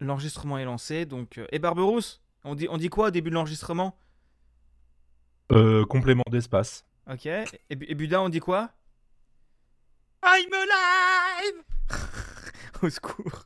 L'enregistrement est lancé, donc... euh, Et Barberousse on dit, on dit quoi au début de l'enregistrement? Euh, complément d'espace. Ok. Et, et Buda, on dit quoi? I'm alive Au secours.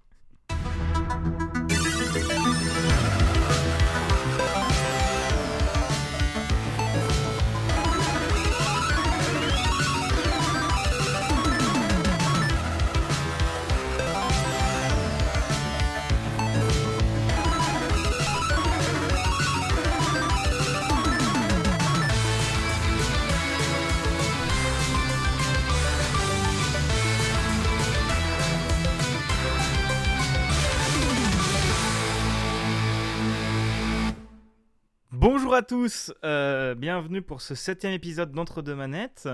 Bonjour à tous, euh, bienvenue pour ce septième épisode d'Entre deux manettes.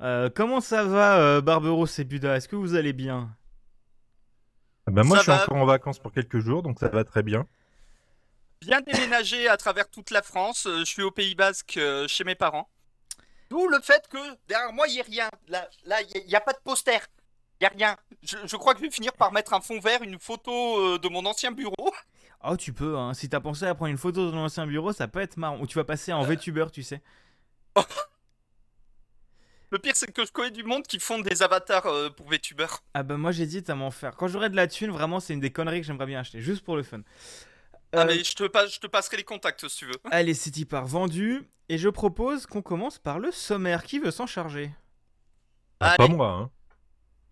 Euh, comment ça va, euh, Barberousse et Buda Est-ce que vous allez bien? Ah bah, moi, Ça je suis va. encore en vacances pour quelques jours, donc ça va très bien. Bien déménagé à travers toute la France. euh, Je suis au Pays Basque euh, chez mes parents. D'où le fait que derrière moi, il n'y a rien. Là, là, il n'y a, pas de poster. Il n'y a rien. Je, je crois que je vais finir par mettre un fond vert, une photo euh, de mon ancien bureau. Oh, tu peux, hein. si t'as pensé à prendre une photo de ton ancien bureau, ça peut être marrant. Ou tu vas passer en VTuber, tu sais. Le pire, c'est que je connais du monde qui font des avatars euh, pour VTuber. Ah bah moi j'hésite à m'en faire. Quand j'aurai de la thune, vraiment c'est une des conneries que j'aimerais bien acheter, juste pour le fun. Ah, Euh, mais je te, passe, je te passerai les contacts si tu veux. Allez, c'est y part vendu. Et je propose qu'on commence par le sommaire. Qui veut s'en charger? Ah, pas moi, hein.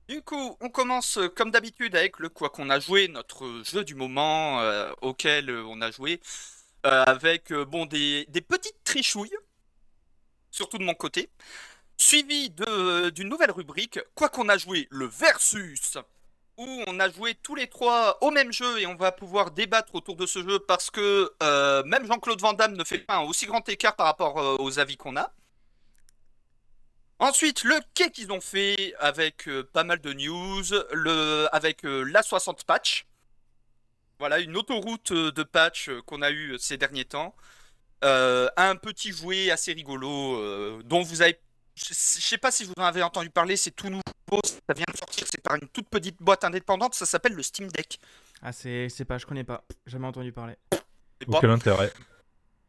Du coup, on commence euh, comme d'habitude avec le quoi qu'on a joué, notre jeu du moment euh, auquel euh, on a joué, avec bon des, des petites trichouilles, surtout de mon côté, suivi d'une nouvelle rubrique, quoi qu'on a joué, le versus, où on a joué tous les trois au même jeu et on va pouvoir débattre autour de ce jeu parce que même Jean-Claude Van Damme ne fait pas un aussi grand écart par rapport aux avis qu'on a. Ensuite, le quai qu'ils ont fait avec euh, pas mal de news, le, avec euh, la 60 patch. Voilà, une autoroute euh, de patch qu'on a eu ces derniers temps. Euh, un petit jouet assez rigolo euh, dont vous avez. Je sais pas si vous en avez entendu parler, c'est tout nouveau, ça vient de sortir, c'est par une toute petite boîte indépendante, ça s'appelle le Steam Deck. Ah c'est pas, je connais pas. Jamais entendu parler. Aucun intérêt.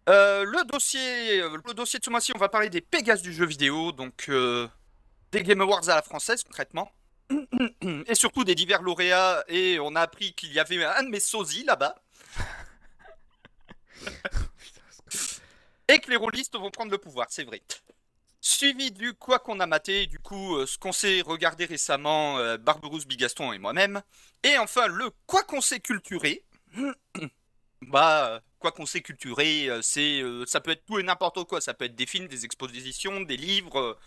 Euh, le dossier, euh, le dossier de ce mois-ci, on va parler des Pégases du jeu vidéo, donc euh, des Game Awards à la française concrètement, et surtout des divers lauréats. Et on a appris qu'il y avait un de mes sosies là-bas, et que les rôlistes vont prendre le pouvoir, c'est vrai. Suivi du quoi qu'on a maté, du coup ce qu'on s'est regardé récemment, Barberousse, Bigaston et moi-même, et enfin le quoi qu'on s'est culturé. Bah, quoi qu'on s'est culturé, euh, c'est, euh, ça peut être tout et n'importe quoi. Ça peut être des films, des expositions, des livres, euh,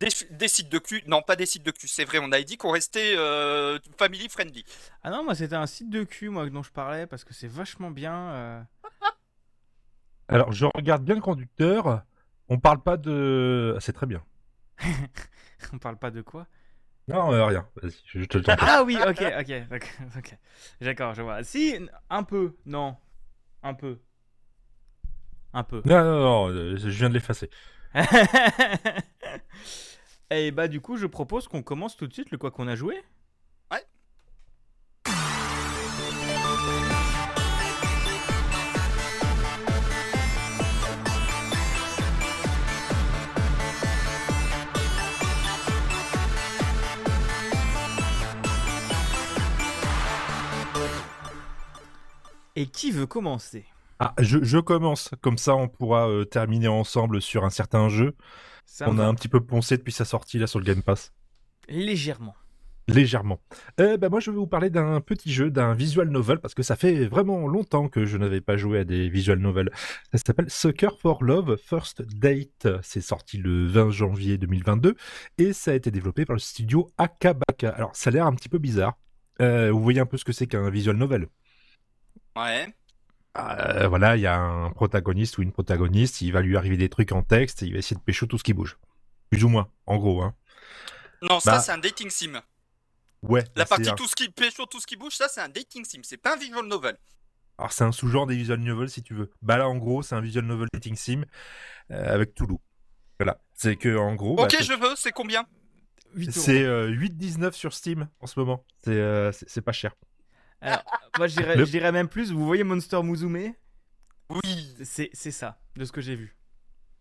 des, des sites de cul. Non, pas des sites de cul, c'est vrai. On a dit qu'on restait euh, family friendly. Ah non, moi c'était un site de cul moi dont je parlais parce que c'est vachement bien. euh. Alors, je regarde bien le conducteur. On parle pas de. Ah, C'est très bien. On parle pas de quoi? Non, euh, rien. Vas-y, je, te le. Ah oui, ok, ok, ok. D'accord, je vois. Si, un peu, non, un peu, un peu. Non, non, non, euh, je viens de l'effacer. Et bah du coup, je propose qu'on commence tout de suite le quoi qu'on a joué. Et qui veut commencer? Ah, je, je commence. Comme ça, on pourra euh, terminer ensemble sur un certain jeu. Ça On a va un petit peu poncé depuis sa sortie là sur le Game Pass. légèrement. Légèrement. Euh, bah, moi, je vais vous parler d'un petit jeu, d'un visual novel, parce que ça fait vraiment longtemps que je n'avais pas joué à des visual novels. Ça s'appelle Sucker for Love First Date. C'est sorti le 20 janvier 2022 et ça a été développé par le studio Akabaka. Alors, ça a l'air un petit peu bizarre. Euh, vous voyez un peu ce que c'est qu'un visual novel. Ouais. Euh, voilà, il y a un protagoniste ou une protagoniste, il va lui arriver des trucs en texte et il va essayer de pécho tout ce qui bouge. Plus ou moins, en gros. Hein. Non, ça Bah, c'est un dating sim. Ouais. La c'est partie un- tout ce qui pécho, tout ce qui bouge, ça c'est un dating sim. C'est pas un visual novel. Alors c'est un sous-genre des visual novels si tu veux. Bah là en gros c'est un visual novel dating sim euh, avec Toulouse. Voilà. C'est que en gros bah, ok, je veux. C'est combien? 8 euros. c'est euh, 8,19 sur Steam en ce moment. C'est euh, c'est c'est pas cher. Alors, moi, je dirais, même plus. Vous voyez Monster Musume? Oui. C'est c'est ça, de ce que j'ai vu.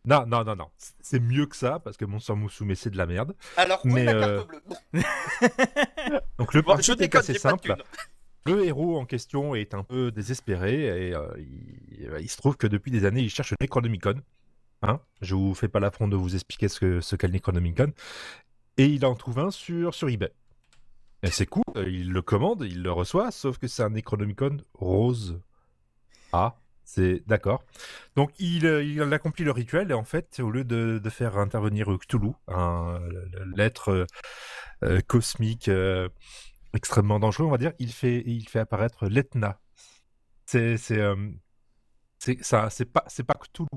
Non, non, non, non. C'est mieux que ça, parce que Monster Musume, c'est de la merde. Alors, Mais, ma euh, carte bleue Donc le Bon, je principe est déconne, assez simple. Le héros en question est un peu désespéré et euh, il, il se trouve que depuis des années, il cherche le Necronomicon. Hein je vous fais pas l'affront de vous expliquer ce que ce qu'est le Necronomicon. Et il en trouve un sur, sur eBay. Et c'est cool, euh, il le commande, il le reçoit, sauf que c'est un Necronomicon rose. Ah, c'est d'accord. Donc il, euh, accomplit le rituel et en fait, au lieu de, faire intervenir Cthulhu, un l'être euh, euh, cosmique extrêmement dangereux, on va dire, il fait, apparaître l'Etna. C'est, pas, c'est pas Cthulhu.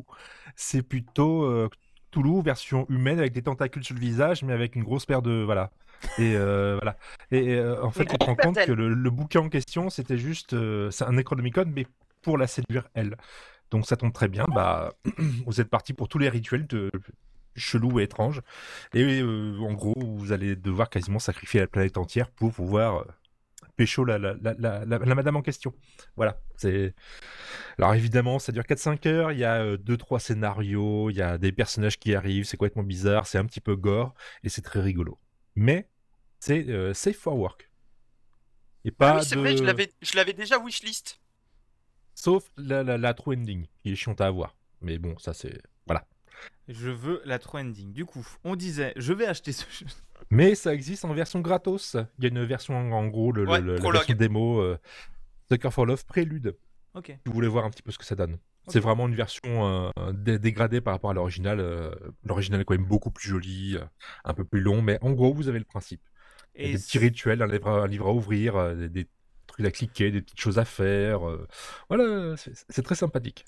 C'est plutôt Cthulhu version humaine avec des tentacules sur le visage, mais avec une grosse paire de, voilà. Et euh, voilà. Et euh, en fait, rends grosse paire compte que le, le bouquin en question, c'était juste, euh, c'est un Necronomicon, mais pour la séduire elle. Donc ça tombe très bien. Bah, vous êtes parti pour tous les rituels de chelous et étranges. Et euh, en gros, vous allez devoir quasiment sacrifier la planète entière pour pouvoir pécho la, la, la, la, la- la madame en question. Voilà. C'est. Alors évidemment, ça dure 4-5 heures. Il y a 2-3 scénarios. Il y a des personnages qui arrivent. C'est complètement bizarre. C'est un petit peu gore. Et c'est très rigolo. Mais c'est euh, safe for work. Et pas Ah oui, c'est de... vrai, je l'avais- je l'avais déjà wishlist. Sauf la, la, la true ending, qui est chiante à avoir. Mais bon, ça c'est. Voilà. Je veux la true ending. Du coup, on disait, je vais acheter ce jeu. Mais ça existe en version gratos. Il y a une version en, en gros, le, le- Ouais, le- la version démo euh, Sucker for Love Prélude. Ok. Si vous voulez voir un petit peu ce que ça donne. C'est vraiment une version euh, dé- dégradée par rapport à l'original. euh, l'original est quand même beaucoup plus joli, euh, un peu plus long, mais en gros, vous avez le principe. Et des petits rituels, un livre, à- un livre à ouvrir, des, des trucs à cliquer, des petites choses à faire. voilà, c'est très sympathique.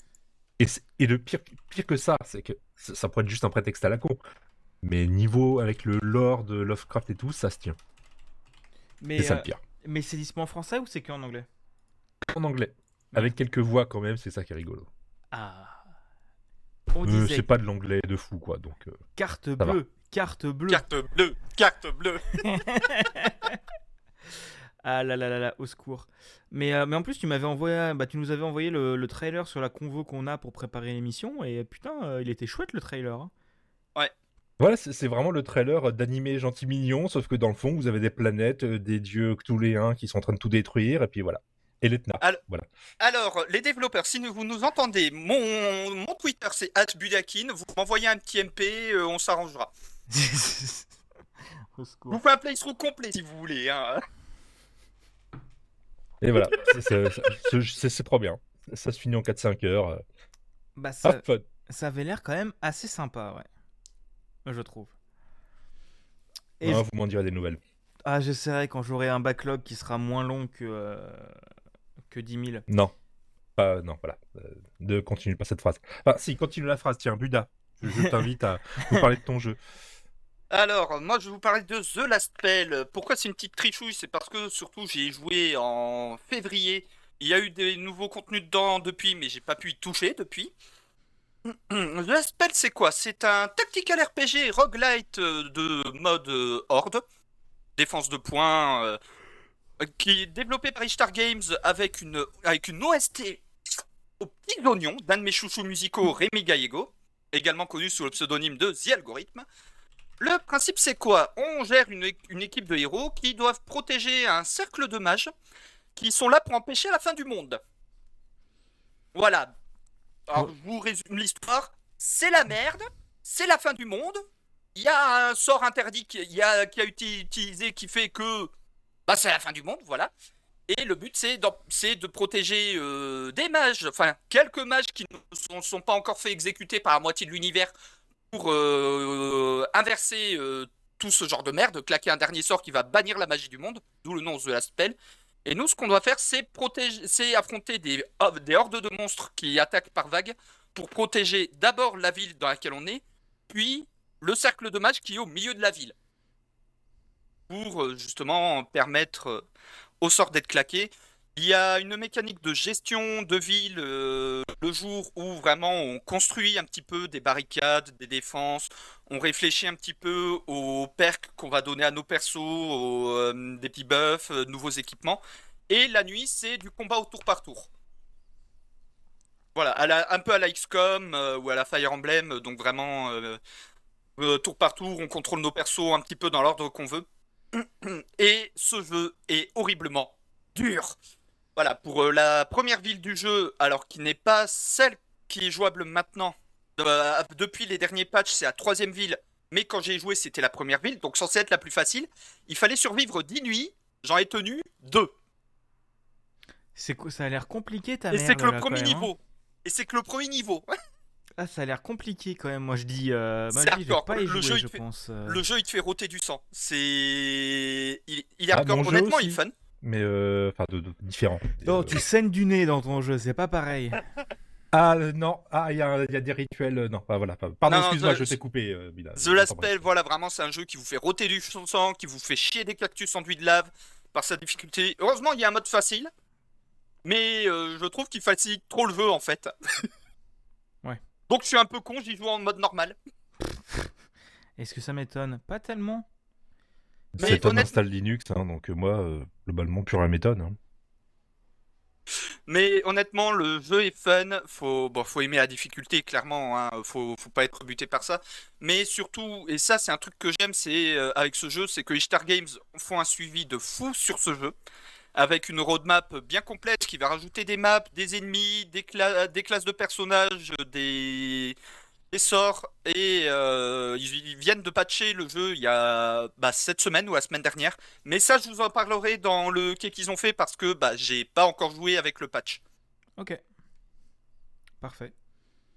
Et, le pire, pire que ça, c'est que ça, pourrait être juste un prétexte à la con. Mais niveau avec le lore de Lovecraft et tout, ça se tient. mais C'est ça le pire. mais c'est dispo en français ou c'est qu'en anglais? En anglais. Avec quelques voix quand même, c'est ça qui est rigolo. Ah. On Euh, disait c'est pas de l'anglais de fou, quoi. Donc, euh, carte bleue, carte bleue. Carte bleue, carte bleue. Ah là là là là, au secours. Mais, euh, mais en plus, tu m'avais envoyé, bah, tu nous avais envoyé le, le trailer sur la convo qu'on a pour préparer l'émission et putain, euh, il était chouette le trailer. hein. Voilà, c'est c'est vraiment le trailer d'animé gentil mignon, sauf que dans le fond, vous avez des planètes, euh, des dieux cthulhéens qui sont en train de tout détruire, et puis voilà. Et l'Etna. Alors- Voilà. Alors, les développeurs, si vous nous entendez, mon, mon Twitter c'est @budakin. Vous m'envoyez un petit MP, euh, on s'arrangera. vous fais un playthrough complet si vous voulez. Hein. Et voilà, c'est- trop bien. Ça se finit en 4-5 heures. Bah, ça, Have fun. ça avait l'air quand même assez sympa, ouais. Je trouve. Et je- Vous m'en direz des nouvelles. Ah, j'essaierai quand j'aurai un backlog qui sera moins long que, euh, que 10 000. Non. Pas, non, voilà. Euh, ne continue pas cette phrase. Enfin, si, continue la phrase. Tiens, Buda, je, je t'invite à nous parler de ton jeu. Alors, moi je vais vous parler de The Last Spell. Pourquoi c'est une petite trichouille? C'est parce que surtout j'ai joué en février. Il y a eu des nouveaux contenus dedans depuis, mais j'ai pas pu y toucher depuis. The Last Spell, c'est quoi? C'est un tactical RPG roguelite euh, de mode euh, horde, défense de points, euh, qui est développé par Ishtar Games avec une, avec une OST aux petits oignons d'un de mes chouchous musicaux, Rémi Gallego, également connu sous le pseudonyme de The Algorithm. Le principe, c'est quoi? On gère une, une équipe de héros qui doivent protéger un cercle de mages qui sont là pour empêcher la fin du monde. Voilà. Alors, je vous résume l'histoire. C'est la merde. C'est la fin du monde. Il y a un sort interdit qui, y a, qui a été utilisé qui fait que bah, c'est la fin du monde, voilà. Et le but, c'est de protéger euh, des mages, enfin quelques mages qui ne sont, pas encore fait exécuter par la moitié de l'univers pour euh, inverser euh, tout ce genre de merde, claquer un dernier sort qui va bannir la magie du monde, d'où le nom de la spell. Et nous, ce qu'on doit faire, c'est affronter oh, des hordes de monstres qui attaquent par vagues pour protéger d'abord la ville dans laquelle on est, puis le cercle de mages qui est au milieu de la ville, pour euh, justement permettre euh, au sort d'être claqué. Il y a une mécanique de gestion de ville euh, le jour où vraiment on construit un petit peu des barricades, des défenses, on réfléchit un petit peu aux perks qu'on va donner à nos persos, aux, des petits buffs, nouveaux équipements. Et la nuit, c'est du combat au tour par tour. Voilà, un peu à la XCOM ou à la Fire Emblem, donc vraiment tour par tour, on contrôle nos persos un petit peu dans l'ordre qu'on veut. Et ce jeu est horriblement dur. Voilà, pour euh, la première ville du jeu, alors qui n'est pas celle qui est jouable maintenant, euh, depuis les derniers patchs, c'est la troisième ville, mais quand j'ai joué, c'était la première ville, donc censé être la plus facile. Il fallait survivre 10 nuits, j'en ai tenu 2. C'est quoi Ça a l'air compliqué ta Et c'est que le premier hein. niveau. Et c'est que le premier niveau. Ah, ça a l'air compliqué quand même. Moi, je dis, euh, moi, je dis, je vais hardcore. pas y Le jouer, jeu, il je fait- pense. euh. Le jeu, il te fait rôter du sang. C'est. Il, il est Ah, hardcore. Honnêtement, il est fun. Mais euh, enfin, de, de- différent. Non, Euh, tu saignes du nez dans ton jeu, c'est pas pareil. Ah non, ah il y, a il y a des rituels. Non, bah, voilà. Pardon, excuse-moi, The- je t'ai coupé. euh. The Last Spell, voilà, vraiment, c'est un jeu qui vous fait rôter du sang, qui vous fait chier des cactus enduits de lave par sa difficulté. Heureusement, il y a un mode facile. Mais euh, je trouve qu'il facilite trop le jeu, en fait. Donc, je suis un peu con, j'y joue en mode normal. Est-ce que ça m'étonne Pas tellement. Homme honnêtement- installe Linux, hein, donc euh, moi, euh, globalement, pure la méthode. hein. Mais honnêtement, le jeu est fun. Faut, bon, faut aimer la difficulté, clairement. Hein. Faut, faut pas être buté par ça. Mais surtout, et ça, c'est un truc que j'aime, c'est euh, avec ce jeu, c'est que Ishtar Games font un suivi de fou sur ce jeu, avec une roadmap bien complète qui va rajouter des maps, des ennemis, des, cla- des classes de personnages, des, des sorts. Et euh, ils, viennent de patcher le jeu il y a bah, cette semaine ou la semaine dernière. Mais ça, je vous en parlerai dans le quai qu'ils ont fait parce que bah, j'ai pas encore joué avec le patch. Ok. Parfait.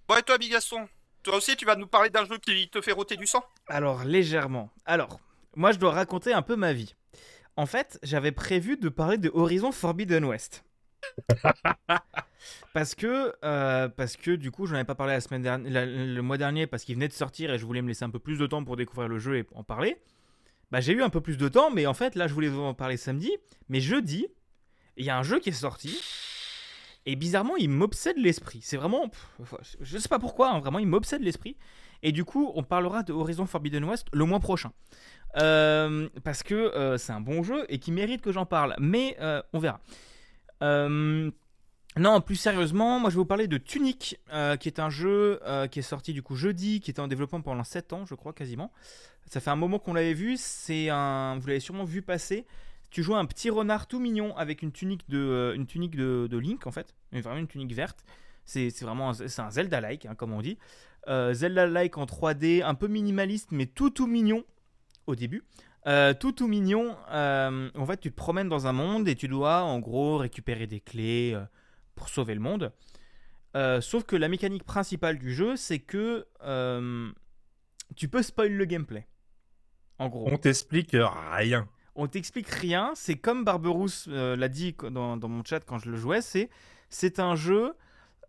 Bon, et toi, Bigaston Toi aussi, tu vas nous parler d'un jeu qui te fait rôter du sang? Alors, légèrement. Alors, moi, je dois raconter un peu ma vie. En fait, j'avais prévu de parler de Horizon Forbidden West. parce que, euh, parce que du coup, j'en avais pas parlé la semaine dernière, la- le mois dernier parce qu'il venait de sortir et je voulais me laisser un peu plus de temps pour découvrir le jeu et en parler. Bah, j'ai eu un peu plus de temps, mais en fait, là, je voulais vous en parler samedi. Mais jeudi, il y a un jeu qui est sorti. Et bizarrement, il m'obsède l'esprit. C'est vraiment. pff, Je sais pas pourquoi, hein, vraiment, il m'obsède l'esprit. Et du coup, on parlera de Horizon Forbidden West le mois prochain. Euh, parce que euh, c'est un bon jeu et qui mérite que j'en parle. Mais euh, on verra. Non, plus sérieusement, moi je vais vous parler de Tunic, qui est un jeu qui est sorti du coup jeudi, qui était en développement pendant 7 ans, je crois quasiment. Ça fait un moment qu'on l'avait vu, c'est un, vous l'avez sûrement vu passer. Tu joues un petit renard tout mignon avec une tunique de, une tunique de, Link en fait, mais vraiment une tunique verte. C'est vraiment un, un Zelda-like, hein, comme on dit. Zelda-like en 3D, un peu minimaliste, mais tout tout mignon au début. Euh, tout tout mignon. euh, en fait, tu te promènes dans un monde et tu dois en gros récupérer des clés euh, pour sauver le monde. Sauf que la mécanique principale du jeu, c'est que tu peux spoil le gameplay. En gros. On t'explique rien. On t'explique rien. C'est comme Barberousse l'a dit dans, dans mon chat quand je le jouais. C'est c'est un jeu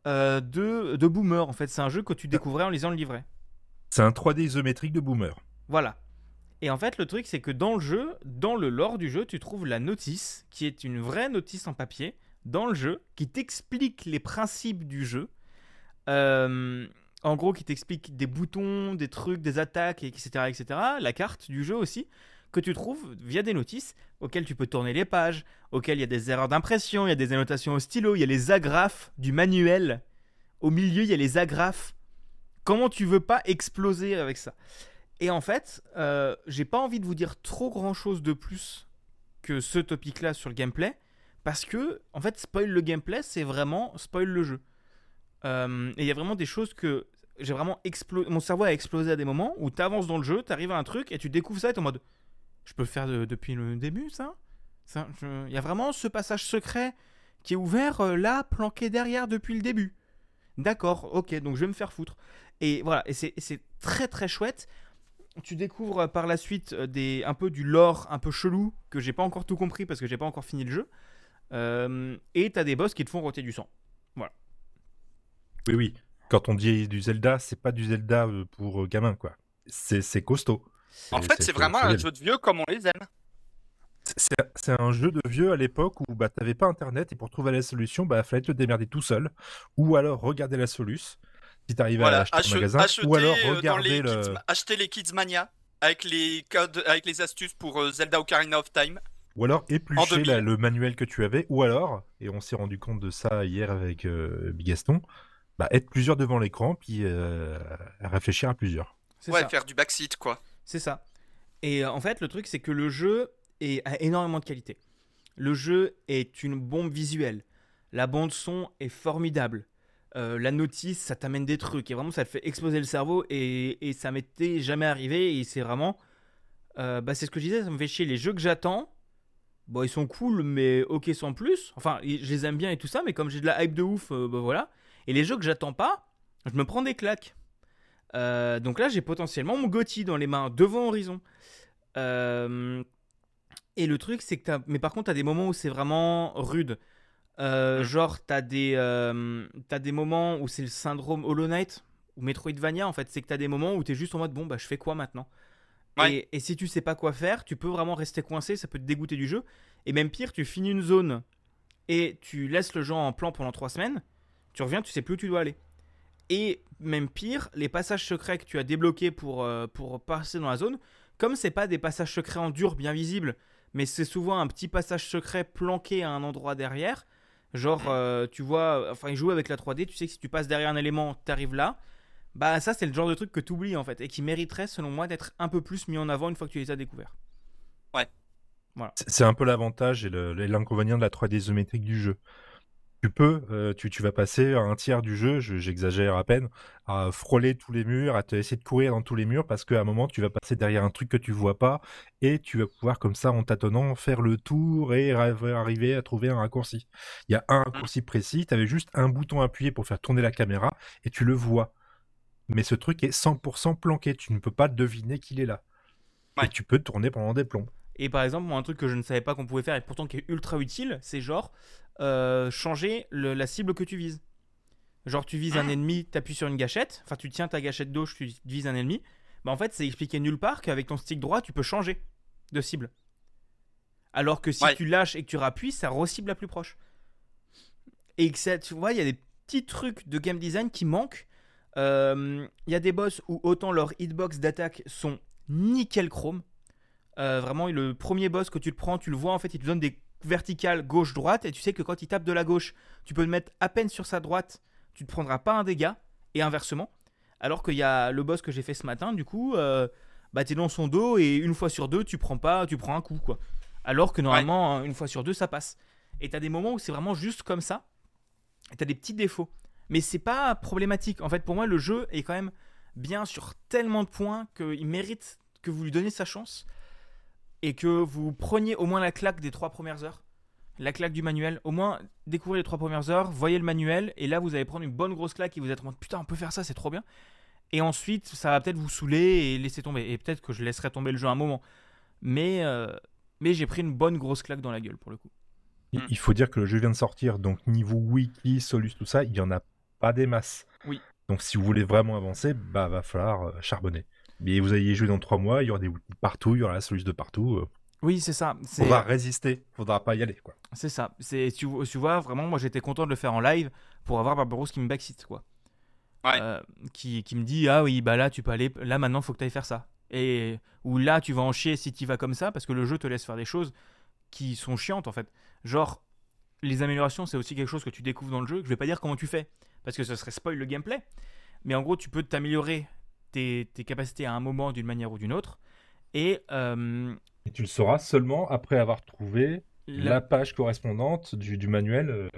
de, de boomer en fait. C'est un jeu que tu découvrais en lisant le livret. C'est un 3D isométrique de boomer. Voilà. Et en fait, le truc, c'est que dans le jeu, dans le lore du jeu, tu trouves la notice, qui est une vraie notice en papier, dans le jeu, qui t'explique les principes du jeu. Euh, en gros, qui t'explique des boutons, des trucs, des attaques, etc., etc. La carte du jeu aussi, que tu trouves via des notices, auxquelles tu peux tourner les pages, auxquelles il y a des erreurs d'impression, il y a des annotations au stylo, il y a les agrafes du manuel. Au milieu, il y a les agrafes. Comment tu veux pas exploser avec ça? Et en fait, euh, j'ai pas envie de vous dire trop grand chose de plus que ce topic là sur le gameplay, parce que, en fait, spoil le gameplay, c'est vraiment spoil le jeu. Euh, et il y a vraiment des choses que j'ai vraiment explosé. Mon cerveau a explosé à des moments où tu avances dans le jeu, tu arrives à un truc et tu découvres ça et t'es en mode Je peux le faire de- depuis le début, ça? Il y a vraiment ce passage secret qui est ouvert euh, là, planqué derrière depuis le début. D'accord, ok, donc je vais me faire foutre. Et voilà, et c'est très très chouette tu découvres euh, par la suite euh, des, un peu du lore un peu chelou que j'ai pas encore tout compris parce que j'ai pas encore fini le jeu. Euh, et t'as des boss qui te font roter du sang. Oui, oui. Quand on dit du Zelda, c'est pas du Zelda pour gamins, quoi. C'est c'est costaud. En fait, c'est vraiment un jeu de vieux comme on les aime. C'est c'est un jeu de vieux à l'époque où bah, t'avais pas internet et pour trouver la solution, bah fallait te démerder tout seul. Ou alors regarder la soluce si t'arrivais à Voilà, l'acheter ach- au magasin. acheter, ou alors euh, regarder les le. Kids- acheter les Kids Mania avec les codes, avec les astuces pour euh, Zelda Ocarina of Time. Ou alors éplucher 2000. la- le manuel que tu avais, ou alors, et on s'est rendu compte de ça hier avec euh, Bigaston, bah, être plusieurs devant l'écran, puis euh, réfléchir à plusieurs. Ouais, ça. faire du backseat, quoi. C'est ça. Et euh, en fait, le truc, c'est que le jeu est, a énormément de qualité. Le jeu est une bombe visuelle. La bande son est formidable. Euh, la notice, ça t'amène des trucs. Et vraiment, ça te fait exploser le cerveau. Et, ça m'était jamais arrivé. Et c'est vraiment. euh, bah, c'est ce que je disais, ça me fait chier. Les jeux que j'attends, bon, ils sont cool, mais ok sans plus. Enfin, je les aime bien et tout ça. Mais comme j'ai de la hype de ouf, euh, bah voilà. Et les jeux que j'attends pas, je me prends des claques. Donc là, j'ai potentiellement mon Gotti dans les mains, devant Horizon. Et le truc, c'est que. Mais par contre, t'as des moments où c'est vraiment rude. Euh, genre, t'as des, euh, t'as des moments où c'est le syndrome Hollow Knight ou Metroidvania, en fait. C'est que t'as des moments où t'es juste en mode, bon, bah, je fais quoi maintenant? Ouais. et, et si tu sais pas quoi faire, tu peux vraiment rester coincé, ça peut te dégoûter du jeu. Et même pire, tu finis une zone et tu laisses le jeu en plan pendant 3 semaines, tu reviens, tu sais plus où tu dois aller. Et même pire, les passages secrets que tu as débloqués pour, euh, pour passer dans la zone, comme c'est pas des passages secrets en dur bien visibles, mais c'est souvent un petit passage secret planqué à un endroit derrière. Genre, euh, tu vois, enfin, ils jouent avec la 3D, tu sais que si tu passes derrière un élément, t'arrives là. Bah, ça, c'est le genre de truc que tu oublies en fait, et qui mériterait, selon moi, d'être un peu plus mis en avant une fois que tu les as découverts. C'est c'est un peu l'avantage et l'inconvénient de la 3D isométrique du jeu. Tu peux, euh, tu, tu vas passer un tiers du jeu, je- j'exagère à peine, à frôler tous les murs, à te essayer de courir dans tous les murs parce qu'à un moment tu vas passer derrière un truc que tu vois pas et tu vas pouvoir comme ça en tâtonnant faire le tour et arriver à trouver un raccourci. Il y a un raccourci précis, tu avais juste un bouton appuyé pour faire tourner la caméra et tu le vois. Mais ce truc est 100% planqué, tu ne peux pas deviner qu'il est là. Ouais. Et tu peux tourner pendant des plombs. Et par exemple, moi, un truc que je ne savais pas qu'on pouvait faire et pourtant qui est ultra utile, c'est genre euh, changer le- la cible que tu vises. Genre, tu vises un ennemi, tu appuies sur une gâchette, enfin, tu tiens ta gâchette gauche, tu vises un ennemi. Bah, en fait, c'est expliqué nulle part qu'avec ton stick droit, tu peux changer de cible. Alors que si Ouais. tu lâches et que tu rappuies, ça re-cible la plus proche. Et que ça, tu vois, il y a des petits trucs de game design qui manquent. Euh, Il y a des boss où autant leurs hitbox d'attaque sont nickel chrome. Euh, vraiment, le premier boss que tu te prends, tu le vois, en fait, il te donne des verticales gauche-droite, et tu sais que quand il tape de la gauche, tu peux le mettre à peine sur sa droite, tu ne te prendras pas un dégât, et inversement. Alors qu'il y a le boss que j'ai fait ce matin, du coup, euh, bah, t'es dans son dos, et une fois sur deux, tu prends pas, tu prends un coup, quoi. Alors que normalement, une fois sur deux, ça passe. Et t'as des moments où c'est vraiment juste comme ça, et t'as des petits défauts. Mais c'est pas problématique. En fait, pour moi, le jeu est quand même bien sur tellement de points qu'il mérite que vous lui donniez sa chance et que vous preniez au moins la claque des trois premières heures. La claque du manuel. Au moins, découvrez les trois premières heures, voyez le manuel, et là, vous allez prendre une bonne grosse claque et vous êtes en mode putain, on peut faire ça, c'est trop bien. Et ensuite, ça va peut-être vous saouler et laisser tomber. Et peut-être que je laisserai tomber le jeu un moment. Mais, euh, mais j'ai pris une bonne grosse claque dans la gueule pour le coup. Il- Mm. Il faut dire que le jeu vient de sortir, donc niveau wiki, solus, tout ça, il y en a pas des masses. Oui. Donc si vous voulez vraiment avancer, bah va falloir euh, charbonner. Mais vous allez y jouer dans trois mois, il y aura des wikis partout, il y aura la solus de partout. euh, Oui, c'est ça. C'est Faudra résister, faudra pas y aller quoi. c'est ça. C'est tu, vois- tu vois, vraiment, moi j'étais content de le faire en live pour avoir Barbaros qui me backseat, quoi. Ouais. Euh, qui, qui me dit Ah oui, bah là, tu peux aller. Là, maintenant, faut que tu ailles faire ça. Et ou là, tu vas en chier si tu vas comme ça, parce que le jeu te laisse faire des choses qui sont chiantes, en fait. Genre, les améliorations, c'est aussi quelque chose que tu découvres dans le jeu. que Je vais pas dire comment tu fais, parce que ce serait spoil le gameplay. Mais en gros, tu peux t'améliorer tes, tes capacités à un moment d'une manière ou d'une autre. Et euh, Et tu le sauras seulement après avoir trouvé la- la, page correspondante du, du manuel, euh,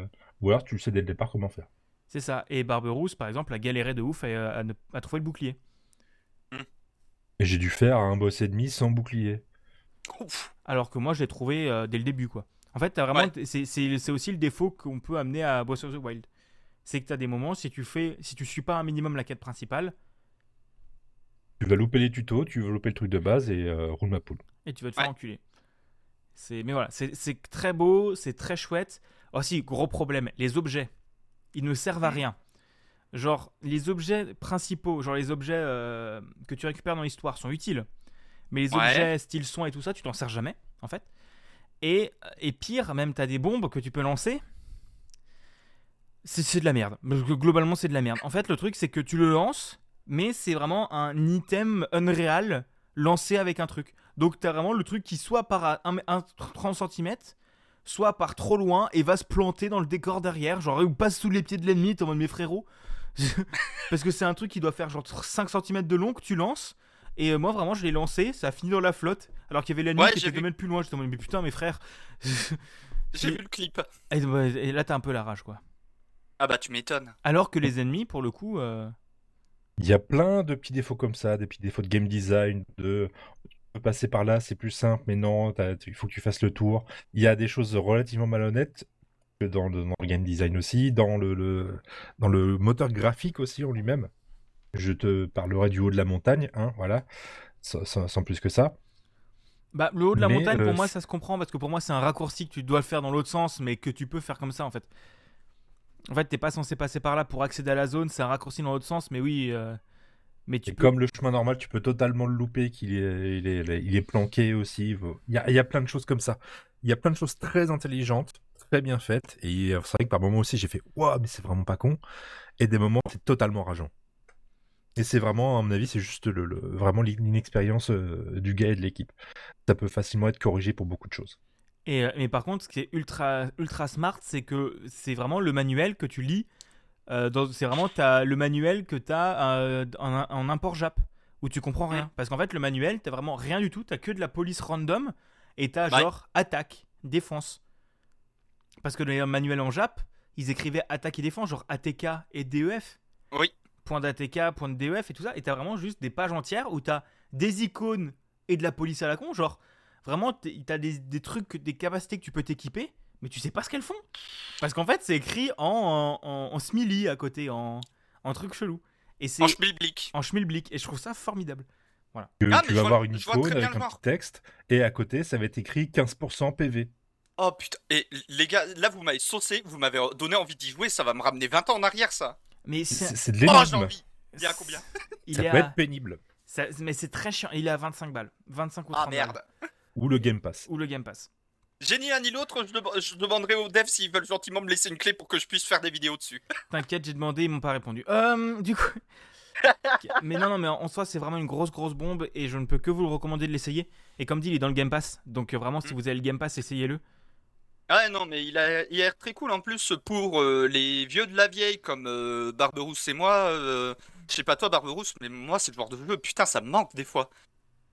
ou alors tu le sais dès le départ comment faire. C'est ça. Et Barberousse, par exemple, a galéré de ouf à, à ne- à trouver le bouclier. Et j'ai dû faire un boss et demi sans bouclier. Ouf. Alors que moi, je l'ai trouvé euh, dès le début, quoi. En fait, t'as vraiment, Ouais. c'est- c'est c'est aussi le défaut qu'on peut amener à Breath of the Wild. C'est que tu as des moments, si tu fais, si tu suis pas un minimum la quête principale, Tu vas louper les tutos, tu vas louper le truc de base et euh, roule ma poule. et tu vas te faire Ouais. enculer. C'est, mais voilà, c'est c'est très beau, c'est très chouette. Aussi, gros problème, les objets, ils ne servent à rien. Genre, les objets principaux, genre les objets euh, que tu récupères dans l'histoire sont utiles. Mais les Ouais. objets style son et tout ça, tu t'en sers jamais, en fait. Et, et pire, même t'as des bombes que tu peux lancer. C'est c'est de la merde. Globalement, c'est de la merde. En fait, le truc, c'est que tu le lances, mais c'est vraiment un item unreal lancé avec un truc. Donc t'as vraiment le truc qui soit par un, un 30 cm, soit par trop loin et va se planter dans le décor derrière, genre ou passe sous les pieds de l'ennemi, t'es en mode mes frérots. Parce que c'est un truc qui doit faire genre 5 cm de long que tu lances. Et euh, moi vraiment je l'ai lancé, ça a fini dans la flotte, alors qu'il y avait l'ennemi Ouais, qui était 2 vu. mètres plus loin. J'étais en mode mais putain mes frères. J'ai vu le clip. et là t'as un peu la rage quoi. Ah bah tu m'étonnes. Alors que les ennemis pour le coup... euh, Il y a plein de petits défauts comme ça, des petits défauts de game design, de passer par là, c'est plus simple, mais non, il faut que tu fasses le tour. Il y a des choses relativement malhonnêtes dans le, dans le game design aussi, dans le, le- dans le moteur graphique aussi en lui-même. Je te parlerai du haut de la montagne, hein, voilà, sans, sans- plus que ça. Bah, le haut de la Mais, montagne, pour euh, moi, ça se comprend parce que pour moi, c'est un raccourci que tu dois le faire dans l'autre sens, mais que tu peux faire comme ça en fait. En fait, t'es pas censé passer par là pour accéder à la zone, c'est un raccourci dans l'autre sens, mais oui. euh, Mais tu Et peux. comme le chemin normal, tu peux totalement le louper, qu'il est, il est, il est planqué aussi. Il y a, il y a plein de choses comme ça. Il y a plein de choses très intelligentes, très bien faites. Et c'est vrai que par moments aussi, j'ai fait Waouh, mais c'est vraiment pas con. Et des moments, c'est totalement rageant. Et c'est vraiment, à mon avis, c'est juste le, le- vraiment l'inexpérience euh, du gars et de l'équipe. Ça peut facilement être corrigé pour beaucoup de choses. Et, euh, mais par contre, ce qui est ultra, ultra smart, c'est que c'est vraiment le manuel que tu lis. euh, dans- c'est vraiment le manuel que tu as en, en import Jap, où tu comprends rien. Mm. Parce qu'en fait, le manuel, t'as vraiment rien du tout, t'as que de la police random, et t'as Ouais. genre attaque, défense. Parce que les manuels en Jap, ils écrivaient attaque et défense, genre ATK et DEF. Oui. Point d'ATK, point de DEF et tout ça. Et t'as vraiment juste des pages entières où t'as des icônes et de la police à la con. Genre, vraiment, t'as des, des trucs, des capacités que tu peux t'équiper, mais tu sais pas ce qu'elles font. Parce qu'en fait, c'est écrit en, en, en smiley à côté, en, en truc chelou. Et c'est En schmilblick. en schmilblick. Et je trouve ça formidable. Que Ah, tu vas vois- avoir une icône avec un petit texte, et à côté, ça va être écrit 15% PV. Oh putain. Et les gars, là vous m'avez saucé, vous m'avez donné envie d'y jouer, ça va me ramener 20 ans en arrière ça. Mais C'est de Oh l'énigme. envie. Il y a combien il ça est peut à- être pénible. ça- mais c'est très chiant. Il est à 25 balles. 25 ou 30 Ah merde. balles. Ou le Game Pass. Ou le Game Pass. J'ai ni un ni l'autre, je, dem- je demanderai aux devs s'ils veulent gentiment me laisser une clé pour que je puisse faire des vidéos dessus. T'inquiète, j'ai demandé, ils m'ont pas répondu. Euh, du coup. mais non, non, mais en soi, c'est vraiment une grosse, grosse bombe et je ne peux que vous le recommander de l'essayer. Et comme dit, il est dans le Game Pass. Donc euh, vraiment, si Mm. vous avez le Game Pass, essayez-le. Ouais non mais il a, il a l'air très cool en plus pour euh, les vieux de la vieille comme euh, Barberousse et moi. euh, je sais pas toi Barberousse, mais moi c'est le genre de jeu, putain ça me manque des fois.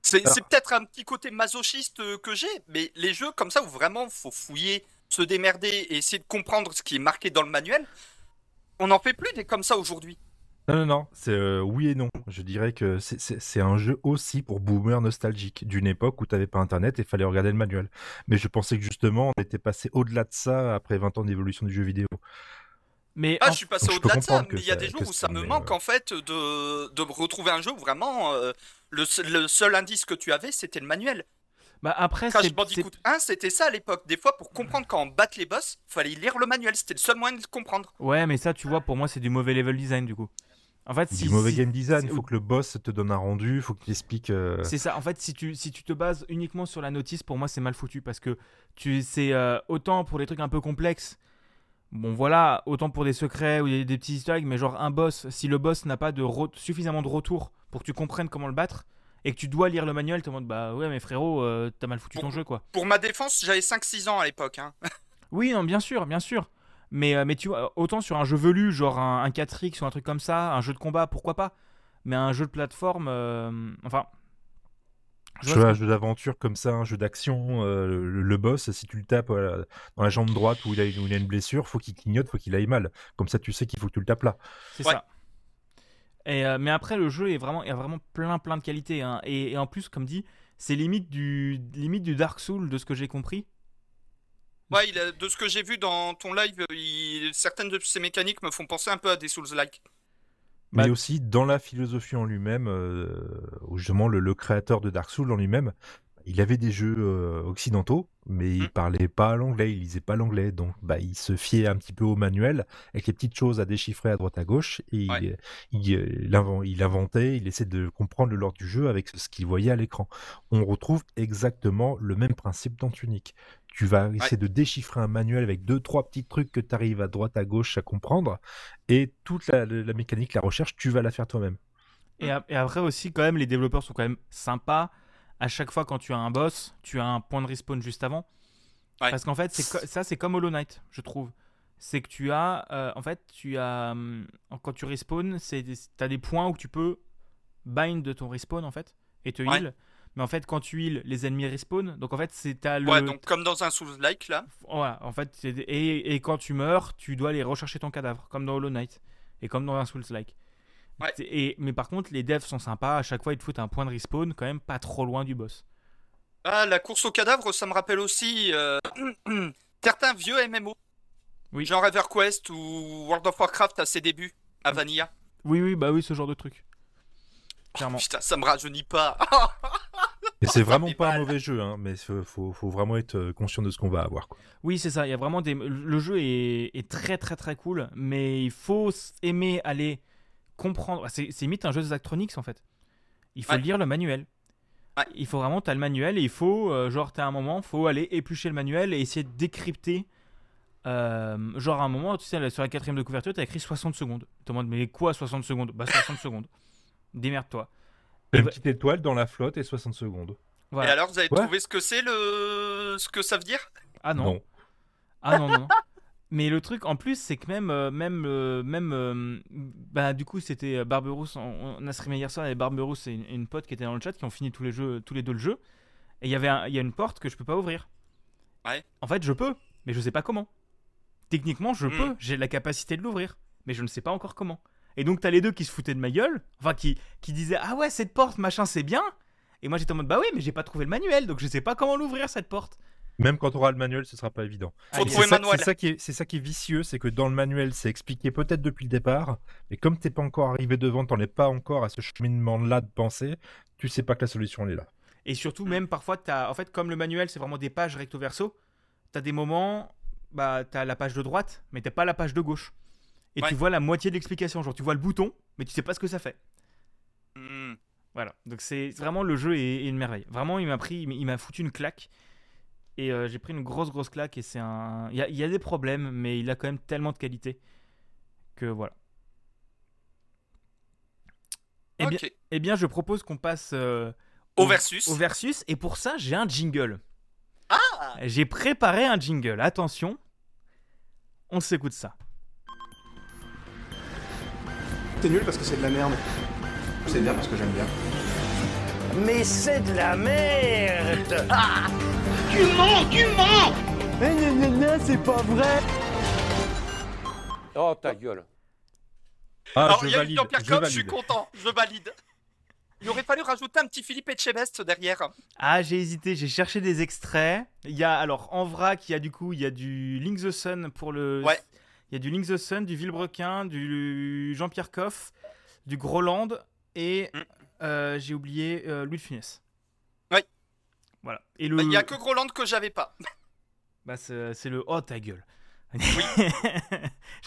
C'est peut-être un petit côté masochiste euh, que j'ai, mais les jeux comme ça où vraiment faut fouiller, se démerder et essayer de comprendre ce qui est marqué dans le manuel, on n'en fait plus des comme ça aujourd'hui. Non, non, non, c'est euh, oui et non. Je dirais que c'est- un jeu aussi pour boomers nostalgiques, d'une époque où t'avais pas internet et fallait regarder le manuel. Mais je pensais que justement, on était passé au-delà de ça après 20 ans d'évolution du jeu vidéo. Mais Ah, en- je suis passé au-delà de ça, mais il y a des jours où ça me manque euh, en fait de, de vraiment un jeu où vraiment euh, le, seul- le seul indice que tu avais c'était le manuel. bah, après, Crash Bandicoot 1, c'était ça à l'époque. Des fois, pour comprendre quand on batte les boss, fallait lire le manuel. C'était le seul moyen de le comprendre. Ouais, mais ça, tu vois, pour moi, c'est du mauvais level design du coup. En fait, si. du mauvais si- game design, il si- faut que le boss te donne un rendu, il faut qu'il explique. euh, C'est ça. En fait, si tu, si tu te bases uniquement sur la notice, pour moi, c'est mal foutu parce que tu c'est euh, autant pour les trucs un peu complexes. Bon, voilà, autant pour des secrets ou des, des petits easter mais genre un boss, si le boss n'a pas de suffisamment de retour pour que tu comprennes comment le battre et que tu dois lire le manuel, tu te demandes bah ouais, mais frérot, euh, t'as mal foutu ton jeu quoi. Pour ma défense, j'avais 5-6 ans à l'époque. Hein. Oui, non, bien sûr, bien sûr. Mais, euh, mais tu vois, autant sur un jeu velu, genre un, un 4X ou un truc comme ça, un jeu de combat, pourquoi pas. Mais un jeu de plateforme, euh, enfin. Je vois jeu d'aventure comme ça, un jeu d'action, euh, le, le boss, si tu le tapes euh, dans la jambe droite où il a, où il a une blessure, faut qu'il clignote, faut qu'il aille mal. Comme ça, tu sais qu'il faut que tu le tapes là. C'est Ouais. ça. Et, euh, mais après, le jeu est vraiment, il y a vraiment plein, plein de qualités. hein. Et, et en plus, comme dit, c'est limite du, limite du Dark Soul de ce que j'ai compris. Ouais, il a- de ce que j'ai vu dans ton live, il- certaines de ces mécaniques me font penser un peu à des Souls-like. Mais Bah- aussi dans la philosophie en lui-même, euh, où justement le, le créateur de Dark Souls en lui-même, il avait des jeux euh, occidentaux, mais il Mm. parlait pas l'anglais, il lisait pas l'anglais, donc bah, il se fiait un petit peu au manuel, avec les petites choses à déchiffrer à droite à gauche, et il- Ouais. il, euh, il inventait, il essayait de comprendre le lore du jeu avec ce qu'il voyait à l'écran. On retrouve exactement le même principe dans Tunic. Tu vas essayer de déchiffrer un manuel avec deux, trois petits trucs que tu arrives à droite à gauche à comprendre, et toute la, la mécanique, la recherche, tu vas la faire toi-même. Et, ap- et après aussi, quand même, les développeurs sont quand même sympas à chaque fois quand tu as un boss, tu as un point de respawn juste avant. Ouais. Parce qu'en fait, ça, c'est comme Hollow Knight, je trouve. C'est que tu as, euh, en fait, tu as, hum, quand tu respawn, c'est, des- t'as des points où tu peux bind de ton respawn en fait et te Ouais. Mais en fait, quand tu heal, les ennemis respawn. Donc en fait, c'est t'as le, Ouais, donc comme dans un Souls-like là. voilà, en fait, et, et quand tu meurs, tu dois aller rechercher ton cadavre, comme dans Hollow Knight et comme dans un Souls-like. Ouais. C'est- Et, mais par contre, les devs sont sympas. À chaque fois, ils te foutent un point de respawn, quand même pas trop loin du boss. Ah, la course au cadavre, ça me rappelle aussi euh, certains vieux MMO. Oui. Genre EverQuest ou World of Warcraft à ses débuts, à Vanilla. Oui, oui, bah oui, ce genre de truc. Clairement. Putain, ça me rajeunit pas. Et c'est vraiment pas un mauvais jeu, hein, mais faut, faut, faut vraiment être euh, conscient de ce qu'on va avoir. Quoi. Oui, c'est ça. Il y a vraiment des. Le jeu est, est très, très, très cool, mais il faut aimer aller comprendre. C'est c'est limite un jeu de Zachtronics en fait. Il faut Ouais. lire le manuel. Ouais. Il faut vraiment, t'as le manuel et il faut, euh, genre, t'as un moment, faut aller éplucher le manuel et essayer de décrypter. euh, genre, à un moment, tu sais, sur la quatrième de couverture, t'as écrit 60 secondes. Tu te demandes, mais quoi 60 secondes? Bah, 60 secondes. Démerde-toi. Une petite étoile dans la flotte et 60 secondes. Voilà. Et alors, vous avez Ouais. trouvé ce que c'est le. ce que ça veut dire? Ah non. Ah non, non. Mais le truc en plus, c'est que même, euh, même, euh, même euh, bah, du coup, c'était Barberousse. On, on a streamé hier soir et Barberousse et une, une pote qui était dans le chat qui ont fini tous les, jeux, tous les deux le jeu. Et il y avait un- il y a une porte que je peux pas ouvrir. Ouais. En fait, je peux, mais je sais pas comment. Techniquement, je Hmm. peux, j'ai la capacité de l'ouvrir, mais je ne sais pas encore comment. Et donc, t'as les deux qui se foutaient de ma gueule, enfin, qui, qui disaient Ah ouais, cette porte, machin, c'est bien. Et moi, j'étais en mode Bah oui, mais j'ai pas trouvé le manuel, donc je sais pas comment l'ouvrir cette porte. Même quand on aura le manuel, ce sera pas évident. Faut trouver C'est ça, manuel. c'est ça qui est, c'est ça qui est vicieux, c'est que dans le manuel, c'est expliqué peut-être depuis le départ, mais comme t'es pas encore arrivé devant, t'en es pas encore à ce cheminement-là de pensée, tu sais pas que la solution elle est là. Et surtout, même parfois, as, en fait, comme le manuel, c'est vraiment des pages recto verso, tu as des moments, bah, tu as la page de droite, mais t'as pas la page de gauche. Et Ouais. tu vois la moitié de l'explication. Genre, tu vois le bouton, mais tu sais pas ce que ça fait. Hmm. Voilà. Donc, c'est vraiment le jeu est, est une merveille. Vraiment, il m'a pris, il m'a foutu une claque. Et euh, j'ai pris une grosse, grosse claque. Et c'est un. Il y a, il y a des problèmes, mais il a quand même tellement de qualité que voilà. Eh bien, eh bien, je propose qu'on passe euh, Au versus. au versus. Et pour ça, j'ai un jingle. Ah J'ai préparé un jingle. Attention, on s'écoute ça. C'est nul parce que c'est de la merde. C'est bien parce que j'aime bien. Mais c'est de la merde Tu mens, tu mens Mais gna gna gna, c'est pas vrai Oh ta gueule. Ah, Alors, je il y a eu valide, Jean-Pierre je Coff, je suis content, je valide. Il aurait fallu rajouter un petit Philippe Etchebest derrière. Ah, j'ai hésité, j'ai cherché des extraits. Il y a alors en vrac, il y a du coup, il y a du Link the Sun pour le. Ouais. Il y a du Link the Sun, du Villebrequin, du Jean-Pierre Coff, du Groland et Mm. euh, j'ai oublié euh, Louis de Funès. Ouais. Voilà. Et le. Bah, Il y a que Groland que j'avais pas. Bah, c'est le. Oh ta gueule.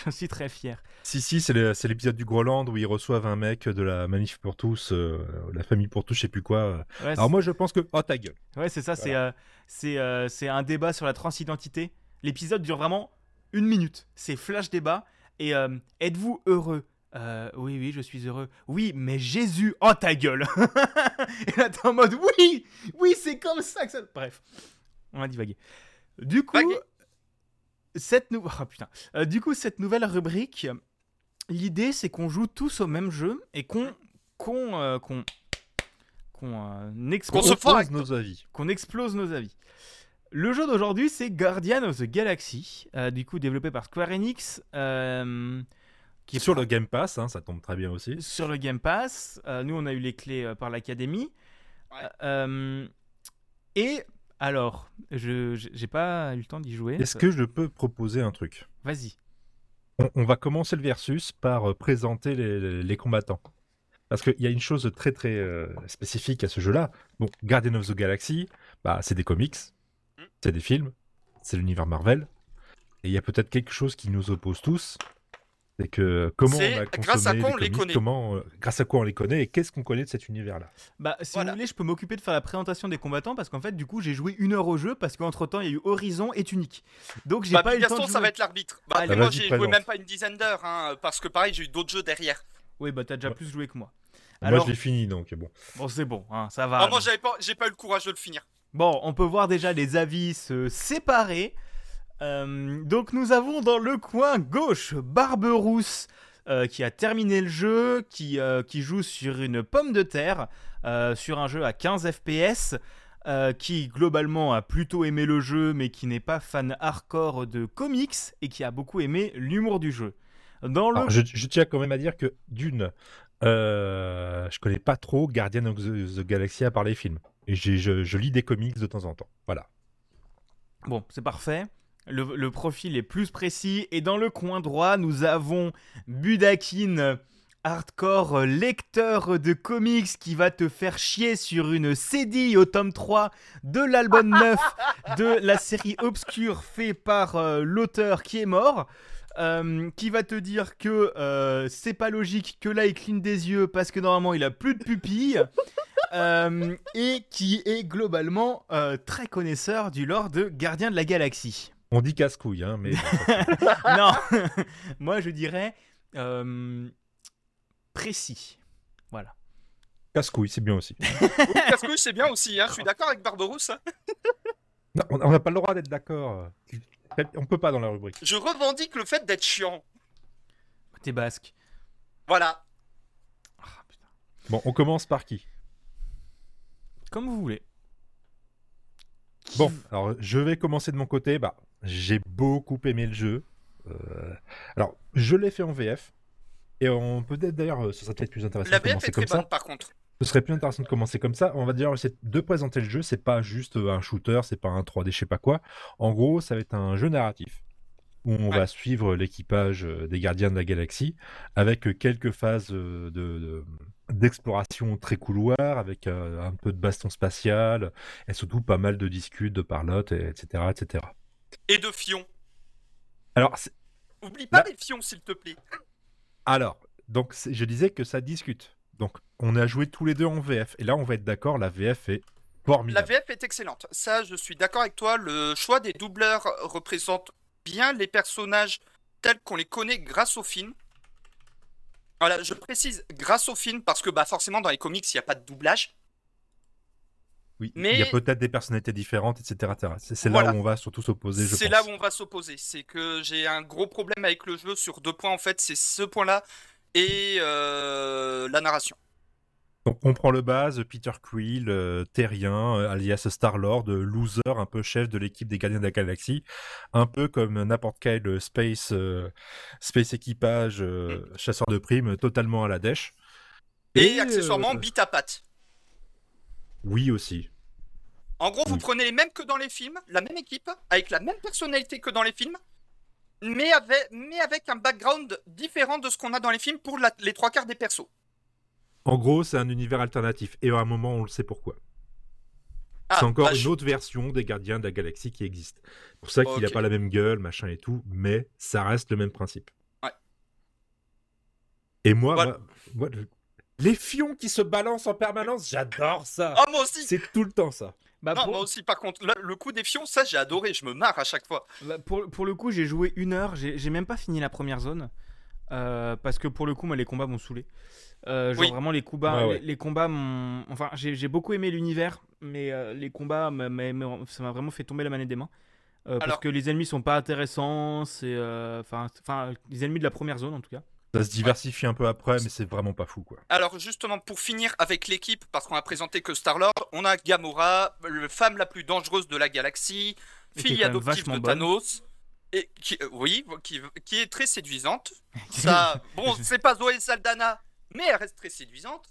J'en suis très fier. Si, si, c'est l'épisode du Groland où ils reçoivent un mec de la Manif pour tous, euh, la famille pour tous, je sais plus quoi. Ouais, Alors moi, je pense que... Oh, ta gueule Ouais, c'est ça, c'est euh, c'est euh, c'est un débat sur la transidentité. L'épisode dure vraiment une minute. C'est flash débat. Et euh, êtes-vous heureux? Euh, Oui, oui, je suis heureux. Oui, mais Jésus, oh ta gueule Et là, t'es en mode oui Oui, c'est comme ça que ça. Bref, on a divagué. Du coup, cette, nou- oh, putain. Euh, du coup, cette nouvelle rubrique, l'idée c'est qu'on joue tous au même jeu et qu'on qu'on euh, qu'on qu'on euh, expose- Qu'on se Propose fera- nos avis. qu'on explose nos avis. Le jeu d'aujourd'hui, c'est Guardian of the Galaxy, euh, du coup développé par Square Enix, euh, qui est Sur le Game Pass, hein, ça tombe très bien aussi. sur le Game Pass. Euh, nous, on a eu les clés euh, par l'Académie. Ouais. Euh, et alors, je j'ai j'ai pas eu le temps d'y jouer. Est-ce que je peux proposer un truc? Vas-y. on, on va commencer le versus par euh, présenter les, les- les combattants. Parce qu'il y a une chose très très euh, spécifique à ce jeu-là. Bon, Guardian of the Galaxy, bah, c'est des comics. C'est des films, c'est l'univers Marvel. Et il y a peut-être quelque chose qui nous oppose tous. C'est que comment on a grâce à consommé quoi on les comics, connaît. comment, euh, grâce à quoi on les connaît et qu'est-ce qu'on connaît de cet univers-là? Bah, si Voilà. vous voulez, je peux m'occuper de faire la présentation des combattants parce qu'en fait, du coup, j'ai joué une heure au jeu parce qu'entre temps, il y a eu Horizon et Tunic. Donc, j'ai Bah, pas eu le temps Gaston, de ça va être l'arbitre. Bah, moi, j'ai joué même pas une dizaine d'heures, hein, parce que pareil, j'ai eu d'autres jeux derrière. Oui, bah t'as déjà Ouais. plus joué que moi. Moi, je l'ai fini, donc bon. bon, c'est bon, hein, ça va. Ah, moi, j'avais pas, j'ai pas eu le courage de le finir. Bon, on peut voir déjà les avis se séparer. Euh, donc nous avons dans le coin gauche Barberousse euh, qui a terminé le jeu, qui, euh, qui joue sur une pomme de terre, euh, sur un jeu à 15 FPS, qui globalement a plutôt aimé le jeu mais qui n'est pas fan hardcore de comics et qui a beaucoup aimé l'humour du jeu. Dans le... Je, je tiens quand même à dire que d'une, euh, je connais pas trop Guardian of the, the Galaxy à part les films. Et je, je lis des comics de temps en temps. Voilà. Bon, c'est parfait. Le, le profil est plus précis. Et dans le coin droit, nous avons Budakin, hardcore lecteur de comics qui va te faire chier sur une CD au tome 3 de l'album 9 de la série Obscure fait par euh, l'auteur qui est mort. euh, qui va te dire que euh, c'est pas logique que là il cligne des yeux parce que normalement il a plus de pupilles euh, et qui est globalement euh, très connaisseur du lore de Gardien de la Galaxie. On dit casse-couille, hein, mais non, moi je dirais euh, précis. Voilà. casse-couille, c'est bien aussi. Casse-couille, c'est bien aussi, hein. Je suis d'accord avec Barberousse. hein. Non, on n'a pas le droit d'être d'accord. On peut pas dans la rubrique. Je revendique le fait d'être chiant. T'es basque. Voilà. Ah, putain. Bon, on commence par qui? Comme vous voulez. Bon, alors je vais commencer de mon côté. Bah, j'ai beaucoup aimé le jeu. Euh, Alors, je l'ai fait en VF. Et on peut-être d'ailleurs, euh, ce serait peut-être plus intéressant La de commencer est très comme ça. bonne, par contre. Ce serait plus intéressant de commencer comme ça. On va dire c'est de présenter le jeu. C'est pas juste euh, un shooter, c'est pas un 3D, je sais pas quoi. En gros, ça va être un jeu narratif où on Ouais. va suivre l'équipage des Gardiens de la Galaxie avec quelques phases de- de- d'exploration très couloir, avec euh, un peu de baston spatial et surtout pas mal de discutes, de parlotte, et- etc., etc. Et de fion. Alors, Oublie pas Bah- les fions, s'il te plaît. alors, donc je disais que ça discute. Donc, on a joué tous les deux en VF et là, on va être d'accord, la VF est La formidable. VF est excellente. Ça, je suis d'accord avec toi. Le choix des doubleurs représente bien les personnages tels qu'on les connaît grâce au film. Voilà, je précise grâce au film parce que bah forcément dans les comics il n'y a pas de doublage. Oui, Mais- il y a peut-être des personnalités différentes, etc. C'est Voilà. là où on va surtout s'opposer, C'est là où on va s'opposer. C'est que j'ai un gros problème avec le jeu sur deux points en fait. C'est ce point-là et euh, la narration. Donc on prend le base, Peter Quill, euh, terrien, euh, alias Star-Lord, euh, loser, un peu chef de l'équipe des Gardiens de la Galaxie, un peu comme n'importe quel space, euh, space équipage, euh, chasseur de primes, totalement à la dèche. Et, accessoirement bite à patte. Oui aussi. En gros, vous prenez les mêmes que dans les films, la même équipe, avec la même personnalité que dans les films, mais avec, mais avec un background différent de ce qu'on a dans les films pour la- les trois quarts des persos. En gros, c'est un univers alternatif. Et à un moment, on le sait pourquoi. Ah, c'est encore bah, une je- autre version des Gardiens de la Galaxie qui existe. C'est pour ça qu'il n'a pas la même gueule, machin et tout, mais ça reste le même principe. Ouais. Et moi, Voilà. moi- moi, le- les fions qui se balancent en permanence, j'adore ça. Ah, moi aussi C'est tout le temps ça. Bah, Non, pour, moi aussi, par contre, le, le coup des fions, ça j'ai adoré, je me marre à chaque fois. bah, pour, pour le coup, j'ai joué une heure. J'ai j'ai même pas fini la première zone. Euh, parce que pour le coup, moi, les combats m'ont saoulé. Euh, genre Oui. vraiment les combats, Ouais, ouais. Les, les combats m'ont. Enfin, j'ai beaucoup aimé l'univers, mais euh, les combats, m'a- ça m'a vraiment fait tomber la manette des mains. Euh, parce que les ennemis sont pas intéressants. C'est, enfin, les ennemis de la première zone en tout cas. Ça se diversifie un peu après, mais c'est vraiment pas fou, quoi. Alors justement, pour finir avec l'équipe, parce qu'on a présenté que Star-Lord, on a Gamora, la femme la plus dangereuse de la galaxie, fille adoptive de bonne. Thanos, et qui, euh, oui, qui, qui est très séduisante. Ça, bon, c'est pas Zoé Saldana, mais elle reste très séduisante.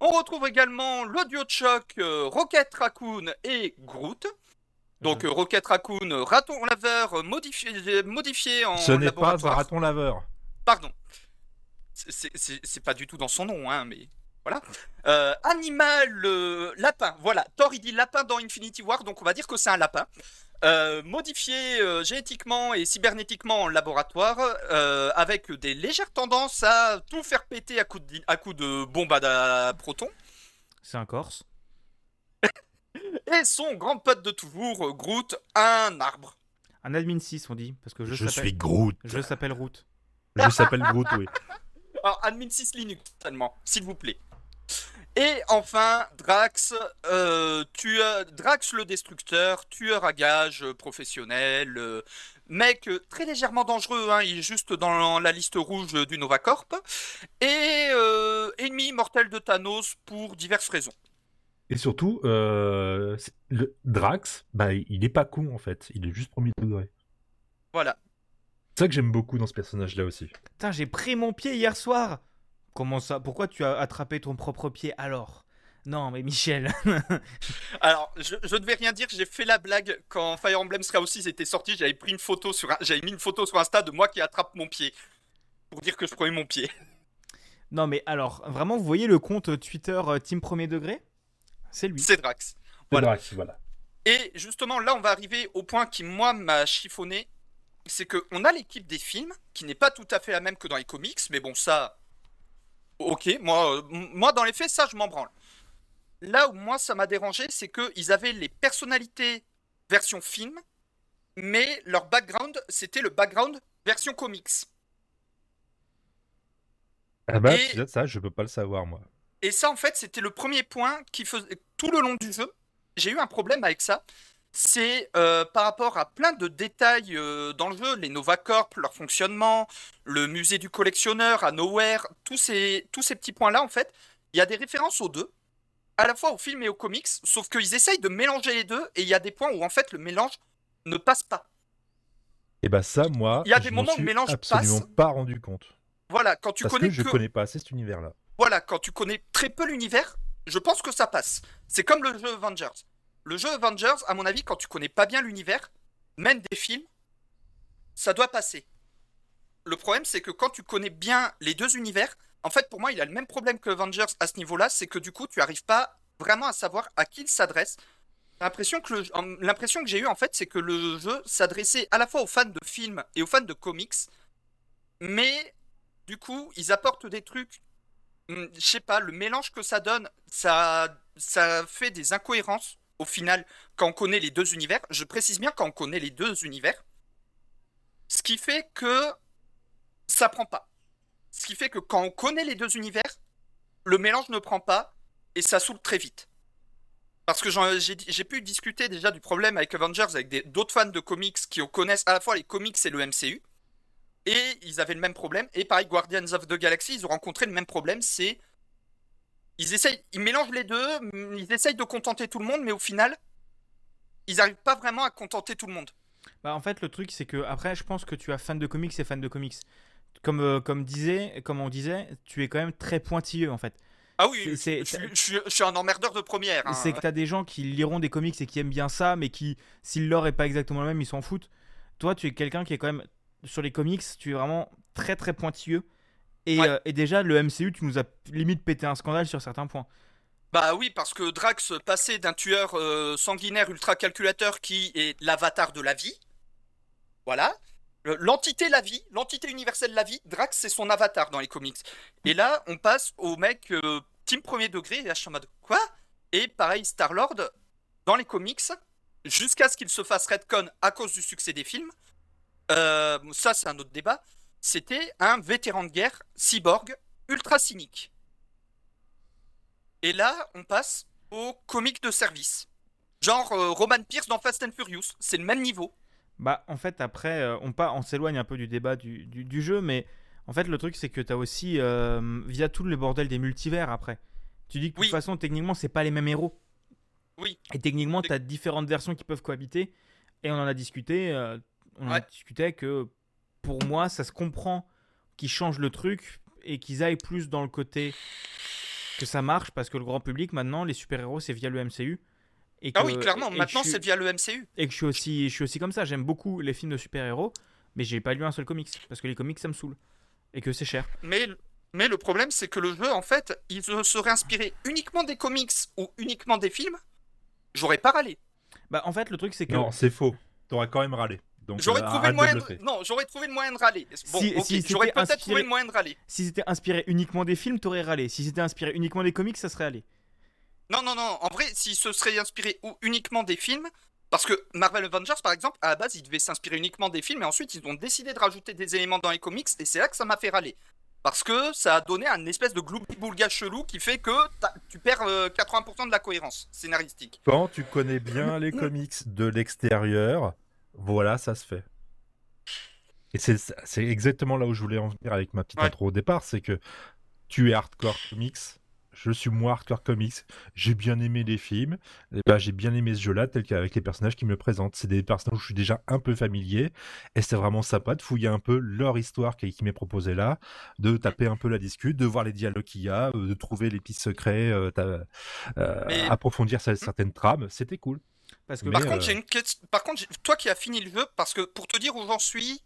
On retrouve également l'audio de choc euh, Rocket Raccoon et Groot. Donc euh, Rocket Raccoon, euh, raton laveur euh, modifié, modifié en Ce n'est pas un raton laveur. Pardon. C'est- pas du tout dans son nom, hein, mais voilà. Euh, animal euh, lapin. Voilà. Thor il dit lapin dans Infinity War, donc on va dire que c'est un lapin. Euh, modifié euh, génétiquement et cybernétiquement en laboratoire, euh, avec des légères tendances à tout faire péter à coups de, à coups de bombe à, à proton. C'est un Corse. Et son grand pote de toujours, euh, Groot, un arbre. Un admin 6, on dit. Parce que je, suis Groot. Je s'appelle Root. Je s'appelle Groot, oui. Alors, admin 6 Linux seulement, s'il vous plaît. Et enfin, Drax, euh, tueur, Drax le destructeur, tueur à gages euh, professionnel, euh, mec euh, très légèrement dangereux, hein, il est juste dans la liste rouge du Novacorp, et euh, ennemi mortel de Thanos pour diverses raisons. Et surtout, euh, le Drax, bah, il est pas con en fait. Il est juste premier degré. Voilà. C'est ça que j'aime beaucoup dans ce personnage-là aussi. Putain, j'ai pris mon pied hier soir. Comment ça Pourquoi tu as attrapé ton propre pied alors? Non, mais Michel. Alors, je, je ne vais rien dire, j'ai fait la blague quand Fire Emblem Chaos 6 était sorti, j'avais pris une photo sur, un- j'avais mis une photo sur Insta de moi qui attrape mon pied. Pour dire que je prenais mon pied. non, mais alors, vraiment, vous voyez le compte Twitter euh, Team Premier Degré? C'est lui. C'est Drax. Voilà. Drax, voilà. Et justement, là, on va arriver au point qui, moi, m'a chiffonné. C'est que on a l'équipe des films, qui n'est pas tout à fait la même que dans les comics, mais bon, ça. Ok, moi, euh, moi dans les faits, ça, je m'en branle. Là où moi, ça m'a dérangé, c'est qu'ils avaient les personnalités version film, mais leur background, c'était le background version comics. Ah bah, Et- ça, je peux pas le savoir moi. Et ça, en fait, c'était le premier point qui faisait tout le long du jeu. J'ai eu un problème avec ça. C'est euh, par rapport à plein de détails euh, dans le jeu, les Nova Corp, leur fonctionnement, le musée du collectionneur à Nowhere, tous ces, tous ces petits points-là, en fait, il y a des références aux deux, à la fois au film et aux comics, sauf qu'ils essayent de mélanger les deux, et il y a des points où, en fait, le mélange ne passe pas. Et bah ça, moi, Il y a des moments où le suis mélange absolument passe. pas rendu compte. Voilà, quand tu parce connais que je que- connais pas assez cet univers-là. Voilà, quand tu connais très peu l'univers, je pense que ça passe. C'est comme le jeu Avengers. Le jeu Avengers, à mon avis, quand tu connais pas bien l'univers, même des films, ça doit passer. Le problème, c'est que quand tu connais bien les deux univers, en fait, pour moi, il a le même problème que Avengers à ce niveau-là, c'est que du coup, tu arrives pas vraiment à savoir à qui il s'adresse. L'impression que, que j'ai eue, en fait, c'est que le jeu s'adressait à la fois aux fans de films et aux fans de comics, mais du coup, ils apportent des trucs Hmm, je sais pas, le mélange que ça donne, ça, ça fait des incohérences au final quand on connaît les deux univers. Je précise bien quand on connaît les deux univers. Ce qui fait que ça prend pas. Ce qui fait que quand on connaît les deux univers, le mélange ne prend pas et ça saoule très vite. Parce que j'ai pu discuter déjà du problème avec Avengers avec d'autres fans de comics qui connaissent à la fois les comics et le MCU. Et ils avaient le même problème. Et pareil, Guardians of the Galaxy, ils ont rencontré le même problème. C'est. Ils essayent. Ils mélangent les deux. mm, Ils essayent de contenter tout le monde, mais au final, ils n'arrivent pas vraiment à contenter tout le monde. Bah, en fait, le truc, c'est que après, je pense que tu as fan de comics et fan de comics. Comme, euh, comme, disait, comme on disait, tu es quand même très pointilleux en fait. Ah oui, je, c'est- je- je suis- un emmerdeur de première. hein. C'est que tu as des gens qui liront des comics et qui aiment bien ça, mais qui, si le lore est pas exactement le même, ils s'en foutent. Toi, tu es quelqu'un qui est quand même sur les comics, tu es vraiment très très pointilleux. Et, Ouais. euh, et déjà, le MCU, tu nous as limite pété un scandale sur certains points. Bah oui, parce que Drax passait d'un tueur euh, sanguinaire ultra calculateur qui est l'avatar de la vie. Voilà. Le- L'entité la vie, l'entité universelle la vie, Drax c'est son avatar dans les comics. Et là, on passe au mec euh, team premier degré, et là je suis en mode quoi? Et pareil, Star-Lord, dans les comics, jusqu'à ce qu'il se fasse redcon à cause du succès des films, euh, ça c'est un autre débat, c'était un vétéran de guerre cyborg ultra cynique. Et là, on passe au comique de service. Genre euh, Roman Pierce dans Fast and Furious. C'est le même niveau. Bah, en fait, après, euh, on, on s'éloigne un peu du débat du, du- du jeu, mais en fait, le truc, c'est que tu as aussi, euh, via tout le bordel des multivers après, tu dis que de Oui. toute façon, techniquement, c'est pas les mêmes héros. Oui. Et techniquement, tu as différentes versions qui peuvent cohabiter, et on en a discuté, on en a discuté que pour moi, ça se comprend qu'ils changent le truc et qu'ils aillent plus dans le côté que ça marche, parce que le grand public, maintenant, les super-héros, c'est via le MCU. Et Ah oui, clairement. et Maintenant, suis- c'est via le MCU. et que je suis aussi, je suis aussi comme ça. J'aime beaucoup les films de super-héros, mais j'ai pas lu un seul comics parce que les comics ça me saoule et que c'est cher. Mais, mais le problème, c'est que le jeu, en fait, il se serait inspiré uniquement des comics ou uniquement des films. J'aurais pas râlé. Bah en fait le truc c'est que Non, c'est faux. T'aurais quand même râlé. Donc, J'aurais euh, trouvé le moyen. de. Non, j'aurais trouvé le moyen de râler. Bon, Si- si j'aurais c'était peut-être inspiré- trouvé le moyen de râler. si c'était inspiré uniquement des films, t'aurais râlé. Si c'était inspiré uniquement des comics, ça serait allé. Non, non, non. En vrai, s'il se serait inspiré ou uniquement des films, parce que Marvel Avengers, par exemple, à la base, il devait s'inspirer uniquement des films, et ensuite, ils ont décidé de rajouter des éléments dans les comics, et c'est là que ça m'a fait râler. Parce que ça a donné un espèce de gloubi-boulga chelou qui fait que tu perds euh, 80% de la cohérence scénaristique. Quand tu connais bien les comics de l'extérieur, voilà, ça se fait. Et c'est exactement là où je voulais en venir avec ma petite Ouais. intro au départ, c'est que tu es hardcore comics, je suis moi hardcore comics, j'ai bien aimé les films, et ben, j'ai bien aimé ce jeu-là tel qu'avec les personnages qui me le présentent. C'est des personnages où je suis déjà un peu familier, et c'est vraiment sympa de fouiller un peu leur histoire qui, qui m'est proposée là, de taper un peu la discute, de voir les dialogues qu'il y a, euh, de trouver les pistes secrets, euh, euh, Mais- approfondir cer- certaines trames, c'était cool. Parce que Mais, Par euh, contre, j'ai une question. Par contre, toi qui as fini le jeu, parce que pour te dire où j'en suis,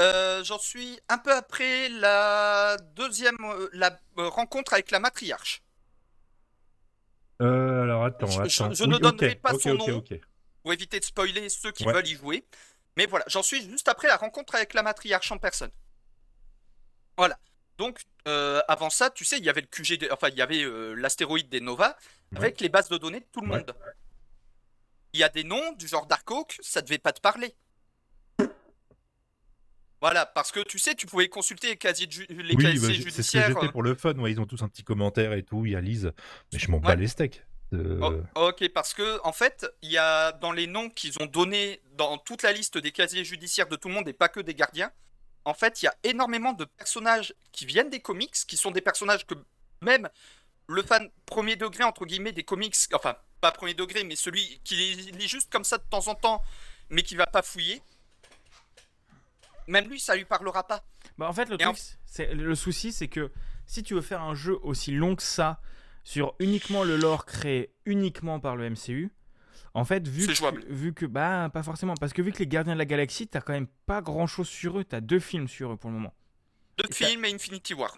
euh, j'en suis un peu après la deuxième euh, la euh, rencontre avec la matriarche. Euh, alors attends, Je- je- attends. je ne donnerai pas son nom. pour éviter de spoiler ceux qui Ouais. veulent y jouer. Mais voilà, j'en suis juste après la rencontre avec la matriarche en personne. Voilà. Donc, euh, avant ça, tu sais, il y avait le QG, de- enfin, il y avait euh, l'astéroïde des Nova avec les bases de données de tout le Ouais. monde. Il y a des noms du genre Darkhawk, ça devait pas te parler. Voilà, parce que tu sais, tu pouvais consulter les casiers, ju- les Oui, casiers bah, c'est ce que judiciaires. j'ai fait euh, pour le fun. Ouais, ils ont tous un petit commentaire et tout. Il y a Lise, mais je m'en bats Ouais. les steaks. Oh, ok, parce que en fait, il y a dans les noms qu'ils ont donnés dans toute la liste des casiers judiciaires de tout le monde et pas que des gardiens. En fait, il y a énormément de personnages qui viennent des comics, qui sont des personnages que même le fan premier degré entre guillemets des comics, enfin pas premier degré, mais celui qui lit juste comme ça de temps en temps, mais qui va pas fouiller. Même lui, ça lui parlera pas. Bah, en fait, le, en- truc, c'est, le souci, c'est que si tu veux faire un jeu aussi long que ça, sur uniquement le lore créé uniquement par le MCU, en fait, vu que, vu que. Bah, pas forcément. Parce que vu que les Gardiens de la Galaxie, t'as quand même pas grand chose sur eux. T'as deux films sur eux pour le moment. Deux Et films et Infinity War.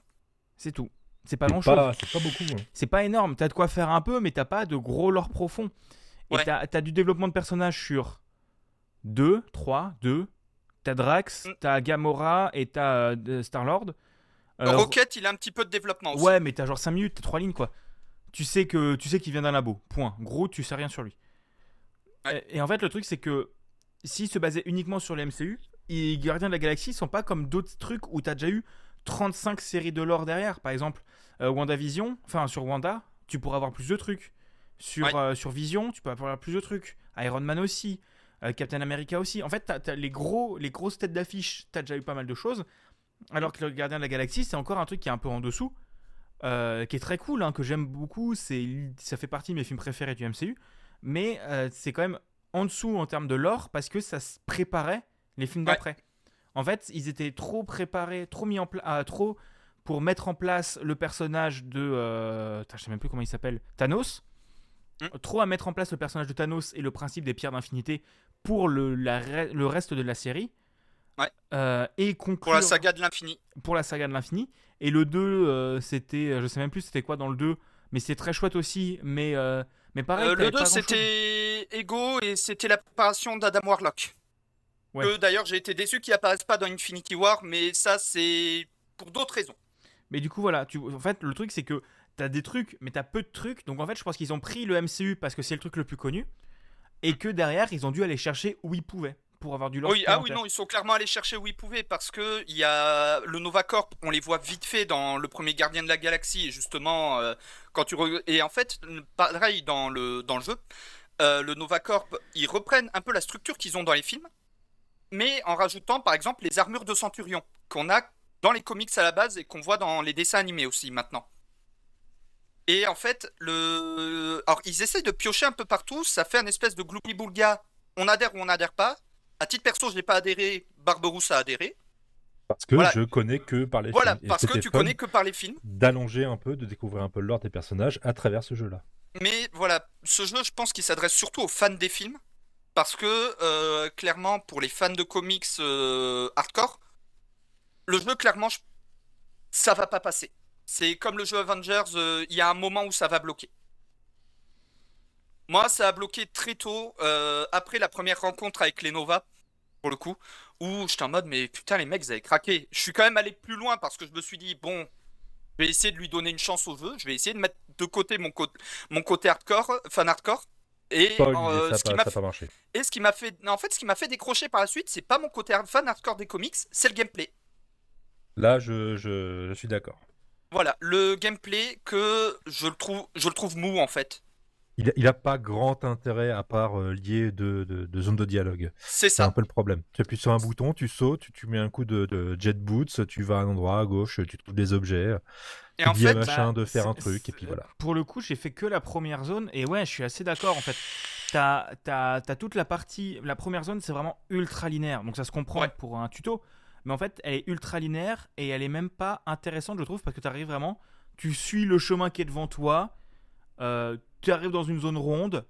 C'est tout. C'est pas c'est grand chose. pas, c'est pas beaucoup. hein. C'est pas énorme. T'as de quoi faire un peu, mais t'as pas de gros lore profond. Et Ouais. t'as, t'as du développement de personnages sur 2, 3, 2. T'as Drax, Mm. t'as Gamora et t'as euh, Star-Lord. Euh, Rocket, il a un petit peu de développement aussi. Ouais, mais t'as genre 5 minutes, t'as 3 lignes quoi. Tu sais que tu sais qu'il vient d'un labo. Point. Gros, tu sais rien sur lui. Ouais. Et, et en fait, le truc c'est que s'il se basait uniquement sur les MCU, les Gardiens de la Galaxie sont pas comme d'autres trucs où t'as déjà eu 35 séries de lore derrière. Par exemple, WandaVision, enfin sur Wanda, tu pourras avoir plus de trucs. Sur, Ouais. euh, sur Vision, tu peux avoir plus de trucs. Iron Man aussi. euh, Captain America aussi. En fait, les, gros, les grosses têtes d'affiche, t'as déjà eu pas mal de choses. Alors que le Gardien de la Galaxie, c'est encore un truc qui est un peu en dessous. euh, qui est très cool, hein, que j'aime beaucoup. C'est, ça fait partie de mes films préférés du MCU. Mais euh, c'est quand même en dessous en termes de lore parce que ça se préparait les films Ouais. d'après. En fait, ils étaient trop préparés, trop mis en place, trop pour mettre en place le personnage de, euh, je sais même plus comment il s'appelle, Thanos. Hmm. Trop à mettre en place le personnage de Thanos et le principe des pierres d'infinité pour le, la re- le reste de la série. Ouais. Euh, et conclure Pour la saga de l'infini. pour la saga de l'infini. Et le 2, euh, c'était, je sais même plus c'était quoi dans le 2, mais c'était très chouette aussi. Mais, euh, mais pareil, Euh, le pas 2, grand-chose. c'était Ego et c'était la préparation d'Adam Warlock. Ouais. D'ailleurs, j'ai été déçu qu'il apparaisse pas dans Infinity War, mais ça, c'est pour d'autres raisons. Mais du coup, voilà, tu... en fait, le truc, c'est que t'as des trucs, mais t'as peu de trucs. Donc en fait, je pense qu'ils ont pris le MCU parce que c'est le truc le plus connu. Et que derrière, ils ont dû aller chercher où ils pouvaient pour avoir du lore Oui, ah oui, non, ils sont clairement allés chercher où ils pouvaient parce que il y a le Nova Corp, on les voit vite fait dans le premier Gardien de la Galaxie et justement euh, quand tu re- et en fait pareil dans le dans le jeu, euh, le Nova Corp, ils reprennent un peu la structure qu'ils ont dans les films, mais en rajoutant par exemple les armures de Centurion qu'on a dans les comics à la base et qu'on voit dans les dessins animés aussi maintenant. Et en fait, le... Alors, ils essayent de piocher un peu partout, ça fait un espèce de gloubi-boulga, on adhère ou on n'adhère pas. À titre perso, je n'ai pas adhéré, Barberousse a adhéré. Parce que Voilà. je connais que par les Voilà, films. Et parce que tu connais que par les films. D'allonger un peu, de découvrir un peu le lore des personnages à travers ce jeu-là. Mais voilà, ce jeu, je pense qu'il s'adresse surtout aux fans des films. Parce que, euh, clairement, pour les fans de comics euh, hardcore, le jeu, clairement, je- ça va pas passer. C'est comme le jeu Avengers, euh, il y a un moment où ça va bloquer. Moi, ça a bloqué très tôt, euh, après la première rencontre avec les Nova, pour le coup, où j'étais en mode, mais putain, les mecs, vous avez craqué. Je suis quand même allé plus loin parce que je me suis dit, bon, je vais essayer de lui donner une chance au jeu, je vais essayer de mettre de côté mon, côté hardcore, fan hardcore. Et, euh, ce qui m'a et ce qui fait, en fait, ce qui m'a fait décrocher par la suite, c'est pas mon côté fan hardcore des comics, c'est le gameplay. Là, je, je, je suis d'accord. Voilà, le gameplay que je le trouve, je le trouve mou en fait. Il a, il a pas grand intérêt à part euh, lier de, de, de zones de dialogue. C'est C'est un ça. peu le problème. Tu appuies sur un bouton, tu sautes, tu, tu mets un coup de, de jet boots, tu vas à un endroit à gauche, tu trouves des objets, Et tu en dis à fait, machin bah, de faire un truc, et puis voilà. Pour le coup, j'ai fait que la première zone et ouais, je suis assez d'accord en fait. T'as as, toute la partie. La première zone, c'est vraiment ultra linéaire. Donc ça se comprend Ouais. pour un tuto. Mais en fait, elle est ultra linéaire et elle est même pas intéressante, je trouve, parce que tu arrives vraiment. Tu suis le chemin qui est devant toi. euh, tu arrives dans une zone ronde.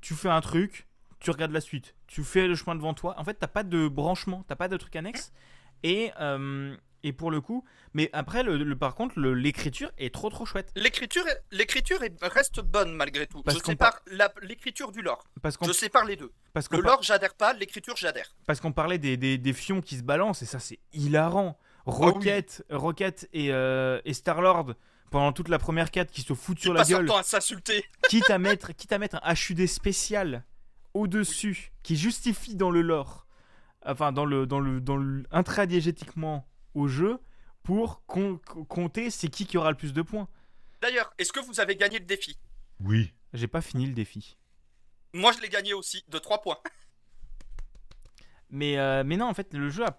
Tu fais un truc. Tu regardes la suite. Tu fais le chemin devant toi. En fait, t'as pas de branchement. T'as pas de truc annexe. Et, euh, et pour le coup. Mais après, le, le- par contre, l'écriture est trop trop chouette. l'écriture, l'écriture est- reste bonne malgré tout. Parce je sépare l'écriture du lore. Parce qu'on Je sépare les deux. parce qu'on Le par- lore, j'adhère pas. L'écriture, j'adhère. parce qu'on parlait des, des, des fions qui se balancent et ça c'est hilarant. oui. Rocket, Rocket et, euh, et Star-Lord pendant toute la première quête qui se foutent sur la gueule, temps à s'insulter. quitte à mettre quitte à mettre un HUD spécial au-dessus qui justifie dans le lore, enfin dans le dans le dans le intradiégétiquement au jeu pour com- compter c'est qui qui aura le plus de points. D'ailleurs, est-ce que vous avez gagné le défi? Oui. J'ai pas fini le défi. Moi, je l'ai gagné aussi, de 3 points. Mais euh, mais non en fait le jeu a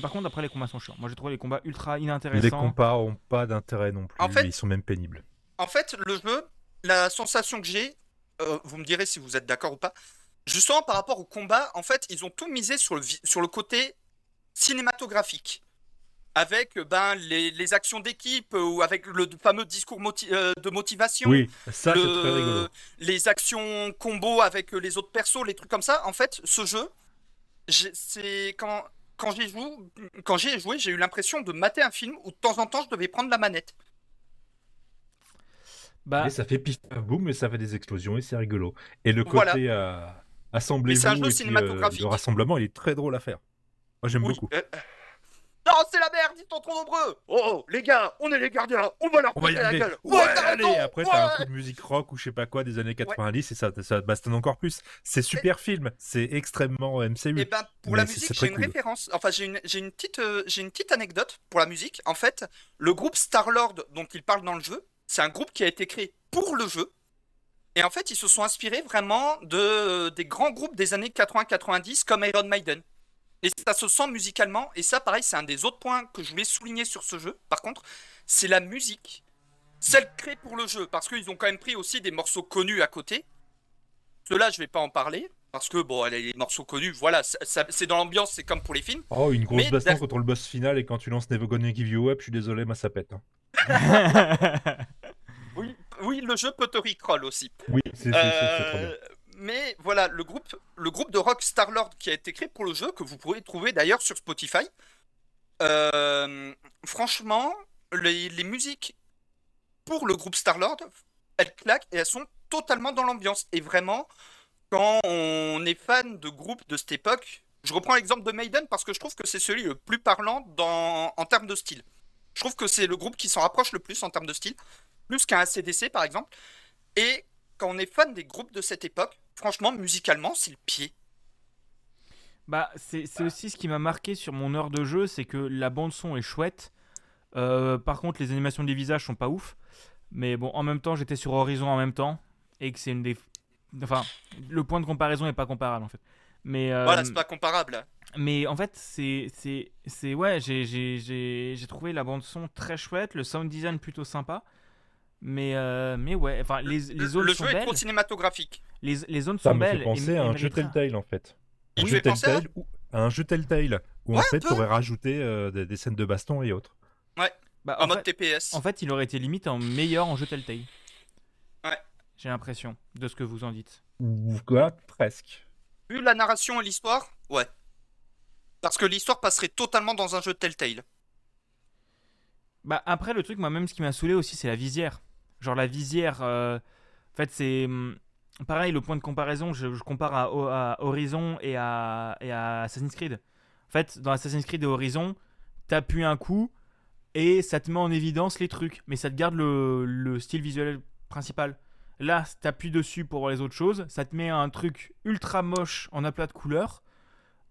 par contre, après, les combats sont chiants. Moi, j'ai trouvé les combats ultra Les inintéressants. combats ont pas d'intérêt non plus, En fait- ils sont même pénibles. En fait, le jeu, la sensation que j'ai, euh, vous me direz si vous êtes d'accord ou pas, justement par rapport au combat, en fait, ils ont tout misé sur le, sur le côté cinématographique. Avec euh, ben, les, les actions d'équipe euh, ou avec le fameux discours moti- euh, de motivation. Oui, ça c'est le- très rigolo. les actions combo avec euh, les autres persos, les trucs comme ça. En fait, ce jeu, c'est quand quand j'y joue, quand j'y ai joué, j'ai eu l'impression de mater un film où de temps en temps je devais prendre la manette. Bah, Et ça fait pif boum, mais ça fait des explosions et c'est rigolo. Et le Voilà. côté euh, assemblez-vous Mais c'est un jeu et puis, euh, cinématographique. le rassemblement, il est très drôle à faire. Moi j'aime Oui, beaucoup. euh, euh. Non, c'est la merde, ils sont trop nombreux. Oh, les gars, on est les gardiens, on va leur On va y péter la aller. gueule. Ouais, t'as allez. raison, Après t'as un ouais. coup de musique rock ou je sais pas quoi des années 90 et ça, ça bastonne encore plus. C'est super film, c'est extrêmement MCU. Et ben pour Mais la musique, c'est j'ai une cool. référence. Enfin, j'ai une, j'ai une petite, euh, j'ai une petite anecdote pour la musique. En fait, le groupe Star-Lord dont il parle dans le jeu, c'est un groupe qui a été créé pour le jeu. Et en fait, ils se sont inspirés vraiment de des grands groupes des années 80-90 comme Iron Maiden. Et ça se sent musicalement. Et ça, pareil, c'est un des autres points que je voulais souligner sur ce jeu. Par contre, c'est la musique, celle créée pour le jeu, parce qu'ils ont quand même pris aussi des morceaux connus à côté. Ceux-là, je vais pas en parler. Parce que, bon, les morceaux connus, voilà, ça- ça- c'est dans l'ambiance, c'est comme pour les films. Oh, une grosse baston contre le boss final et quand tu lances Never Gonna Give You Up, je suis désolé, mais ça pète. hein. Oui, oui le jeu peut te aussi. Oui, c'est c'est- c'est- c'est trop bien. Euh, mais voilà, le groupe, de rock Star-Lord qui a été créé pour le jeu, que vous pourrez trouver d'ailleurs sur Spotify. Euh, franchement, les, musiques pour le groupe Star-Lord, elles claquent et elles sont totalement dans l'ambiance. Et vraiment, quand on est fan de groupes de cette époque, je reprends l'exemple de Maiden parce que je trouve que c'est celui le plus parlant en termes de style. Je trouve que c'est le groupe qui s'en rapproche le plus en termes de style, plus qu'un ACDC par exemple. Et quand on est fan des groupes de cette époque, franchement, musicalement, c'est le pied. Bah, c'est aussi ce qui m'a marqué sur mon heure de jeu, c'est que la bande son est chouette. Euh, par contre, les animations des visages sont pas ouf. Mais bon, en même temps, j'étais sur Horizon en même temps et que c'est une des, enfin, le point de comparaison est pas comparable en fait. Mais euh, Voilà, c'est pas comparable. mais en fait, c'est ouais, j'ai trouvé la bande son très chouette, le sound design plutôt sympa. Mais euh, mais ouais, enfin les les Le, zones le sont jeu est belles. trop cinématographique. Les, les zones Ça sont me belles. fait et- penser et à un me jeu Telltale en fait. Un me jeu fait penser à- Telltale où, un jeu Telltale où en Ouais, fait t'aurais rajouté euh, des, des scènes de baston et autres. Bah, En, en, mode fait, TPS. en fait, il aurait été limite en meilleur en jeu Telltale. Ouais. J'ai l'impression de ce que vous en dites. Ou quoi, presque. Vu la narration et l'histoire, ouais. Parce que l'histoire passerait totalement dans un jeu Telltale. Bah après le truc moi même ce qui m'a saoulé aussi c'est la visière. Genre la visière euh, en fait c'est hum, pareil le point de comparaison je, compare à Horizon et à, et à Assassin's Creed. En fait dans Assassin's Creed et Horizon t'appuies un coup et ça te met en évidence les trucs mais ça te garde le, le style visuel principal. Là t'appuies dessus pour voir les autres choses ça te met un truc ultra moche en aplat de couleurs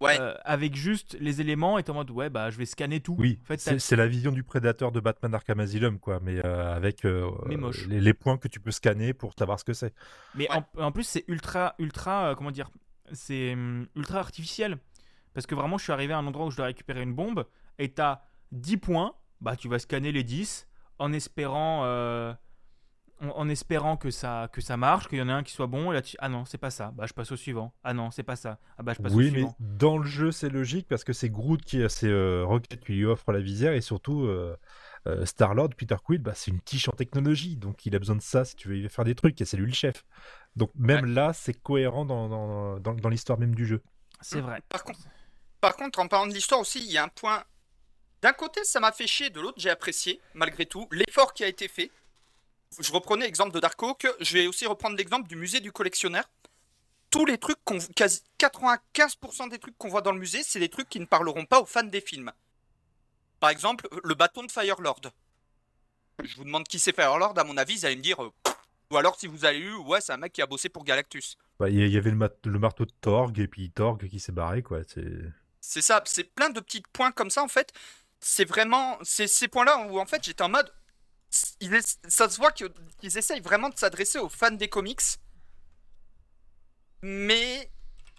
Ouais. euh, avec juste les éléments et t'es en mode ouais bah je vais scanner tout. Oui, En fait, c'est la vision du prédateur de Batman Arkham Asylum, quoi, mais euh, avec euh, Mais moche. les, les points que tu peux scanner pour savoir ce que c'est. Mais Ouais. en, en plus, c'est ultra, ultra, euh, comment dire, c'est hum, ultra artificiel. Parce que vraiment, je suis arrivé à un endroit où je dois récupérer une bombe et t'as 10 points, bah tu vas scanner les 10 en espérant, euh, en, en espérant que ça, que ça marche, qu'il y en ait un qui soit bon. Et là, tu, ah non, c'est pas ça, bah je passe au suivant. Ah non, c'est pas ça, ah bah je passe au Oui, mais suivant. dans le jeu, c'est logique parce que c'est Groot qui, c'est euh, Rocket qui lui offre la visière et surtout euh, euh, Star-Lord, Peter Quill, bah, c'est une tiche en technologie, donc il a besoin de ça si tu veux faire des trucs et c'est lui le chef. Donc même là, c'est cohérent dans, dans, dans, dans l'histoire même du jeu. C'est vrai. Par contre, par contre, en parlant de l'histoire aussi, il y a un point. D'un côté, ça m'a fait chier, de l'autre, j'ai apprécié, malgré tout, l'effort qui a été fait. Je reprenais l'exemple de Dark Oak, je vais aussi reprendre l'exemple du musée du collectionneur. Tous les trucs, qu'on, quasi 95% des trucs qu'on voit dans le musée, c'est des trucs qui ne parleront pas aux fans des films. Par exemple, le bâton de Firelord. Je vous demande qui c'est Firelord, à mon avis, vous allez me dire. euh, ou alors, si vous avez eu, ouais, c'est un mec qui a bossé pour Galactus. Bah, Il y, il y avait le marteau de Torg et puis Torg qui s'est barré, quoi. C'est... C'est ça, c'est plein de petits points comme ça en fait. C'est vraiment c'est ces points-là où en fait j'étais en mode ça se voit qu'ils essayent vraiment de s'adresser aux fans des comics. Mais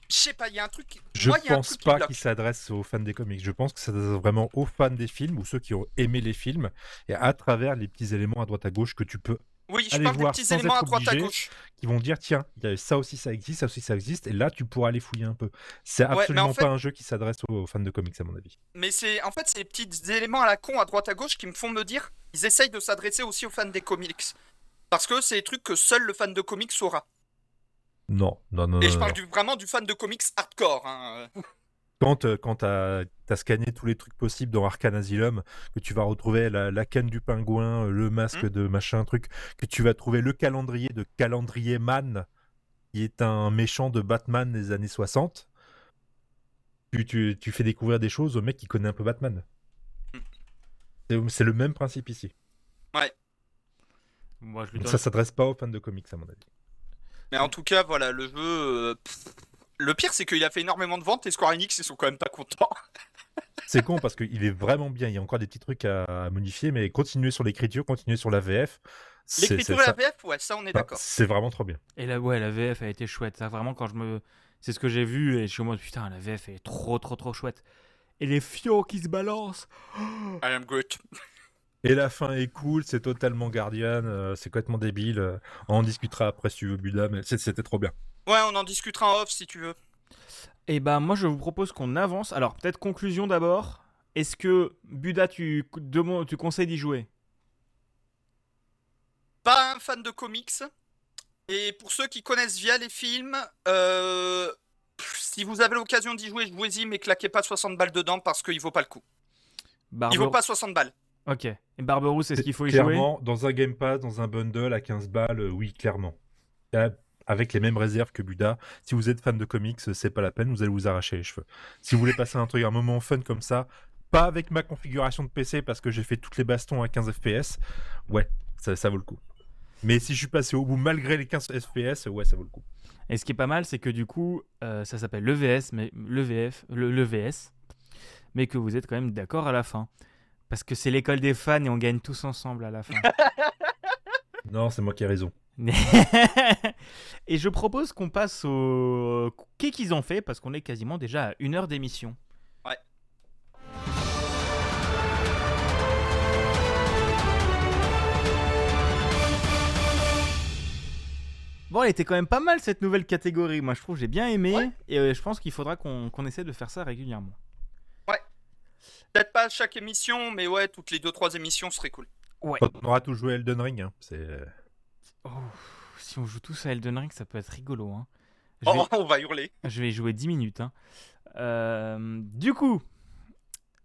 je sais pas, il y a un truc Je moi, il y a un pense truc qui pas bloque. qu'il s'adresse aux fans des comics. Je pense que ça s'adresse vraiment aux fans des films ou ceux qui ont aimé les films et à travers les petits éléments à droite à gauche que tu peux, Oui, je allez parle des voir petits sans éléments à droite à obligé. gauche. qui vont dire tiens, ça aussi ça existe, ça aussi ça existe et là tu pourras aller fouiller un peu. C'est en absolument fait- pas un jeu qui s'adresse aux, fans de comics à mon avis. Mais c'est en fait ces petits éléments à la con à droite à gauche qui me font me dire ils essayent de s'adresser aussi aux fans des comics. Parce que c'est des trucs que seul le fan de comics saura. Non, non, non. Et non, je parle non. du, vraiment du fan de comics hardcore. hein. Quand, euh, quand t'as as scanné tous les trucs possibles dans Arcane Asylum, que tu vas retrouver la, la canne du pingouin, euh, le masque Hmm. de machin truc, que tu vas trouver le calendrier de Calendrier Man, qui est un méchant de Batman des années 60. Tu, tu, tu fais découvrir des choses au mec qui connaît un peu Batman. C'est- le même principe ici. Moi, je lui donne- ça s'adresse pas aux fans de comics à mon avis. Mais en tout cas, voilà, le jeu. euh, pff, Le pire, c'est qu'il a fait énormément de ventes et Square Enix, ils sont quand même pas contents. C'est con parce qu'il est vraiment bien. Il y a encore des petits trucs à, modifier, mais continuer sur l'écriture, continuer sur la VF. L'écriture et la ça- VF, ouais, ça, on est enfin, d'accord. C'est vraiment trop bien. Et là, ouais, la VF a été chouette. Ça, vraiment, quand je me. C'est ce que j'ai vu et je suis en mode putain, la VF est trop, trop, trop chouette. Et les fios qui se balancent. I am Groot. Et la fin est cool, c'est totalement Guardian, euh, c'est complètement débile. euh, on en discutera après si tu veux, Buda, mais c'était trop bien. Ouais, on en discutera en off si tu veux. Et ben, moi, je vous propose qu'on avance. Alors, peut-être conclusion d'abord. Est-ce que Buda, tu, demande- tu conseilles d'y jouer? Pas un fan de comics. Et pour ceux qui connaissent via les films, euh, si vous avez l'occasion d'y jouer, jouez-y, mais claquez pas 60 balles dedans parce qu'il vaut pas le coup. Il Barbe... vaut pas 60 balles. Ok. Et Barberousse, est-ce qu'il faut y jouer? Clairement, dans un Game Pass, dans un bundle à 15 balles, euh, oui, clairement. Avec les mêmes réserves que Buda. Si vous êtes fan de comics, c'est pas la peine, vous allez vous arracher les cheveux. Si vous voulez passer un truc, un moment fun comme ça, pas avec ma configuration de PC parce que j'ai fait toutes les bastons à 15 FPS, ouais, ça, ça vaut le coup. Mais si je suis passé au bout malgré les 15 FPS, ouais, ça vaut le coup. Et ce qui est pas mal, c'est que du coup, euh, ça s'appelle le VS, mais le VF, le, le VS, mais que vous êtes quand même d'accord à la fin. Parce que c'est l'école des fans et on gagne tous ensemble à la fin. Non, c'est moi qui ai raison. et je propose qu'on passe au qu'est-ce qu'ils ont fait parce qu'on est quasiment déjà à une heure d'émission. Ouais. Bon, elle était quand même pas mal cette nouvelle catégorie. Moi, je trouve, j'ai bien aimé. Ouais. Et euh, je pense qu'il faudra qu'on essaie de faire ça régulièrement. Peut-être pas à chaque émission, mais ouais, toutes les 2-3 émissions serait cool. Ouais. Quand on aura tout joué à Elden Ring, hein, c'est... Oh, si on joue tous à Elden Ring, ça peut être rigolo. Hein. Je, Oh, vais, on va hurler. je vais y jouer 10 minutes. hein. Euh, du coup,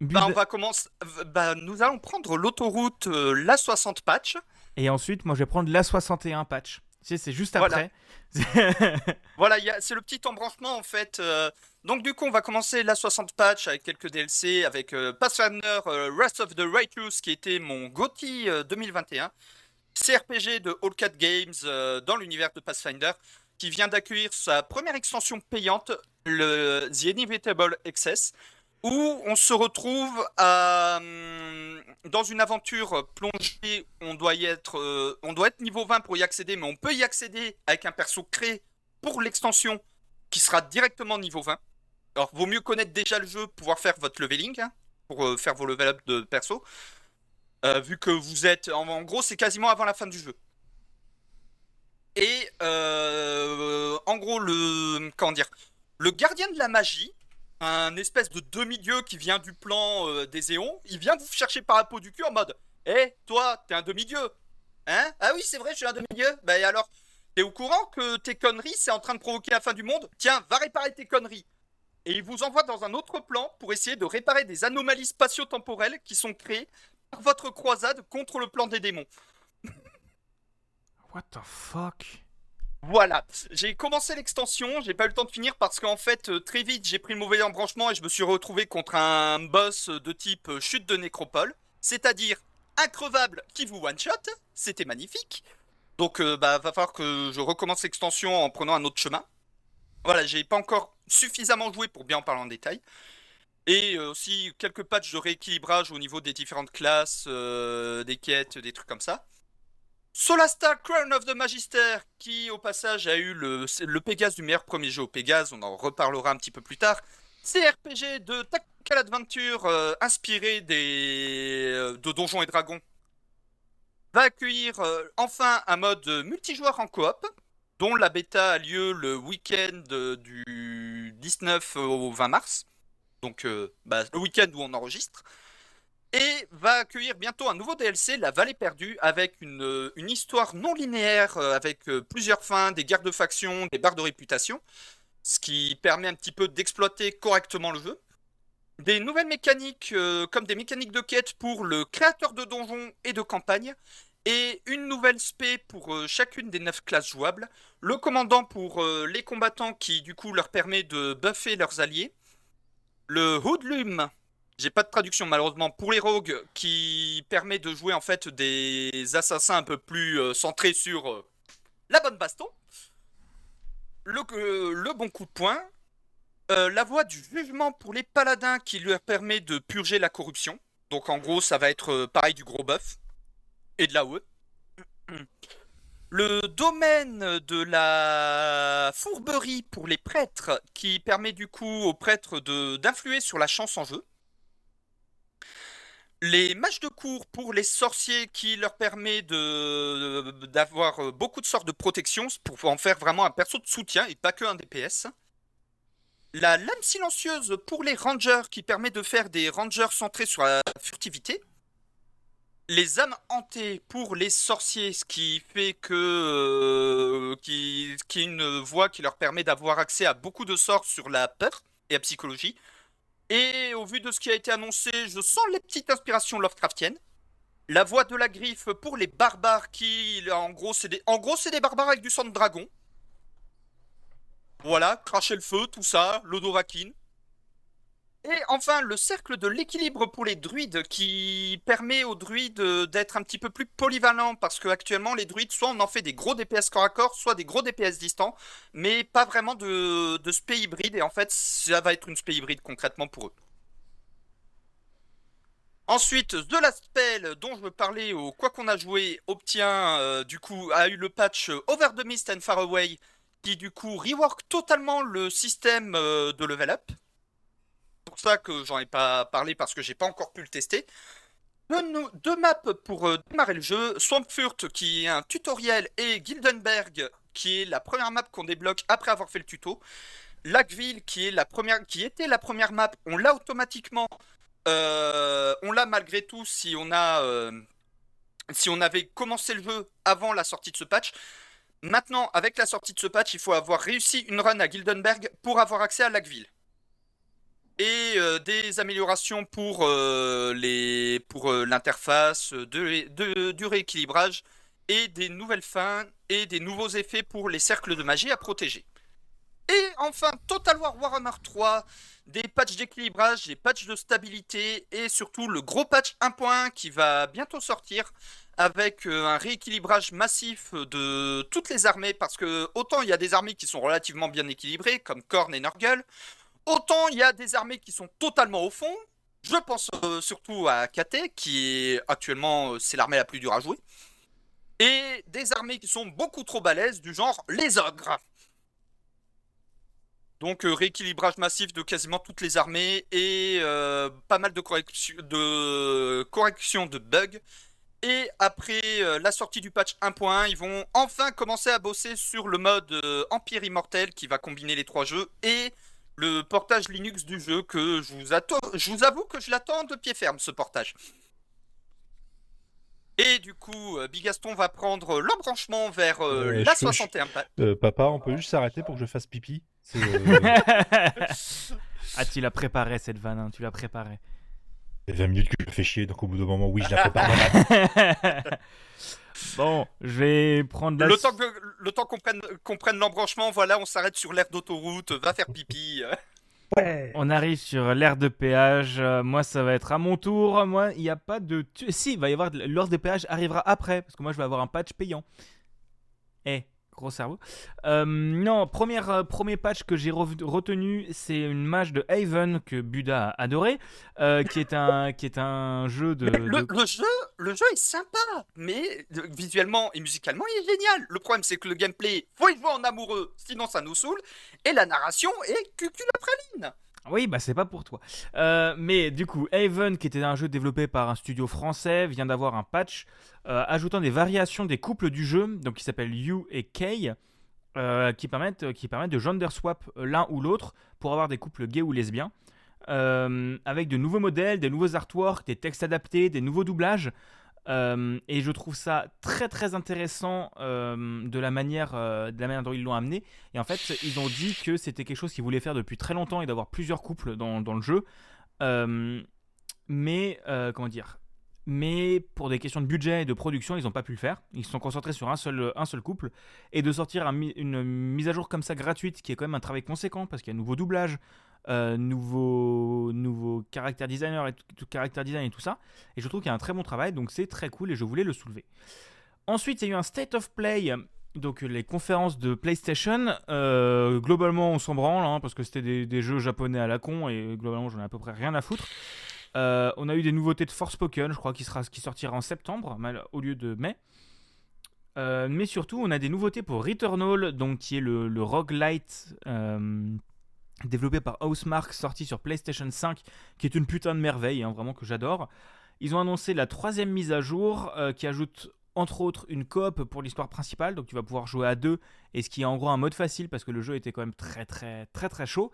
Bah, on va commencer. Bah, nous allons prendre l'autoroute euh, la 60 patch. et ensuite, moi, je vais prendre la 61 patch. Tu sais, c'est juste Voilà. après. Voilà, a- c'est le petit embranchement en fait. euh, Donc du coup, on va commencer la 60 patch avec quelques DLC, avec euh, Pathfinder euh, Wrath of the Righteous qui était mon GOTY euh, 2021, CRPG de All Cat Games euh, dans l'univers de Pathfinder. qui vient d'accueillir sa première extension payante, le The Inevitable Excess, où on se retrouve hum, dans une aventure plongée. On doit, y être, euh, on doit être niveau 20 pour y accéder, mais on peut y accéder avec un perso créé pour l'extension qui sera directement niveau 20. Alors, vaut mieux connaître déjà le jeu, pouvoir faire votre leveling, hein, pour euh, faire vos level up de perso. Euh, vu que vous êtes. En, gros, c'est quasiment avant la fin du jeu. Et euh, en gros, le. Comment dire Le gardien de la magie, un espèce de demi-dieu qui vient du plan des éons, il vient vous chercher par la peau du cul en mode Hé, toi, t'es un demi-dieu Hein? Ah oui, c'est vrai, je suis un demi-dieu Bah alors T'es au courant que tes conneries, c'est en train de provoquer la fin du monde? Tiens, va réparer tes conneries Et il vous envoie dans un autre plan pour essayer de réparer des anomalies spatio-temporelles qui sont créées par votre croisade contre le plan des démons. What the fuck? Voilà, j'ai commencé l'extension, j'ai pas eu le temps de finir parce qu'en fait, euh, très vite, j'ai pris le mauvais embranchement et je me suis retrouvé contre un boss de type euh, chute de nécropole, c'est-à-dire increvable qui vous one-shot, c'était magnifique. Donc, euh, bah, va falloir que je recommence l'extension en prenant un autre chemin. Voilà, j'ai pas encore suffisamment joué pour bien en parler en détail. Et euh, aussi quelques patchs de rééquilibrage au niveau des différentes classes, euh, des quêtes, des trucs comme ça. Solastar Crown of the Magister, qui au passage a eu le, le Pégase du meilleur premier jeu au Pégase, on en reparlera un petit peu plus tard. CRPG de Tactical Adventure euh, inspiré des, de Donjons et Dragons va accueillir enfin un mode multijoueur en coop, dont la bêta a lieu le week-end euh, du 19 au 20 mars, donc euh, bah, le week-end où on enregistre et va accueillir bientôt un nouveau DLC, La Vallée Perdue, avec une, euh, histoire non linéaire, avec plusieurs fins, des guerres de factions, des barres de réputation, ce qui permet un petit peu d'exploiter correctement le jeu. Des nouvelles mécaniques, comme des mécaniques de quête pour le créateur de donjons et de campagne, et une nouvelle spé pour chacune des neuf classes jouables, le commandant pour euh, les combattants qui du coup leur permet de buffer leurs alliés, le hoodlum j'ai pas de traduction malheureusement pour les rogues qui permet de jouer en fait des assassins un peu plus euh, centrés sur euh, la bonne baston. Le, bon coup de poing. La voie du jugement pour les paladins qui leur permet de purger la corruption. Donc en gros ça va être pareil du gros buff. Et de la E. Le domaine de la fourberie pour les prêtres qui permet du coup aux prêtres de- d'influer sur la chance en jeu. Les matchs de cours pour les sorciers qui leur permet de d'avoir euh, beaucoup de sortes de protection pour en faire vraiment un perso de soutien et pas que un DPS. La lame silencieuse pour les rangers qui permet de faire des rangers centrés sur la furtivité. Les âmes hantées pour les sorciers, ce qui fait que euh, qui, une voie qui leur permet d'avoir accès à beaucoup de sorts sur la peur et la psychologie. Et au vu de ce qui a été annoncé, je sens les petites inspirations Lovecraftiennes. La voix de la griffe pour les barbares qui, en des, en gros, c'est des barbares avec du sang de dragon. Voilà, cracher le feu, tout ça, l'odorakine. Et enfin, le cercle de l'équilibre pour les druides qui permet aux druides euh, d'être un petit peu plus polyvalents parce que actuellement les druides, soit on en fait des gros DPS corps à corps, soit des gros DPS distants, mais pas vraiment de, de spé hybride. Et en fait, ça va être une spé hybride concrètement pour eux. Ensuite, The Last Spell, dont je veux parler au Quoi qu'on a joué, obtient, euh, du coup, a eu le patch euh, Over the Mist and Far Away, qui du coup rework totalement le système de level up. Pour ça que j'en ai pas parlé parce que j'ai pas encore pu le tester. Deux, deux maps pour euh, démarrer le jeu, Swampfurt qui est un tutoriel et Gildenberg qui est la première map qu'on débloque après avoir fait le tuto. Lackville qui est la première, qui était la première map, on l'a automatiquement. Euh, on l'a malgré tout si on a, euh, si on avait commencé le jeu avant la sortie de ce patch. Maintenant, avec la sortie de ce patch, il faut avoir réussi une run à Gildenberg pour avoir accès à Lackville. Et euh, des améliorations pour euh, euh, l'interface, de, du rééquilibrage et des nouvelles fins et des nouveaux effets pour les cercles de magie à protéger. Et enfin, Total War Warhammer 3, des patchs d'équilibrage, des patchs de stabilité et surtout le gros patch 1.1 qui va bientôt sortir avec un rééquilibrage massif de toutes les armées parce que autant il y a des armées qui sont relativement bien équilibrées comme Korn et Nurgle, autant il y a des armées qui sont totalement au fond. Je pense euh, surtout à KT qui est actuellement euh, c'est l'armée la plus dure à jouer et des armées qui sont beaucoup trop balèzes du genre les ogres. Donc euh, rééquilibrage massif de quasiment toutes les armées et pas mal de, correction, de corrections de bugs. Et après la sortie du patch 1.1, ils vont enfin commencer à bosser sur le mode Empire Immortel qui va combiner les trois jeux et le portage Linux du jeu que je vous, je vous avoue que je l'attends de pied ferme ce portage. Et du coup, euh, Bigaston va prendre l'embranchement vers euh, Ouais, la je peux- 61 pa- Euh, papa, on peut juste s'arrêter pour que je fasse pipi C'est, euh, ah, tu l'as préparé cette vanne, hein, tu l'as préparé. ça fait 20 minutes que je me fais chier, donc au bout d'un moment, oui, je la prépare. bon, je vais prendre la. Le temps, que- le temps qu'on prenne, qu'on prenne l'embranchement, voilà, on s'arrête sur l'aire d'autoroute, va faire pipi. euh. On arrive sur l'aire de péage. euh, moi, ça va être à mon tour. Moi, il n'y a pas de. tu- Si, il va y avoir. L'heure de péage arrivera après. Parce que moi, je vais avoir un patch payant. Eh, gros cerveau. Euh, non, première, euh, premier patch que j'ai retenu, c'est une mage de Haven que Buda a adoré. euh, qui, est un, qui est un jeu de. Le, de- le jeu, le jeu est sympa, mais visuellement et musicalement, il est génial. Le problème, c'est que le gameplay, faut y jouer en amoureux, sinon ça nous saoule. Et la narration est cucul la praline. Oui, bah c'est pas pour toi. Euh, mais du coup, Haven, qui était un jeu développé par un studio français, vient d'avoir un patch euh, ajoutant des variations des couples du jeu, donc qui s'appellent You et Kay, euh, qui, permettent, qui permettent de gender swap l'un ou l'autre pour avoir des couples gays ou lesbiens. avec de nouveaux modèles, des nouveaux artworks, des textes adaptés, des nouveaux doublages. Euh, et je trouve ça très très intéressant euh, de, la manière, euh, de la manière dont ils l'ont amené. Et en fait, ils ont dit que c'était quelque chose qu'ils voulaient faire depuis très longtemps et d'avoir plusieurs couples dans, le jeu. Mais, comment dire mais pour des questions de budget et de production, ils n'ont pas pu le faire. Ils se sont concentrés sur un seul, un seul couple. Et de sortir une mise à jour comme ça gratuite, qui est quand même un travail conséquent, parce qu'il y a un nouveau doublage, euh, nouveau, nouveau et tout, design et tout ça. Et je trouve qu'il y a un très bon travail, donc c'est très cool et je voulais le soulever. Ensuite, il y a eu un State of Play, donc les conférences de PlayStation. Euh, globalement, on s'en branle, hein, parce que c'était des, jeux japonais à la con, et globalement, j'en ai à peu près rien à foutre. Euh, on a eu des nouveautés de Forspoken, je crois, qui, sera, qui sortira en septembre, au lieu de mai. Euh, mais surtout, on a des nouveautés pour Returnal, donc qui est le, le roguelite développé par Housemark, sorti sur PlayStation 5, qui est une putain de merveille, hein, vraiment que j'adore. Ils ont annoncé la troisième mise à jour, euh, qui ajoute entre autres une coop pour l'histoire principale, donc tu vas pouvoir jouer à deux, et ce qui est en gros un mode facile, parce que le jeu était quand même très très très très chaud.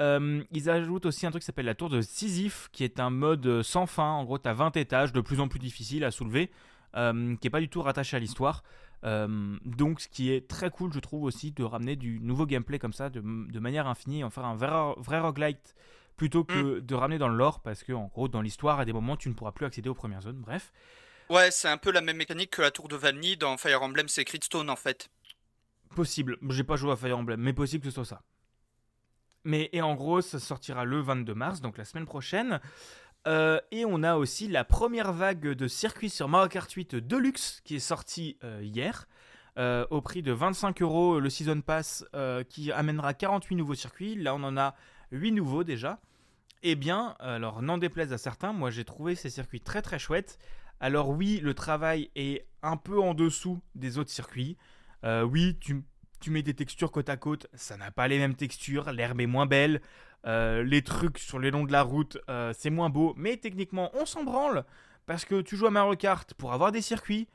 Euh, ils ajoutent aussi un truc qui s'appelle la tour de Sisyphe, qui est un mode sans fin. En gros, tu as 20 étages, de plus en plus difficiles à soulever, euh, qui est pas du tout rattaché à l'histoire. Euh, donc, ce qui est très cool, je trouve aussi, de ramener du nouveau gameplay comme ça, de, de manière infinie, en faire un vrai, vrai roguelite, plutôt que de ramener dans le lore, parce que en gros, dans l'histoire, à des moments, tu ne pourras plus accéder aux premières zones. Bref. Ouais, c'est un peu la même mécanique que la tour de Vanille dans Fire Emblem Secret Stone en fait. Possible. J'ai pas joué à Fire Emblem, mais possible que ce soit ça. Mais et en gros, ça sortira le 22 mars, donc la semaine prochaine. Euh, et on a aussi la première vague de circuits sur Mario Kart 8 Deluxe qui est sortie euh, hier. euh, au prix de 25 euros le Season Pass qui amènera 48 nouveaux circuits. Là, on en a 8 nouveaux déjà. Eh bien, alors n'en déplaise à certains, moi j'ai trouvé ces circuits très très chouettes. Alors oui, le travail est un peu en dessous des autres circuits. Oui, tu mets des textures côte à côte, ça n'a pas les mêmes textures, l'herbe est moins belle, euh, les trucs sur les longs de la route, euh, c'est moins beau, mais techniquement, on s'en branle, parce que tu joues à Mario Kart pour avoir des circuits,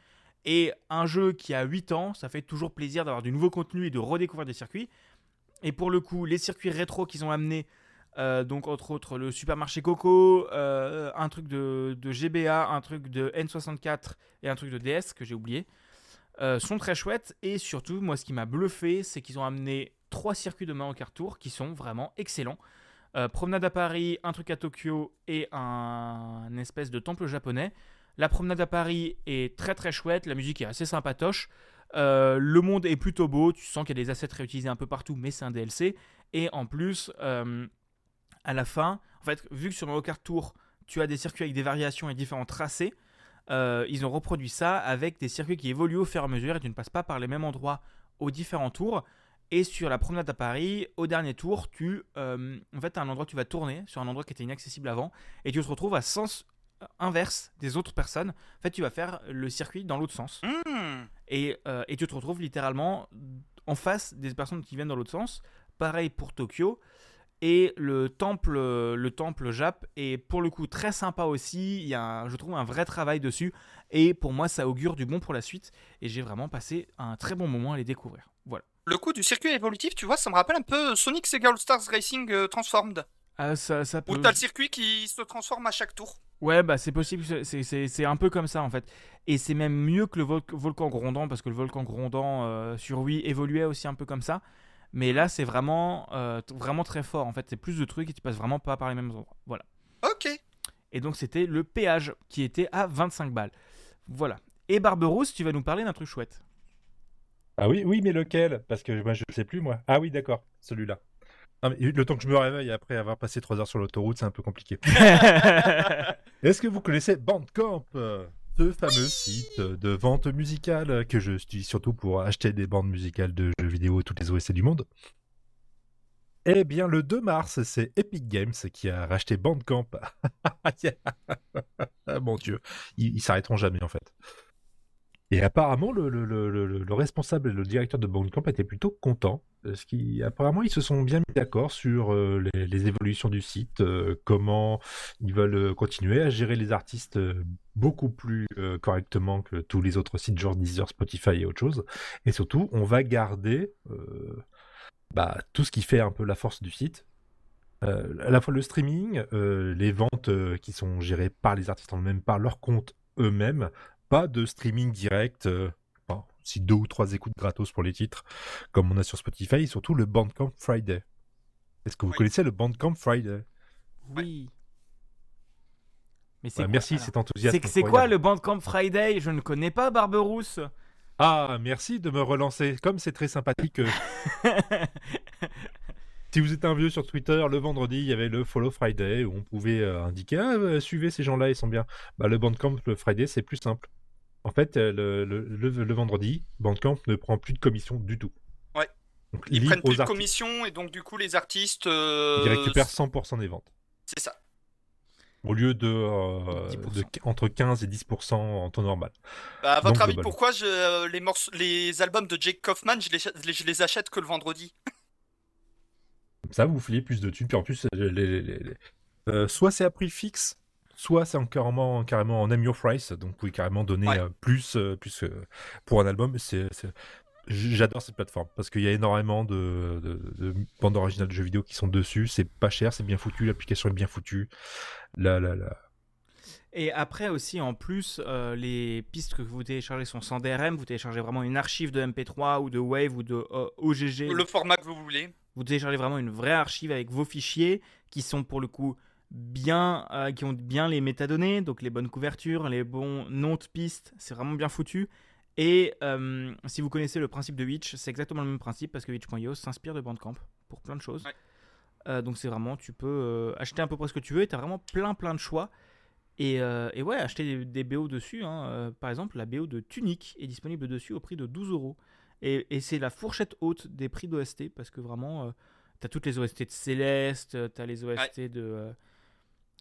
et un jeu qui a 8 ans, ça fait toujours plaisir d'avoir du nouveau contenu et de redécouvrir des circuits. Et pour le coup, les circuits rétro qu'ils ont amenés, euh, donc entre autres le supermarché Coco, un truc de, de GBA, un truc de N64 et un truc de DS que j'ai oublié, sont très chouettes. Et surtout, moi, ce qui m'a bluffé, c'est qu'ils ont amené trois circuits de Mario Kart Tour qui sont vraiment excellents. Euh, promenade à Paris, un truc à Tokyo et un, espèce de temple japonais. La promenade à Paris est très très chouette, la musique est assez sympatoche. Euh, le monde est plutôt beau, tu sens qu'il y a des assets réutilisés un peu partout, mais c'est un DLC. Et en plus, euh, à la fin, en fait, vu que sur Mario Kart Tour, tu as des circuits avec des variations et différents tracés, ils ont reproduit ça avec des circuits qui évoluent au fur et à mesure et tu ne passes pas par les mêmes endroits aux différents tours. Et sur la promenade à Paris, au dernier tour, tu euh, en fait, as un endroit où tu vas tourner sur un endroit qui était inaccessible avant et tu te retrouves à sens inverse des autres personnes. En fait, tu vas faire le circuit dans l'autre sens. Hmm. Et, euh, et tu te retrouves littéralement en face des personnes qui viennent dans l'autre sens. Pareil pour Tokyo. Et le temple, le temple Jap est pour le coup très sympa aussi. Il y a, un- je trouve, un vrai travail dessus. Et pour moi, ça augure du bon pour la suite. Et j'ai vraiment passé un très bon moment à les découvrir. Voilà. Le coup du circuit évolutif, tu vois, ça me rappelle un peu Sonic Sega All Stars Racing euh, Transformed. Ah, ça, ça Où t'as le circuit qui se transforme à chaque tour. Ouais, bah c'est possible, c'est- un peu comme ça en fait. Et c'est même mieux que le vol- volcan grondant, parce que le volcan grondant euh, sur Wii évoluait aussi un peu comme ça. Mais là, c'est vraiment, euh, vraiment très fort en fait. C'est plus de trucs et tu passes vraiment pas par les mêmes endroits. Voilà. Ok. Et donc, c'était le péage qui était à 25 balles. Voilà. Et Barberousse, tu vas nous parler d'un truc chouette. Ah oui, oui, mais lequel? Parce que moi, je sais plus, moi. Ah oui, d'accord, celui-là. Mais le temps que je me réveille après avoir passé 3 heures sur l'autoroute, c'est un peu compliqué. Est-ce que vous connaissez Bandcamp euh, Ce fameux site de vente musicale que je suis surtout pour acheter des bandes musicales de jeux vidéo toutes les OSC du monde? Eh bien, le 2 mars, c'est Epic Games qui a racheté Bandcamp. ah, mon dieu, ils, ils s'arrêteront jamais en fait. Et apparemment, le, le- le- le- le responsable et le directeur de Bandcamp étaient plutôt contents. Parce qu'apparemment, ils se sont bien mis d'accord sur euh, les, évolutions du site, euh, comment ils veulent euh, continuer à gérer les artistes beaucoup plus correctement que tous les autres sites, genre Deezer, Spotify et autre chose. Et surtout, on va garder bah, tout ce qui fait un peu la force du site. À la fois le streaming, les ventes qui sont gérées par les artistes en eux-mêmes, par leur compte eux-mêmes, pas de streaming direct, euh, bon, si deux ou trois écoutes gratos pour les titres, comme on a sur Spotify, et surtout le Bandcamp Friday. Est-ce que vous Oui. connaissez le Bandcamp Friday? Oui. Mais Ouais, quoi, Merci, cet enthousiasme. C'est c'est quoi le Bandcamp Friday? Je ne connais pas Barberousse. Ah, merci de me relancer. Comme c'est très sympathique. euh, si vous êtes un vieux sur Twitter, le vendredi, il y avait le Follow Friday où on pouvait euh, indiquer ah, euh, suivez ces gens-là, ils sont bien. Bah, le Bandcamp le Friday, c'est plus simple. En fait, euh, le, le, le- le vendredi, Bandcamp ne prend plus de commission du tout. Ouais. Donc, Ils prennent plus de commission et donc du coup les artistes. euh, Ils récupèrent 100% des ventes. C'est ça. Au lieu de, euh, 10%. de entre 15 et 10% en temps normal. Bah, à votre Donc, avis, pourquoi je, euh, les, morceaux, les albums de Jake Kaufman, je les, je achète que le vendredi? ça, vous filez plus de thunes. Puis en plus, euh, les- les- les- euh, soit c'est à prix fixe, soit c'est en carrément, carrément en name your price. Donc vous pouvez carrément donner Ouais. euh, plus, euh, plus pour un album. C'est, J'adore cette plateforme parce qu'il y a énormément de, de, de bandes originales de jeux vidéo qui sont dessus. C'est pas cher, c'est bien foutu. L'application est bien foutue. Là, là, là. Et après aussi, en plus, euh, les pistes que vous téléchargez sont sans DRM. Vous téléchargez vraiment une archive de MP3 ou de Wave ou de euh, OGG. Le format que vous voulez. Vous téléchargez vraiment une vraie archive avec vos fichiers qui sont pour le coup bien, euh, qui ont bien les métadonnées, donc les bonnes couvertures, les bons noms de pistes. C'est vraiment bien foutu. Et euh, si vous connaissez le principe de Witch, c'est exactement le même principe parce que Witch.io s'inspire de Bandcamp pour plein de choses. Ouais. Euh, donc c'est vraiment, tu peux acheter à peu près ce que tu veux et tu as vraiment plein plein de choix. Et, et ouais, acheter des, des BO dessus. hein. Par exemple, la BO de Tunic est disponible dessus au prix de 12 euros. Et, et c'est la fourchette haute des prix d'OST parce que vraiment, euh, t'as toutes les OST de Céleste, euh, t'as les OST de. euh,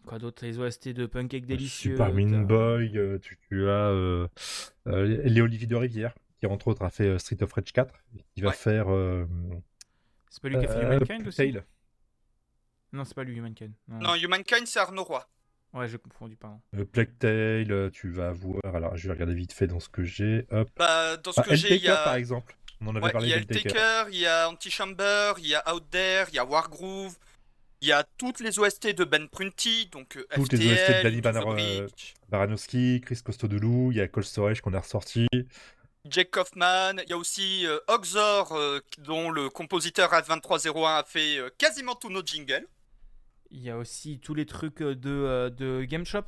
quoi d'autre Les OST de Pancake Délicieux. Super Mean Boy, euh, tu, tu as euh, euh, les Olivier de Rivière qui entre autres a fait euh, Street of Rage 4, qui va Ouais. faire euh, C'est pas lui qui a fait euh, Humankind aussi? Tale. Non, c'est pas lui, Humankind. Non. Non, Humankind, c'est Arnaud Roy. Ouais, j'ai confondu, pardon. Euh, Plague Tale, euh, tu vas avoir. Alors, je vais regarder vite fait dans ce que j'ai. Hop. Bah, dans ce Ah, que j'ai, il y Helltaker, par a. exemple. On en avait Ouais, parlé il y a. Taker, il y a Antichamber, il y a Out There, il y a Wargroove, il y a toutes les OST de Ben Prunty, donc euh, Toutes les FTL, OST de Danny euh, Baranowski, Chris Costodoulou, il y a Cold Storage qu'on a ressorti. Jake Kaufman, il y a aussi euh, Oxor, euh, dont le compositeur F2301 a fait euh, quasiment tous nos jingles. Il y a aussi tous les trucs euh, de, euh, de Game Shop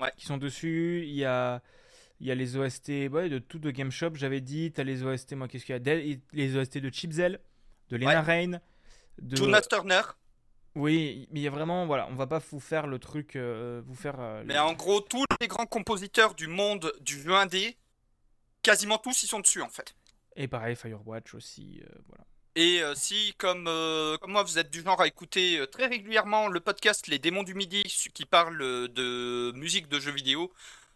Ouais. qui sont dessus. Il y a Il y a les OST ouais, de tout de Game Shop, j'avais dit. T'as les OST, moi, qu'est-ce qu'il y a? Les OST de Chipzel, de Lena Rain, de. Jonas Turner. Oui, mais il y a vraiment, voilà, on va pas vous faire le truc, euh, vous faire. euh, Mais le- en gros, tous les grands compositeurs du monde du jeu indé, quasiment tous ils sont dessus en fait. Et pareil, Firewatch aussi, euh, voilà. Et euh, si, comme, euh, comme moi, vous êtes du genre à écouter euh, très régulièrement le podcast Les Démons du Midi, qui parle de musique de jeux vidéo,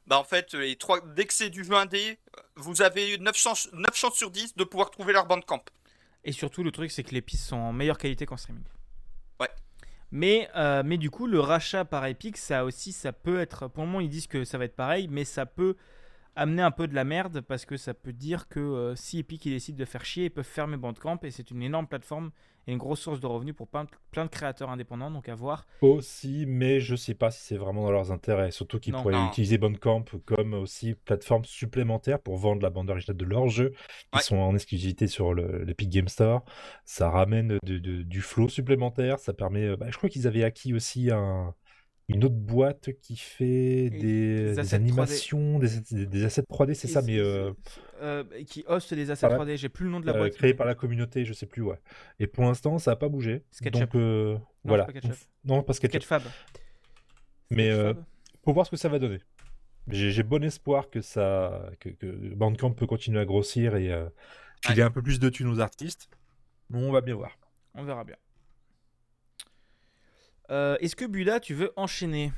bah en fait, les trois, dès que c'est du jeu indé, vous avez 9 chances, 9 chances sur 10 de pouvoir trouver leur bandcamp. Et surtout, le truc, c'est que les pistes sont en meilleure qualité qu'en streaming. Ouais. Mais, mais du coup, le rachat par Epic, ça aussi, ça peut être. Pour le moment, ils disent que ça va être pareil, mais ça peut amener un peu de la merde parce que ça peut dire que euh, si Epic ils décident de faire chier, ils peuvent fermer Bandcamp et c'est une énorme plateforme et une grosse source de revenus pour plein, plein de créateurs indépendants. Donc à voir. Aussi, mais je sais pas si c'est vraiment dans leurs intérêts. Surtout qu'ils pourraient Non. utiliser Bandcamp comme aussi plateforme supplémentaire pour vendre la bande originale de leurs jeux qui Ouais. sont en exclusivité sur le- l'Epic Game Store. Ça ramène de- de- du flow supplémentaire. Ça permet. euh, bah, je crois qu'ils avaient acquis aussi un- une autre boîte qui fait des, des des assets 3D. animations, des, des- des assets 3D, c'est ça, mais euh, euh, qui host des assets Ah ouais. 3D. J'ai plus le nom de la euh, boîte. créé mais- par la communauté, je sais plus, ouais. Et pour l'instant, ça n'a pas bougé. SketchUp. Donc euh, Non, voilà. pas SketchUp. Non, pas SketchUp. Sketchfab. Mais faut voir ce que ça va donner. J'ai bon espoir que ça, que, que Bandcamp peut continuer à grossir et euh, filer un peu plus de thunes aux artistes. Bon, on va bien voir. On verra bien. Euh, Est-ce que Buda, tu veux enchaîner?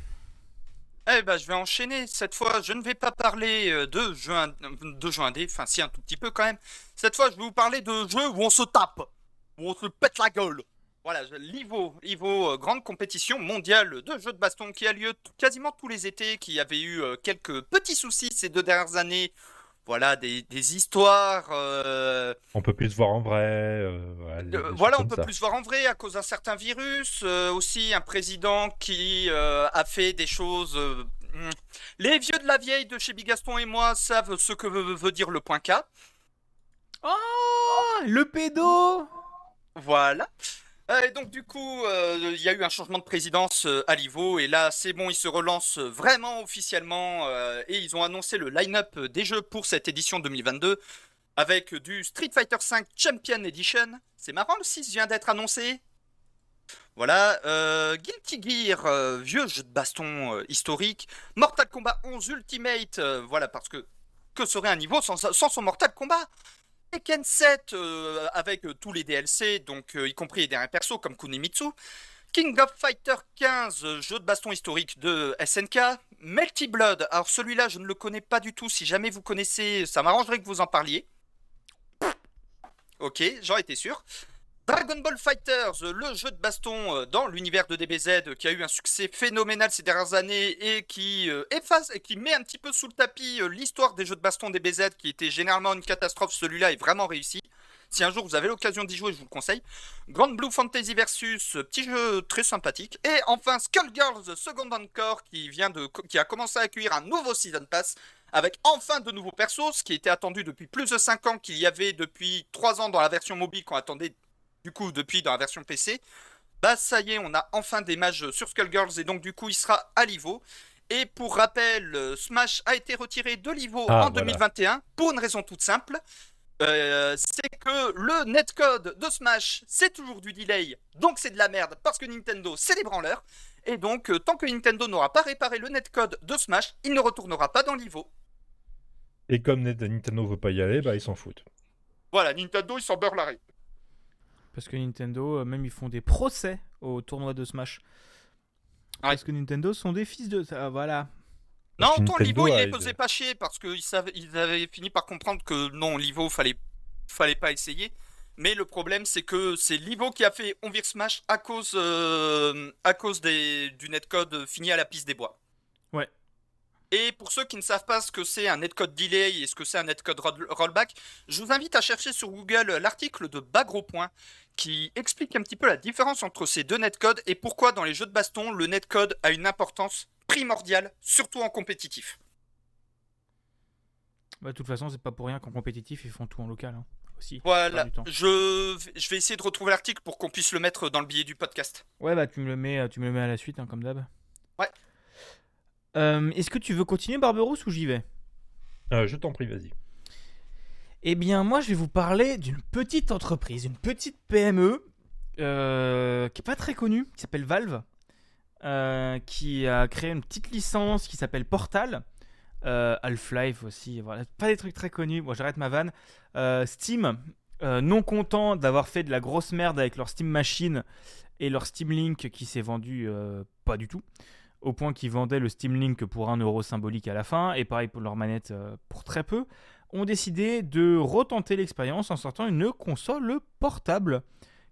Eh ben, je vais enchaîner. Cette fois, je ne vais pas parler euh, de jeux, ind- de enfin si un tout petit peu quand même. Cette fois, je vais vous parler de jeux où on se tape, où on se pète la gueule. Voilà, l'IVO, l'IVO, euh, grande compétition mondiale de jeux de baston qui a lieu quasiment tous les étés, qui avait eu quelques petits soucis ces deux dernières années. Voilà, des, des histoires. euh, On peut plus se voir en vrai. euh, voilà, des- des euh, voilà, on peut ça. plus voir en vrai à cause d'un certain virus. euh, aussi, un président qui euh, a fait des choses. Les vieux de la vieille de chez Bigaston et moi savent ce que veut, veut dire le point K. Oh Le pédo Voilà. Euh, Et donc du coup, euh, il y a eu un changement de présidence euh, à l'IVO et là c'est bon, ils se relancent vraiment officiellement et ils ont annoncé le line-up des jeux pour cette édition 2022 avec du Street Fighter V Champion Edition. C'est marrant, le 6 vient d'être annoncé. Voilà, Guilty Gear, vieux jeu de baston historique. Mortal Kombat 11 Ultimate, voilà, parce que que serait un niveau sans son Mortal Kombat? Tekken 7 euh, avec euh, tous les DLC, donc euh, y compris les derniers persos comme Kunimitsu. King of Fighter 15, euh, jeu de baston historique de SNK. Melty Blood, alors celui-là je ne le connais pas du tout, si jamais vous connaissez, ça m'arrangerait que vous en parliez. Ok, j'en étais sûr. Dragon Ball Fighters, euh, le jeu de baston euh, dans l'univers de DBZ euh, qui a eu un succès phénoménal ces dernières années et qui efface et qui met un petit peu sous le tapis l'histoire des jeux de baston DBZ qui était généralement une catastrophe. Celui-là est vraiment réussi. Si un jour vous avez l'occasion d'y jouer, je vous le conseille. Grand Blue Fantasy Versus, petit jeu très sympathique. Et enfin Skullgirls Second Encore qui vient de qui a commencé à accueillir un nouveau season pass avec enfin de nouveaux persos, ce qui était attendu depuis plus de 5 ans qu'il y avait depuis 3 ans dans la version mobile qu'on attendait du coup depuis dans la version PC. Bah ça y est, on a enfin des mages sur Skullgirls et donc du coup il sera à l'IVO. Et pour rappel, euh, Smash a été retiré de l'IVO Ah, en voilà. 2021 pour une raison toute simple. Euh, c'est que le netcode de Smash, c'est toujours du delay, donc c'est de la merde parce que Nintendo, c'est des branleurs. Et donc, euh, tant que Nintendo n'aura pas réparé le netcode de Smash, il ne retournera pas dans l'IVO. Et comme Nintendo veut pas y aller, bah ils s'en foutent. Voilà, Nintendo, il s'en beurre la raie. Parce que Nintendo, euh, même ils font des procès au tournoi de Smash. Parce que Nintendo sont des fils de. Ah, voilà. Non, Parce que autant l'IVO, il a- les faisait pas chier parce qu'ils ils avaient fini par comprendre que non, l'IVO, fallait, fallait pas essayer. Mais le problème, c'est que c'est l'IVO qui a fait On vire Smash à cause, euh, à cause des, du netcode fini à la piste des bois. Ouais. Et pour ceux qui ne savent pas ce que c'est un netcode delay et ce que c'est un netcode roll- rollback, je vous invite à chercher sur Google l'article de Bagropoint qui explique un petit peu la différence entre ces deux netcodes et pourquoi dans les jeux de baston, le netcode a une importance primordiale, surtout en compétitif. Bah, de toute façon, c'est pas pour rien qu'en compétitif, ils font tout en local. hein, aussi. Voilà, je, vais- je vais essayer de retrouver l'article pour qu'on puisse le mettre dans le billet du podcast. Ouais, bah, tu me le mets, euh, tu me le mets à la suite, hein, comme d'hab. Ouais. Euh, Est-ce que tu veux continuer, Barberousse, ou j'y vais? Euh, je t'en prie, vas-y. Eh bien, moi, je vais vous parler d'une petite entreprise, une petite PME euh, qui est pas très connue, qui s'appelle Valve, euh, qui a créé une petite licence qui s'appelle Portal. Euh, Half-Life aussi, voilà, pas des trucs très connus. Bon, j'arrête ma vanne. Steam, non content d'avoir fait de la grosse merde avec leur Steam Machine et leur Steam Link qui s'est vendu pas du tout, au point qu'ils vendaient le Steam Link pour un euro symbolique à la fin, et pareil pour leur manette pour très peu, ont décidé de retenter l'expérience en sortant une console portable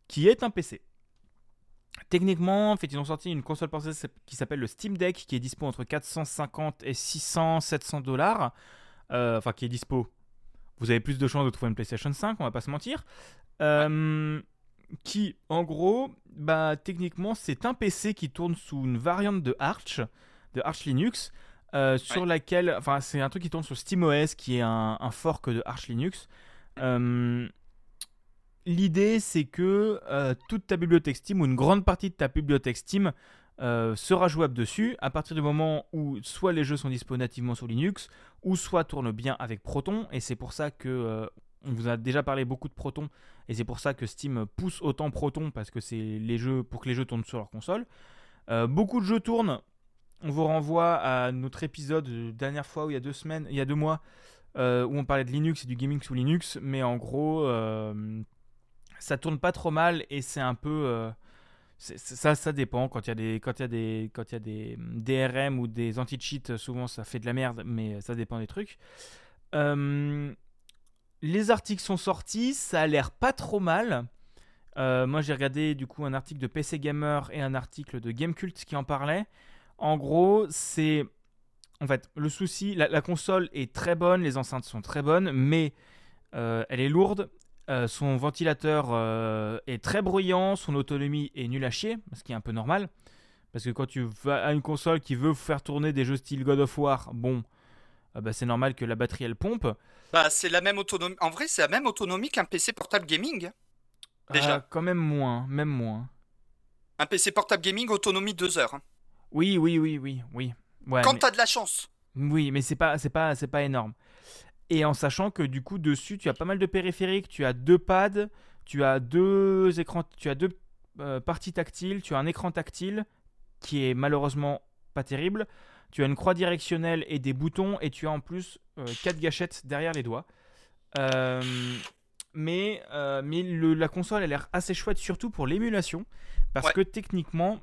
qui est un PC. Techniquement, en fait, ils ont sorti une console portable qui s'appelle le Steam Deck, qui est dispo entre 450 et 600, 700 dollars. Euh, enfin, qui est dispo. Vous avez plus de chances de trouver une PlayStation 5, on va pas se mentir. Euh, Qui, en gros, bah, techniquement, c'est un PC qui tourne sous une variante de Arch, de Arch Linux, euh, sur laquelle, enfin, c'est un truc qui tourne sur SteamOS, qui est un, un fork de Arch Linux. Euh, L'idée, c'est que euh, toute ta bibliothèque Steam ou une grande partie de ta bibliothèque Steam sera jouable dessus à partir du moment où soit les jeux sont disponibles nativement sur Linux ou soit tournent bien avec Proton. Et c'est pour ça que on vous a déjà parlé beaucoup de Proton et c'est pour ça que Steam pousse autant Proton parce que c'est les jeux pour que les jeux tournent sur leur console. Beaucoup de jeux tournent. On vous renvoie à notre épisode de dernière fois où il y a deux semaines, il y a deux mois, euh, où on parlait de Linux et du gaming sous Linux, mais en gros, euh, ça tourne pas trop mal et c'est un peu euh, ça dépend. Quand il y a des DRM ou des anti-cheats souvent ça fait de la merde mais ça dépend des trucs. Les articles sont sortis ça a l'air pas trop mal. Moi j'ai regardé du coup un article de PC Gamer et un article de Gamecult qui en parlait en gros c'est en fait le souci la, la console est très bonne les enceintes sont très bonnes mais euh, elle est lourde euh, son ventilateur euh, est très bruyant, son autonomie est nulle à chier, ce qui est un peu normal. Parce que quand tu vas à une console qui veut faire tourner des jeux style God of War, bon, bah, c'est normal que la batterie elle pompe. Bah, c'est la même autonomie. En vrai, c'est la même autonomie qu'un PC portable gaming. Déjà. Ah, quand même moins, même moins. Un PC portable gaming, autonomie 2 heures. Oui, oui, oui, oui, oui. Ouais, Quand mais- t'as de la chance. Oui, mais c'est pas, c'est pas, c'est pas énorme. Et en sachant que du coup dessus, tu as pas mal de périphériques, tu as deux pads, tu as deux écrans, tu as deux euh, parties tactiles, tu as un écran tactile qui est malheureusement pas terrible. Tu as une croix directionnelle et des boutons, et tu as en plus euh, quatre gâchettes derrière les doigts. Euh, mais euh, mais le- la console a l'air assez chouette, surtout pour l'émulation, parce Ouais. que techniquement,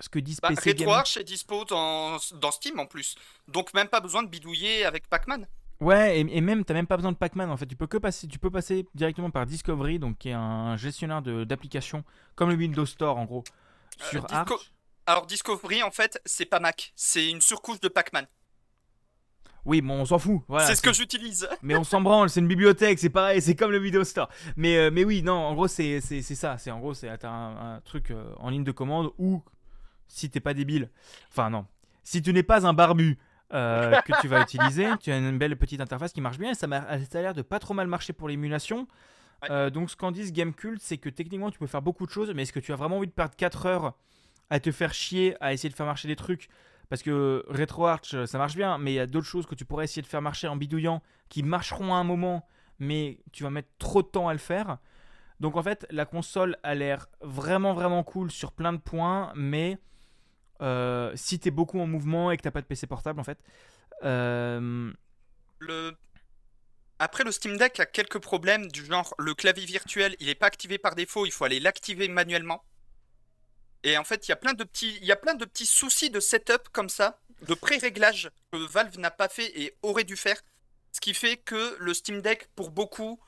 ce que disent Bah, PC est dispo dans, dans Steam en plus. Donc même pas besoin de bidouiller avec Pac-Man. Ouais, et, et même, t'as même pas besoin de Pac-Man en fait. Tu peux que passer, tu peux passer directement par Discovery, donc qui est un gestionnaire d'applications comme le Windows Store en gros, Euh, sur Disco- Arch. Alors Discovery, en fait, c'est pas Mac. C'est une surcouche de Pac-Man. Oui, bon, on s'en fout. Voilà, c'est ce que j'utilise. Mais on s'en branle, c'est une bibliothèque, c'est pareil, c'est comme le Windows Store. Mais, euh, mais oui, non, en gros, c'est ça. C'est en gros, c'est t'as un, un truc euh, en ligne de commande ou si t'es pas débile, enfin non, si tu n'es pas un barbu euh, que tu vas utiliser, tu as une belle petite interface qui marche bien et ça, ça a l'air de pas trop mal marcher pour l'émulation. Ouais. Euh, donc ce qu'en disent Gamecult, c'est que techniquement tu peux faire beaucoup de choses, mais est-ce que tu as vraiment envie de perdre 4 heures à te faire chier, à essayer de faire marcher des trucs? Parce que RetroArch, euh, ça marche bien, mais il y a d'autres choses que tu pourrais essayer de faire marcher en bidouillant qui marcheront à un moment, mais tu vas mettre trop de temps à le faire. Donc en fait, la console a l'air vraiment vraiment cool sur plein de points, mais euh, si t'es beaucoup en mouvement et que t'as pas de PC portable, en fait, euh, Le... Après, le Steam Deck a quelques problèmes du genre le clavier virtuel, il est pas activé par défaut, il faut aller l'activer manuellement. Et en fait, il y a plein de petits, il y a plein de petits soucis de setup comme ça, de pré-réglage que Valve n'a pas fait et aurait dû faire. Ce qui fait que le Steam Deck, pour beaucoup,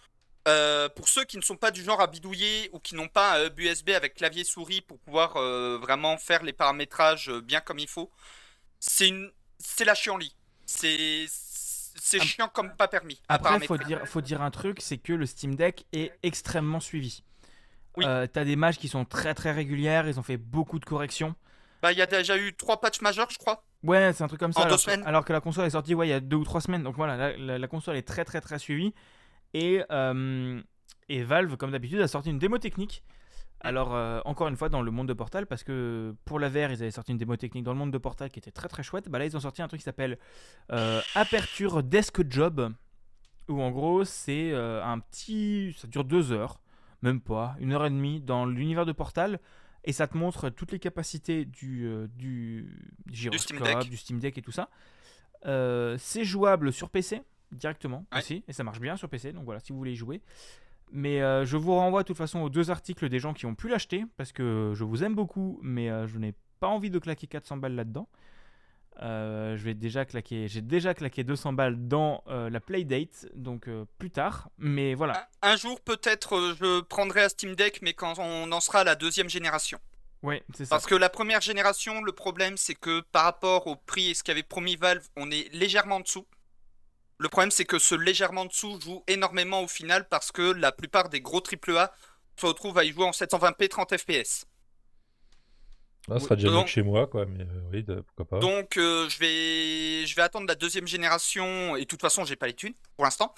euh, pour ceux qui ne sont pas du genre à bidouiller ou qui n'ont pas un hub USB avec clavier souris pour pouvoir euh, vraiment faire les paramétrages euh, bien comme il faut, c'est une, c'est la chienlit. C'est, c'est chiant comme pas permis. Après, faut dire, faut dire un truc, c'est que le Steam Deck est extrêmement suivi. Oui. Euh, T'as des matchs qui sont très très régulières, ils ont fait beaucoup de corrections. Bah, il y a déjà eu trois patchs majeurs, je crois. Ouais, c'est un truc comme ça. En deux alors, que, semaines. alors que la console est sortie ouais, il y a deux ou trois semaines. Donc voilà, la, la- la console est très très très suivie. Et, euh, et Valve, comme d'habitude, a sorti une démo technique Alors, euh, encore une fois, dans le monde de Portal, parce que pour la VR, ils avaient sorti une démo technique dans le monde de Portal qui était très très chouette. Bah là, ils ont sorti un truc qui s'appelle euh, Aperture Desk Job, où en gros, c'est euh, un petit. Ça dure deux heures, même pas, une heure et demie dans l'univers de Portal. Et ça te montre toutes les capacités du, du gyroscope, Steam Deck. du Steam Deck et tout ça. C'est jouable sur PC directement Ouais. aussi, et ça marche bien sur PC. Donc voilà, si vous voulez y jouer. Mais euh, je vous renvoie de toute façon aux deux articles des gens qui ont pu l'acheter parce que je vous aime beaucoup, mais euh, je n'ai pas envie de claquer 400 balles là-dedans. Euh, je vais déjà claquer, j'ai déjà claqué 200 balles dans la Playdate, donc plus tard. Mais voilà, Un, un jour, peut-être, je prendrai un Steam Deck, mais quand on en sera à la deuxième génération. ouais, c'est ça. Parce que la première génération, le problème, c'est que par rapport au prix et ce qu'avait promis Valve, on est légèrement en dessous. Le problème, c'est que ce légèrement en dessous joue énormément au final parce que la plupart des gros AAA se retrouvent à y jouer en 720p 30 fps. Ah, ce sera déjà mieux Donc- que chez moi, quoi, mais euh, oui, de- pourquoi pas. Donc euh, je vais je vais attendre la deuxième génération et de toute façon j'ai pas les thunes pour l'instant.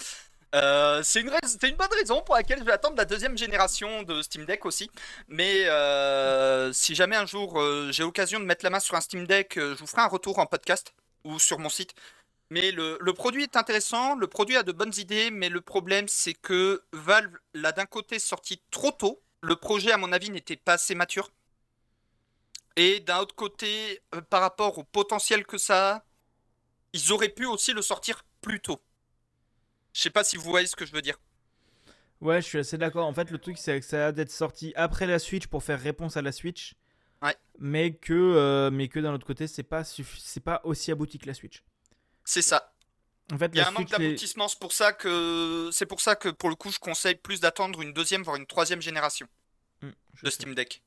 Euh, c'est une, rais- une bonne raison pour laquelle je vais attendre la deuxième génération de Steam Deck aussi. Mais si jamais un jour j'ai l'occasion de mettre la main sur un Steam Deck, je vous ferai un retour en podcast ou sur mon site. Mais le, le produit est intéressant, le produit a de bonnes idées, mais le problème c'est que Valve l'a d'un côté sorti trop tôt. Le projet à mon avis n'était pas assez mature. Et d'un autre côté, euh, par rapport au potentiel que ça a, ils auraient pu aussi le sortir plus tôt. Je sais pas si vous voyez ce que je veux dire. Ouais, je suis assez d'accord. En fait, le truc, c'est que ça a d'être sorti après la Switch pour faire réponse à la Switch. Ouais. Mais que, euh, mais que d'un autre côté, c'est pas, c'est pas aussi abouti que la Switch. C'est ça. En fait, Il y a un manque d'aboutissement, c'est pour ça que c'est pour ça que pour le coup, je conseille plus d'attendre une deuxième voire une troisième génération Hmm, de Steam Deck.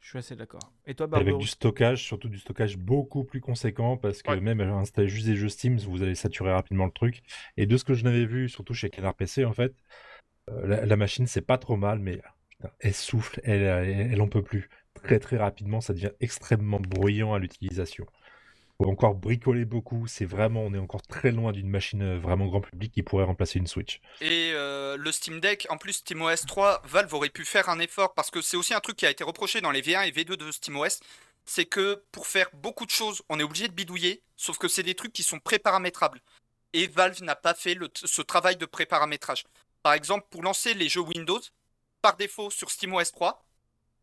je suis assez d'accord. Et toi, Et avec Barbaro du stockage, surtout du stockage beaucoup plus conséquent, parce que Ouais. même à installer juste des jeux Steam, vous allez saturer rapidement le truc. Et de ce que je n'avais vu, surtout chez Canard PC, en fait, euh, la, la machine, c'est pas trop mal, mais putain, elle souffle, elle, elle, elle en peut plus. Très très rapidement, ça devient extrêmement bruyant à l'utilisation. Encore bricoler beaucoup, c'est vraiment, on est encore très loin d'une machine euh, vraiment grand public qui pourrait remplacer une Switch. Et euh, le Steam Deck, en plus SteamOS 3, Valve aurait pu faire un effort parce que c'est aussi un truc qui a été reproché dans les V1 et V2 de SteamOS, c'est que pour faire beaucoup de choses, on est obligé de bidouiller, sauf que c'est des trucs qui sont préparamétrables. Et Valve n'a pas fait ce travail de préparamétrage. Par exemple, pour lancer les jeux Windows, par défaut sur SteamOS 3,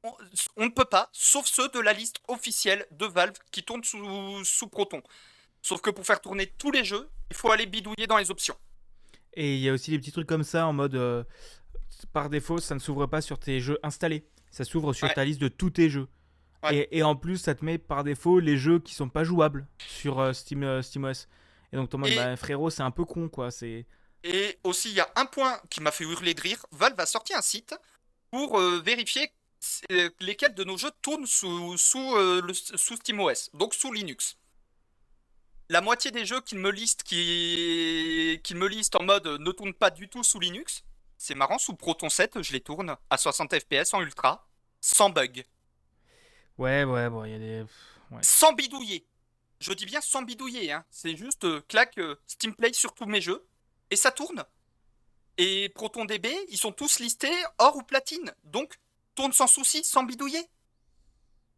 on, on ne peut pas, sauf ceux de la liste officielle de Valve qui tournent sous, sous Proton. Sauf que pour faire tourner tous les jeux, il faut aller bidouiller dans les options. Et il y a aussi des petits trucs comme ça en mode euh, par défaut, ça ne s'ouvre pas sur tes jeux installés. Ça s'ouvre sur Ouais. ta liste de tous tes jeux. Ouais. Et, et en plus, ça te met par défaut les jeux qui sont pas jouables sur euh, Steam, euh, SteamOS. Et donc, ton mode, Et- bah, frérot, c'est un peu con quoi. C'est Et aussi, il y a un point qui m'a fait hurler de rire. Valve a sorti un site pour euh, vérifier euh, lesquels de nos jeux tournent sous, sous, euh, le- sous SteamOS, donc sous Linux. La moitié des jeux qu'il me liste, qui, me liste en mode ne tournent pas du tout sous Linux. C'est marrant, sous Proton 7, je les tourne à 60 FPS en ultra, sans bug, ouais, ouais, bon, il y a des. Ouais. sans bidouiller. Je dis bien sans bidouiller, hein. c'est juste euh, claque euh, Steam Play sur tous mes jeux et ça tourne. Et ProtonDB, ils sont tous listés or ou platine, donc tourne sans souci, sans bidouiller.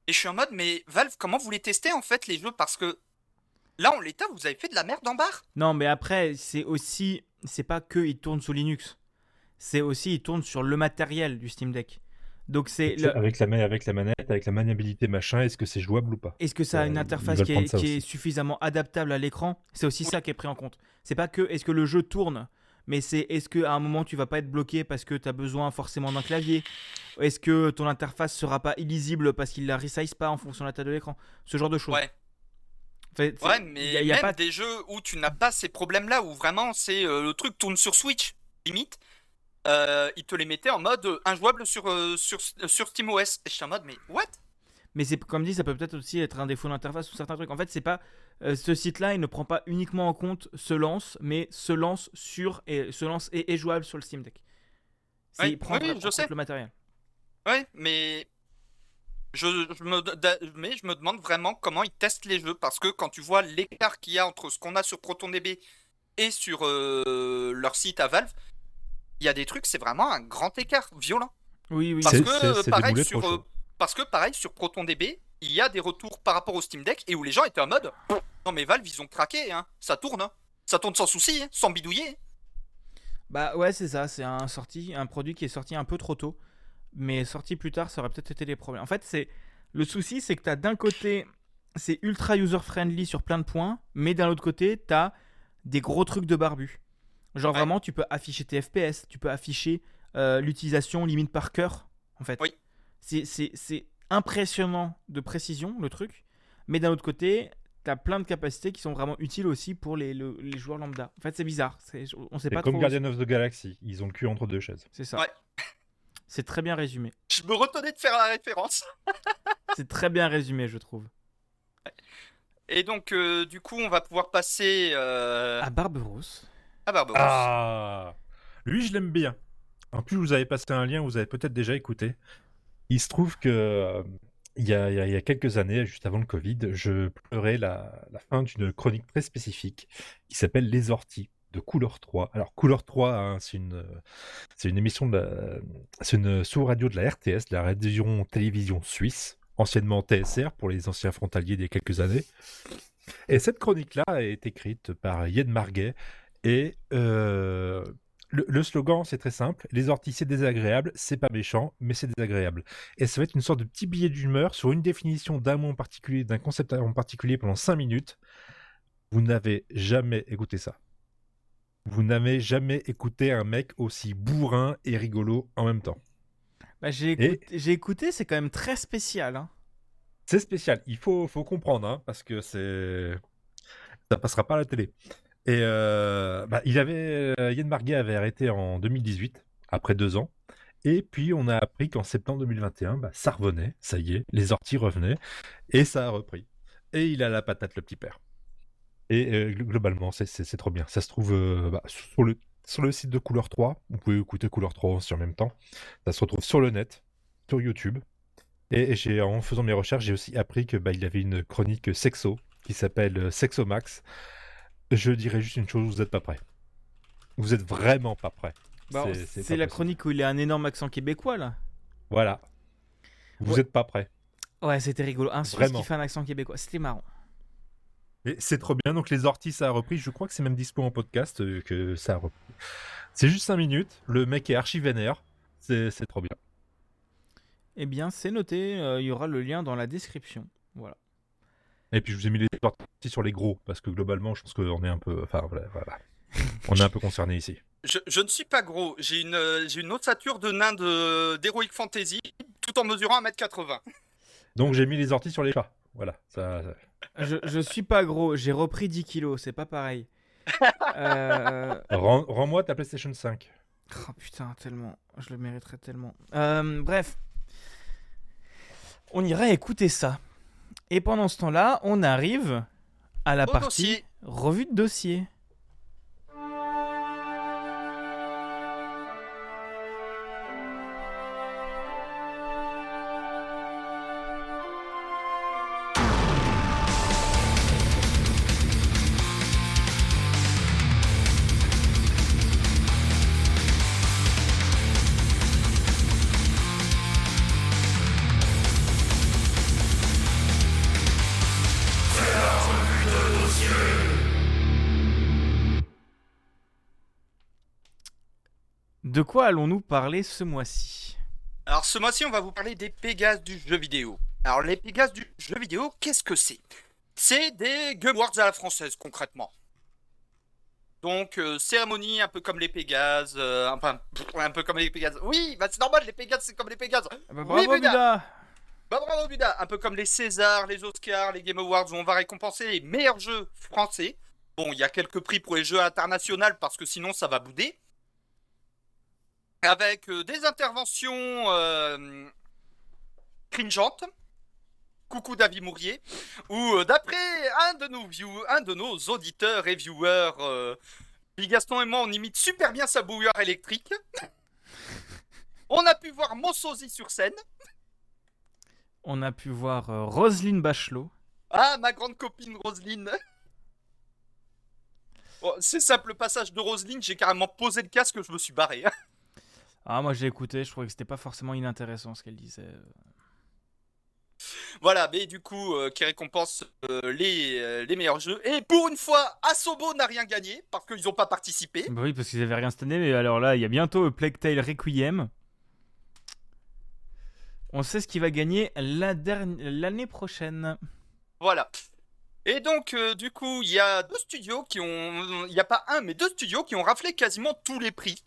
Et je suis en mode, mais Valve, comment vous les testez en fait les jeux? Parce que là, en l'état, vous avez fait de la merde en barre. Non, mais après, c'est aussi, c'est pas que il tourne sous Linux. C'est aussi il tourne sur le matériel du Steam Deck. Donc c'est le- Avec, la, avec la manette, avec la maniabilité machin, est-ce que c'est jouable ou pas? Est-ce que ça a Euh, une ils interface qui, est, qui suffisamment adaptable à l'écran? C'est aussi ça qui est pris en compte. C'est pas que est-ce que le jeu tourne, mais c'est est-ce qu'à un moment tu vas pas être bloqué parce que tu as besoin forcément d'un clavier? Est-ce que ton interface sera pas illisible parce qu'il la resize pas en fonction de la taille de l'écran? Ce genre de choses. Ouais, fait, ouais, y mais a- y a même pas- des jeux où tu n'as pas ces problèmes-là, où vraiment c'est euh, le truc tourne sur Switch, limite, euh, ils te les mettaient en mode euh, injouable sur, euh, sur, sur SteamOS. Et je suis en mode, mais what? Mais c'est comme dit, ça peut peut-être aussi être un défaut d'interface ou certains trucs. En fait, c'est pas euh, ce site-là, il ne prend pas uniquement en compte ce lance, mais se lance sur et se lance et est jouable sur le Steam Deck. C'est- Ouais, il prend oui, en je sais. le matériel. Ouais, mais je, je me, mais je me demande vraiment comment ils testent les jeux parce que quand tu vois l'écart qu'il y a entre ce qu'on a sur ProtonDB et sur euh, leur site à Valve, il y a des trucs, c'est vraiment un grand écart violent. Oui, oui. Parce C'est- que, euh, pareil sur, euh, parce que pareil sur ProtonDB, il y a des retours par rapport au Steam Deck et où les gens étaient en mode non mais Valve ils ont craqué hein, ça tourne, hein. ça tourne sans souci, hein, sans bidouiller. Bah ouais, c'est ça, c'est un sorti, un produit qui est sorti un peu trop tôt, mais sorti plus tard, ça aurait peut-être été des problèmes. En fait, c'est le souci, c'est que t'as d'un côté, c'est ultra user friendly sur plein de points, mais d'un autre côté, t'as des gros trucs de barbu. Genre Ouais. vraiment, tu peux afficher tes FPS, tu peux afficher euh, l'utilisation limite par cœur, en fait. Oui. C'est impressionnant de précision le truc, mais d'un autre côté, t'as plein de capacités qui sont vraiment utiles aussi pour les, le- les joueurs lambda. En fait, c'est bizarre, c'est- on sait pas comme trop. Guardian of the Galaxy, ils ont le cul entre deux chaises. C'est ça. Ouais. C'est très bien résumé. Je me retenais de faire la référence. C'est très bien résumé, je trouve. Et donc euh, du coup on va pouvoir passer euh, À Barberousse. à Barberousse. Ah Lui, je l'aime bien. En plus, vous avez passé un lien, vous avez peut-être déjà écouté. Il se trouve que euh, il y, a, il y a- quelques années, juste avant le Covid, je pleurais la, fin d'une chronique très spécifique qui s'appelle Les Orties de Couleur 3. Alors, Couleur 3, hein, c'est une, une émission c'est une sous-radio de la RTS, de la radio télévision suisse, anciennement TSR pour les anciens frontaliers des quelques années. Et cette chronique-là est écrite par Yann Marguet et euh, le, le slogan, c'est très simple. Les orties, c'est désagréable, c'est pas méchant, mais c'est désagréable. Et ça va être une sorte de petit billet d'humeur sur une définition d'un mot en particulier, d'un concept en particulier pendant 5 minutes. Vous n'avez jamais écouté ça. Vous n'avez jamais écouté un mec aussi bourrin et rigolo en même temps. Bah, j'ai écouté, c'est quand même très spécial. hein. C'est spécial, il faut, faut comprendre, hein, parce que c'est. Ça passera pas à la télé. Et euh, bah, il avait, euh, Yann Marguet avait arrêté en 2018, après deux ans. Et puis on a appris qu'en septembre 2021, bah, ça revenait, ça y est, les orties revenaient, et ça a repris. Et il a la patate, le petit père. Et euh, gl- globalement, c'est- trop bien. Ça se trouve euh, bah, sur, le, sur le site de Couleur 3. Vous pouvez écouter Couleur 3 aussi en même temps. Ça se retrouve sur le net, sur YouTube. Et j'ai, en faisant mes recherches, j'ai aussi appris que bah, avait une chronique sexo qui s'appelle euh, Sexomax. Je dirais juste une chose, vous n'êtes pas prêts. Vous êtes vraiment pas prêts. Bah, C'est- c'est c'est pas la possible. chronique où il a un énorme accent québécois là. Voilà. Vous Ouais. n'êtes pas prêts. Ouais, c'était rigolo. Un Suisse Vraiment. qui fait un accent québécois, c'était marrant. Et c'est trop bien. Donc les orties, ça a repris. Je crois que c'est même dispo en podcast euh, que ça a repris. C'est juste 5 minutes. Le mec est archi vénère. C'est c'est trop bien. Eh bien, c'est noté. euh, Il y aura le lien dans la description. Voilà. Et puis je vous ai mis les orties sur les gros parce que globalement, je pense qu'on est un peu. Enfin voilà. voilà. On est un peu concerné ici. Je, je ne suis pas gros, j'ai une, euh, j'ai une ossature de nain de- d'Heroic Fantasy tout en mesurant 1m80. Donc j'ai mis les orties sur les chats. Voilà. Ça, ça- Je, je suis pas gros, j'ai repris 10 kilos, c'est pas pareil. Euh, Rends- Rends-moi ta PlayStation 5. Oh putain, tellement. Je le mériterais tellement. Euh, bref. On irait écouter ça. Et pendant ce temps-là, on arrive à la Au partie dossier. revue de dossier. De quoi allons-nous parler ce mois-ci? Alors ce mois-ci, on va vous parler des Pégases du jeu vidéo. Alors les Pégases du jeu vidéo, qu'est-ce que c'est? C'est des Game Awards à la française, concrètement. Donc euh, cérémonie un peu comme les Pégases, euh, enfin un peu comme les Pégases. Oui, bah c'est normal, les Pégases c'est comme les Pégases. Ah bah, Oui, Bravo Buda. Buda Bah bravo Buda, un peu comme les Césars, les Oscars, les Game Awards où on va récompenser les meilleurs jeux français. Bon, il y a quelques prix pour les jeux internationaux parce que sinon ça va bouder. Avec euh, des interventions euh, cringeantes. Coucou David Mourier. Ou euh, d'après un de nos view- un de nos auditeurs et viewers, euh, Big Gaston et moi on imite super bien sa bouilloire électrique. on a pu voir Mossosi sur scène. On a pu voir euh, Roselyne Bachelot. Ah, ma grande copine Roselyne. Bon, c'est simple, le passage de Roselyne, j'ai carrément posé le casque, je me suis barré. Ah, moi j'ai écouté, je trouvais que c'était pas forcément inintéressant ce qu'elle disait. Voilà, mais du coup, euh, qui récompense euh, les, euh, les meilleurs jeux. Et pour une fois, Asobo n'a rien gagné parce qu'ils n'ont pas participé. Bah oui, parce qu'ils avaient rien cette année, mais alors là, il y a bientôt Plague Tale Requiem. On sait ce qui va gagner la l'année prochaine. Voilà. Et donc, du coup, il y a deux studios qui ont. Il n'y a pas un, mais deux studios qui ont raflé quasiment tous les prix.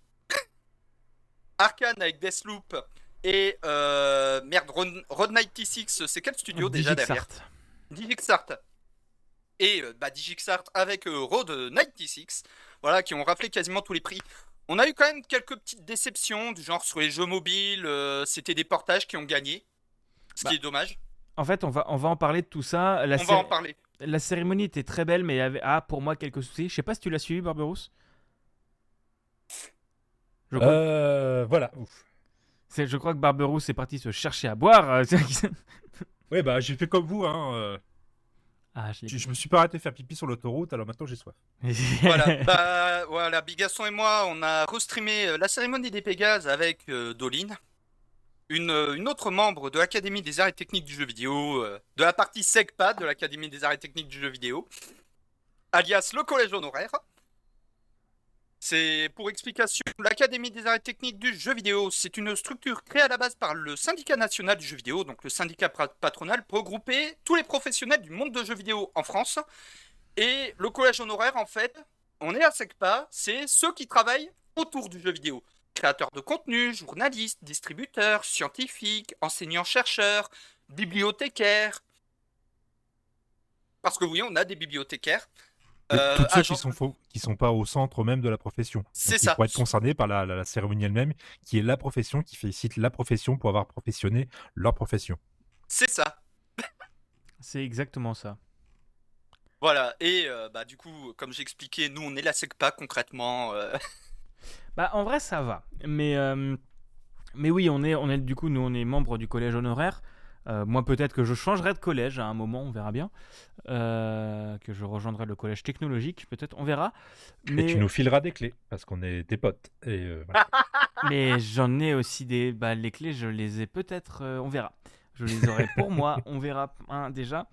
Arkane avec Deathloop et. Euh, merde, Road, Road 96, c'est quel studio déjà derrière Digixart. Et euh, bah, Digixart avec euh, Road 96, voilà, qui ont raflé quasiment tous les prix. On a eu quand même quelques petites déceptions, du genre sur les jeux mobiles, euh, c'était des portages qui ont gagné, ce Bah, qui est dommage. En fait, on va, on va en parler de tout ça. La, On va en parler. la cérémonie était très belle, mais il y avait ah, pour moi quelques soucis. Je sais pas si tu l'as suivi, Barberousse? Je crois, Euh, voilà. Ouf. c'est- je crois que Barberousse est parti se chercher à boire. euh, Ouais, bah j'ai fait comme vous. Hein. euh, ah, je l'ai- Je, je me suis pas arrêté faire pipi sur l'autoroute, alors maintenant j'ai soif. Voilà, bah, voilà, Bigasson et moi, on a restreamé euh, la cérémonie des Pégases avec euh, Doline, une, une autre membre de l'Académie des arts et techniques du jeu vidéo, euh, de la partie SEGPA de l'Académie des arts et techniques du jeu vidéo, alias le collège honoraire. C'est pour explication, l'Académie des arts techniques du jeu vidéo, c'est une structure créée à la base par le syndicat national du jeu vidéo, donc le syndicat patronal, pour regrouper tous les professionnels du monde de jeux vidéo en France. Et le collège honoraire, en fait, on est à SECPA, c'est ceux qui travaillent autour du jeu vidéo. Créateurs de contenu, journalistes, distributeurs, scientifiques, enseignants-chercheurs, bibliothécaires. Parce que oui, on a des bibliothécaires. Euh, Toutes ceux agents- qui sont faux, qui sont pas au centre même de la profession. C'est ça. Pourraient être concernés par la, la- la cérémonie elle-même, qui est la profession, qui félicite la profession pour avoir professionné leur profession. C'est ça. C'est exactement ça. Voilà. Et euh, bah, du coup, comme j'expliquais, nous, on est la SECPA concrètement. euh, Bah, en vrai, ça va. Mais, euh, mais oui, on est, on est, du coup, nous, on est membre du collège honoraire. Euh, moi, peut-être que je changerai de collège à un moment, on verra bien. Euh, que je rejoindrai le collège technologique, peut-être, on verra. Mais, Et tu nous fileras des clés, parce qu'on est tes potes. Et euh, voilà. mais j'en ai aussi des. Bah, les clés, je les ai peut-être, euh, on verra. Je les aurai pour moi, on verra hein, déjà.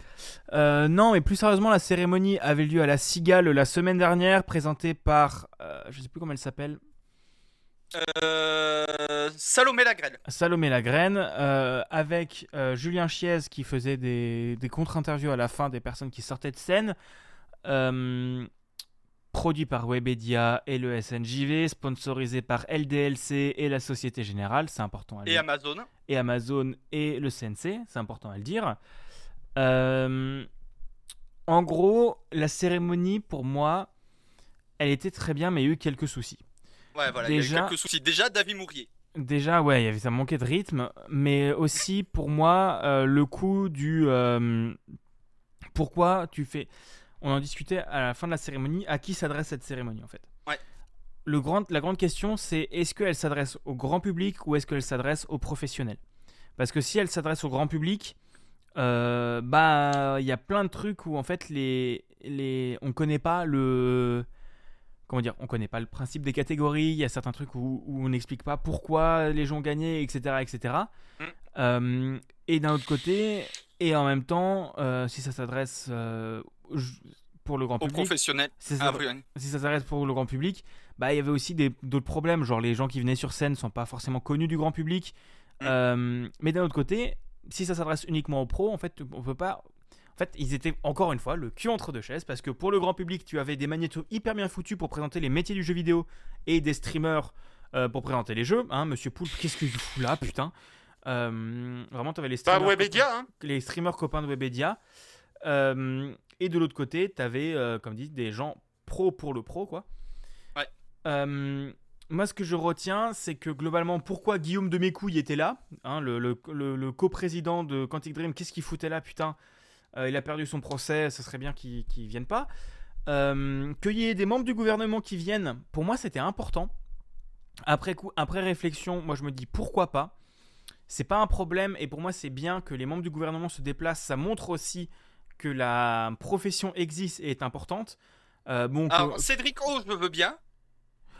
Euh, non, mais plus sérieusement, la cérémonie avait lieu à la Cigale la semaine dernière, présentée par. euh, je sais plus comment elle s'appelle. Euh, Salomé Lagrelle. Salomé Lagraine, euh, avec euh, Julien Chiez qui faisait des, des contre-interviews à la fin des personnes qui sortaient de scène. Produit par Webedia et le SNJV, sponsorisé par LDLC et la Société Générale, c'est important à le Et dire. Amazon. Et Amazon et le CNC, c'est important à le dire. En gros, la cérémonie, pour moi, elle était très bien, mais il y a eu quelques soucis. Ouais, voilà, il y a Déjà- quelques soucis. Déjà, David Mourier. Déjà, ouais, il y avait ça manquait de rythme, mais aussi pour moi euh, le coup du euh, pourquoi tu fais. On en discutait à la fin de la cérémonie. À qui s'adresse cette cérémonie en fait? Ouais. Le grand, la grande question, c'est est-ce qu'elle s'adresse au grand public ou est-ce qu'elle s'adresse aux professionnels? Parce que si elle s'adresse au grand public, euh, bah, il y a plein de trucs où en fait les, les, on connaît pas le comment dire, on connaît pas le principe des catégories, il y a certains trucs où, où on n'explique pas pourquoi les gens gagnaient, etc. etc. Mm. Euh, et d'un autre côté, et en même temps, euh, si ça s'adresse euh, pour le grand Aux public, professionnels. si ça Ah, si ça s'adresse pour le grand public, bah il y avait aussi d'autres problèmes, genre les gens qui venaient sur scène sont pas forcément connus du grand public. Mm. Euh, mais d'un autre côté, si ça s'adresse uniquement aux pros, en fait, on peut pas. En fait, ils étaient encore une fois le cul entre deux chaises parce que pour le grand public, tu avais des magnétos hyper bien foutus pour présenter les métiers du jeu vidéo et des streamers euh, pour présenter les jeux. Hein, Monsieur Poulpe, qu'est-ce que tu fous là, putain? Euh, Vraiment, tu avais les streamers Webedia, hein. les streamers copains de Webedia. Euh, et de l'autre côté, tu avais, comme dit, des gens pro pour le pro, quoi. Ouais. Moi, ce que je retiens, c'est que globalement, pourquoi Guillaume de Mécouille était là, hein, le, le, le- le coprésident de Quantic Dream, qu'est-ce qu'il foutait là, putain? Il a perdu son procès, ce serait bien qu'il qu'il vienne pas. Euh, Qu'il y ait des membres du gouvernement qui viennent, pour moi, c'était important. Après, coup, après réflexion, moi, je me dis pourquoi pas c'est pas un problème et pour moi c'est bien que les membres du gouvernement se déplacent. Ça montre aussi que la profession existe et est importante. Euh, bon, que- Cédric O, je veux bien.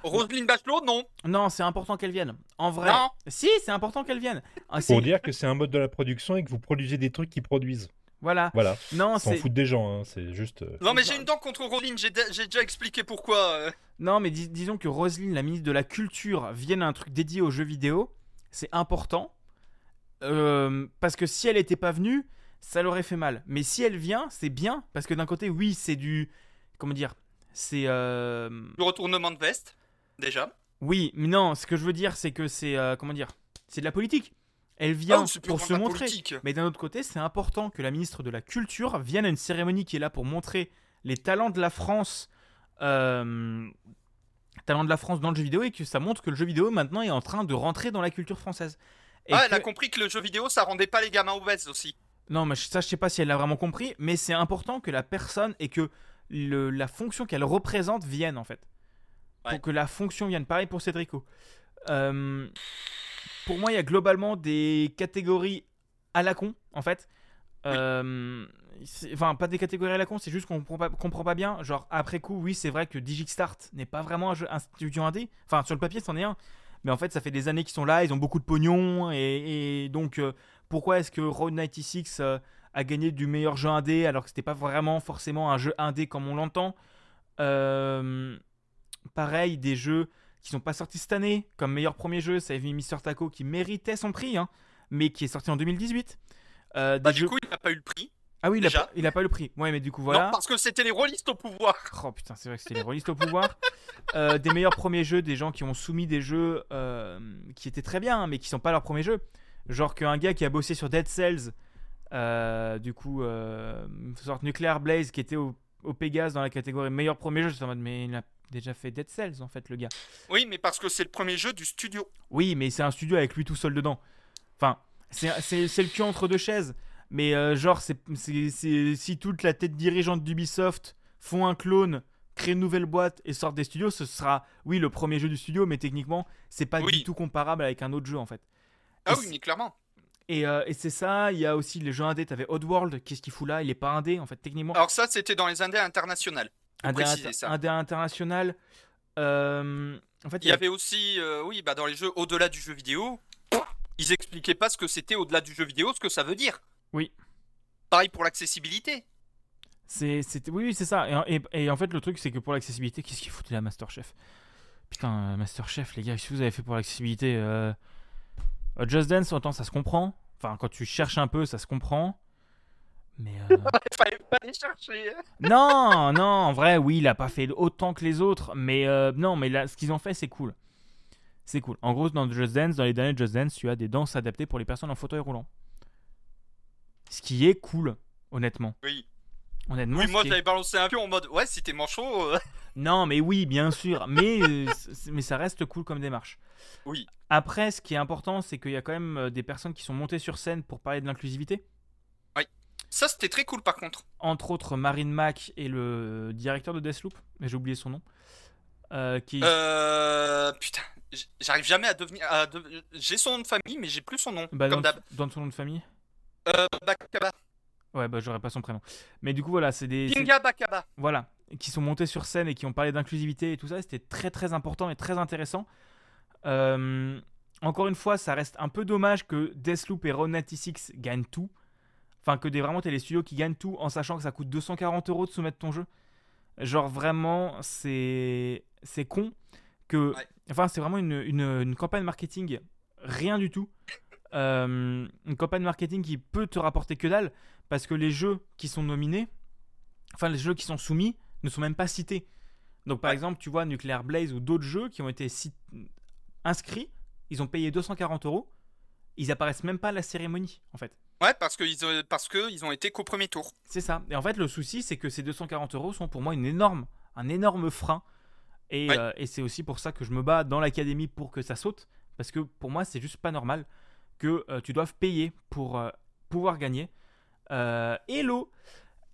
Roselyne Bachelot, non. Non, c'est important qu'elle vienne. En vrai. Non. Si, c'est important qu'elle vienne. Ah, c'est- Pour dire que c'est un mode de la production et que vous produisez des trucs qui produisent. Voilà. Voilà. Non, On s'en c'est fout des gens, hein, c'est juste. euh, Non, mais j'ai une dent contre Roselyne, j'ai dé- j'ai déjà expliqué pourquoi. euh. non, mais dis- disons que Roselyne, la ministre de la Culture, vienne à un truc dédié aux jeux vidéo, c'est important. Euh, parce que si elle n'était pas venue, ça l'aurait fait mal. Mais si elle vient, c'est bien. Parce que d'un côté, oui, c'est du. Comment dire C'est. euh, Le retournement de veste, déjà. Oui, mais non, ce que je veux dire, c'est que c'est. euh, comment dire C'est de la politique. Elle vient Ah, c'est pour se montrer. politique. Mais d'un autre côté, c'est important que la ministre de la Culture vienne à une cérémonie qui est là pour montrer les talents de la France, euh, talents de la France dans le jeu vidéo, et que ça montre que le jeu vidéo maintenant est en train de rentrer dans la culture française. Et Ah, elle a compris que le jeu vidéo, ça rendait pas les gamins obèses aussi. Non, mais ça, je sais pas si elle l'a vraiment compris, mais c'est important que la personne et que le- la fonction qu'elle représente vienne en fait. Ouais. Pour que la fonction vienne. Pareil pour Cédrico. Euh, pour moi, il y a globalement des catégories à la con en fait. Euh, Enfin, pas des catégories à la con, c'est juste qu'on comprend pas, comprend pas bien. Genre, après coup, oui, c'est vrai que Digistart n'est pas vraiment un, jeu, un studio indé. Enfin, sur le papier, c'en est un. Mais en fait, ça fait des années qu'ils sont là, ils ont beaucoup de pognon. Et, et donc, euh, pourquoi est-ce que Road 96 euh, a gagné du meilleur jeu indé alors que c'était pas vraiment forcément un jeu indé comme on l'entend? Euh, Pareil, des jeux qui sont pas sortis cette année, comme meilleur premier jeu, ça avait mis Mister Taco qui méritait son prix, hein, mais qui est sorti en 2018. Euh, Bah, du jeux- coup, il n'a pas eu le prix. ah oui, il a, déjà. pas, il pas le prix. Ouais, mais du coup, voilà. Non, parce que c'était les rôlistes au pouvoir. Oh putain, c'est vrai que c'était les rôlistes au pouvoir. Euh, des meilleurs premiers jeux, des gens qui ont soumis des jeux euh, qui étaient très bien, hein, mais qui sont pas leurs premiers jeux. Genre qu'un gars qui a bossé sur Dead Cells, du coup, une sorte Nuclear Blaze, qui était au, au Pégase dans la catégorie meilleur premier jeu, j'étais en mode, mais il a déjà fait Dead Cells en fait, le gars. Oui, mais parce que c'est le premier jeu du studio. Oui, mais c'est un studio avec lui tout seul dedans. Enfin, c'est le cul entre deux chaises. Mais euh, genre, c'est si toute la tête dirigeante d'Ubisoft font un clone, créent une nouvelle boîte et sortent des studios, ce sera, oui, le premier jeu du studio, mais techniquement, c'est pas Oui. du tout comparable avec un autre jeu en fait. Ah Et oui, mais clairement. Et, euh, et c'est ça, il y a aussi les jeux indés, t'avais Oddworld, qu'est-ce qu'il fout là? Il est pas indé en fait, techniquement. Alors ça, c'était dans les indés internationales. Indé international. euh, en fait, Il y avait aussi, euh, oui, bah dans les jeux au-delà du jeu vidéo, ils expliquaient pas ce que c'était au-delà du jeu vidéo, ce que ça veut dire. Oui. Pareil pour l'accessibilité. C'est, oui, c'est ça. Et, et- et en fait, le truc, c'est que pour l'accessibilité, qu'est-ce qu'il foutait la Masterchef? Putain, euh, Masterchef, les gars, qu'est-ce que vous avez fait pour l'accessibilité euh, Just Dance, autant ça se comprend. Enfin, quand tu cherches un peu, ça se comprend. Mais. euh, Il fallait pas les chercher. hein. non, non, en vrai, oui, il a pas fait autant que les autres. Mais euh, non, mais là, ce qu'ils ont fait, c'est cool. C'est cool. En gros, dans Just Dance, dans les derniers Just Dance, tu as des danses adaptées pour les personnes en fauteuil roulant. Ce qui est cool, honnêtement. Oui. Honnêtement, Oui, moi j'avais balancé un pion en mode ouais, si t'es manchot. euh, Non, mais oui, bien sûr. Mais, mais ça reste cool comme démarche. Oui. Après, ce qui est important, c'est qu'il y a quand même des personnes qui sont montées sur scène pour parler de l'inclusivité. Ça, c'était très cool par contre. Entre autres, Marine Mack et le directeur de Deathloop, mais j'ai oublié son nom. euh, qui... Euh. Putain, j'arrive jamais à devenir. à de- J'ai son nom de famille, mais j'ai plus son nom. bah, comme dans, d'hab. dans son nom de famille Euh, Bakaba. Ouais, bah j'aurais pas son prénom. Mais du coup, voilà, c'est des. c'est- Kinga Bakaba. Voilà, qui sont montés sur scène et qui ont parlé d'inclusivité et tout ça, c'était très très important et très intéressant. Euh, encore une fois, ça reste un peu dommage que Deathloop et Road 96 gagnent tout. Enfin, que des, vraiment t'es les studios qui gagnent tout en sachant que ça coûte 240 euros de soumettre ton jeu. Genre vraiment, c'est c'est con que. Ouais. Enfin, c'est vraiment une, une, une campagne marketing, rien du tout. Euh, une campagne marketing qui peut te rapporter que dalle parce que les jeux qui sont nominés, enfin les jeux qui sont soumis, ne sont même pas cités. Donc par Ouais. exemple, tu vois Nuclear Blaze ou d'autres jeux qui ont été inscrits, ils ont payé 240 euros, ils apparaissent même pas à la cérémonie en fait. Ouais, parce qu'ils ont, parce que ils ont été qu'au premier tour. C'est ça. Et en fait, le souci, c'est que ces 240 euros sont pour moi une énorme, un énorme frein. Et, Ouais. euh, et c'est aussi pour ça que je me bats dans l'académie pour que ça saute. Parce que pour moi, c'est juste pas normal que euh, tu doives payer pour euh, pouvoir gagner. Hello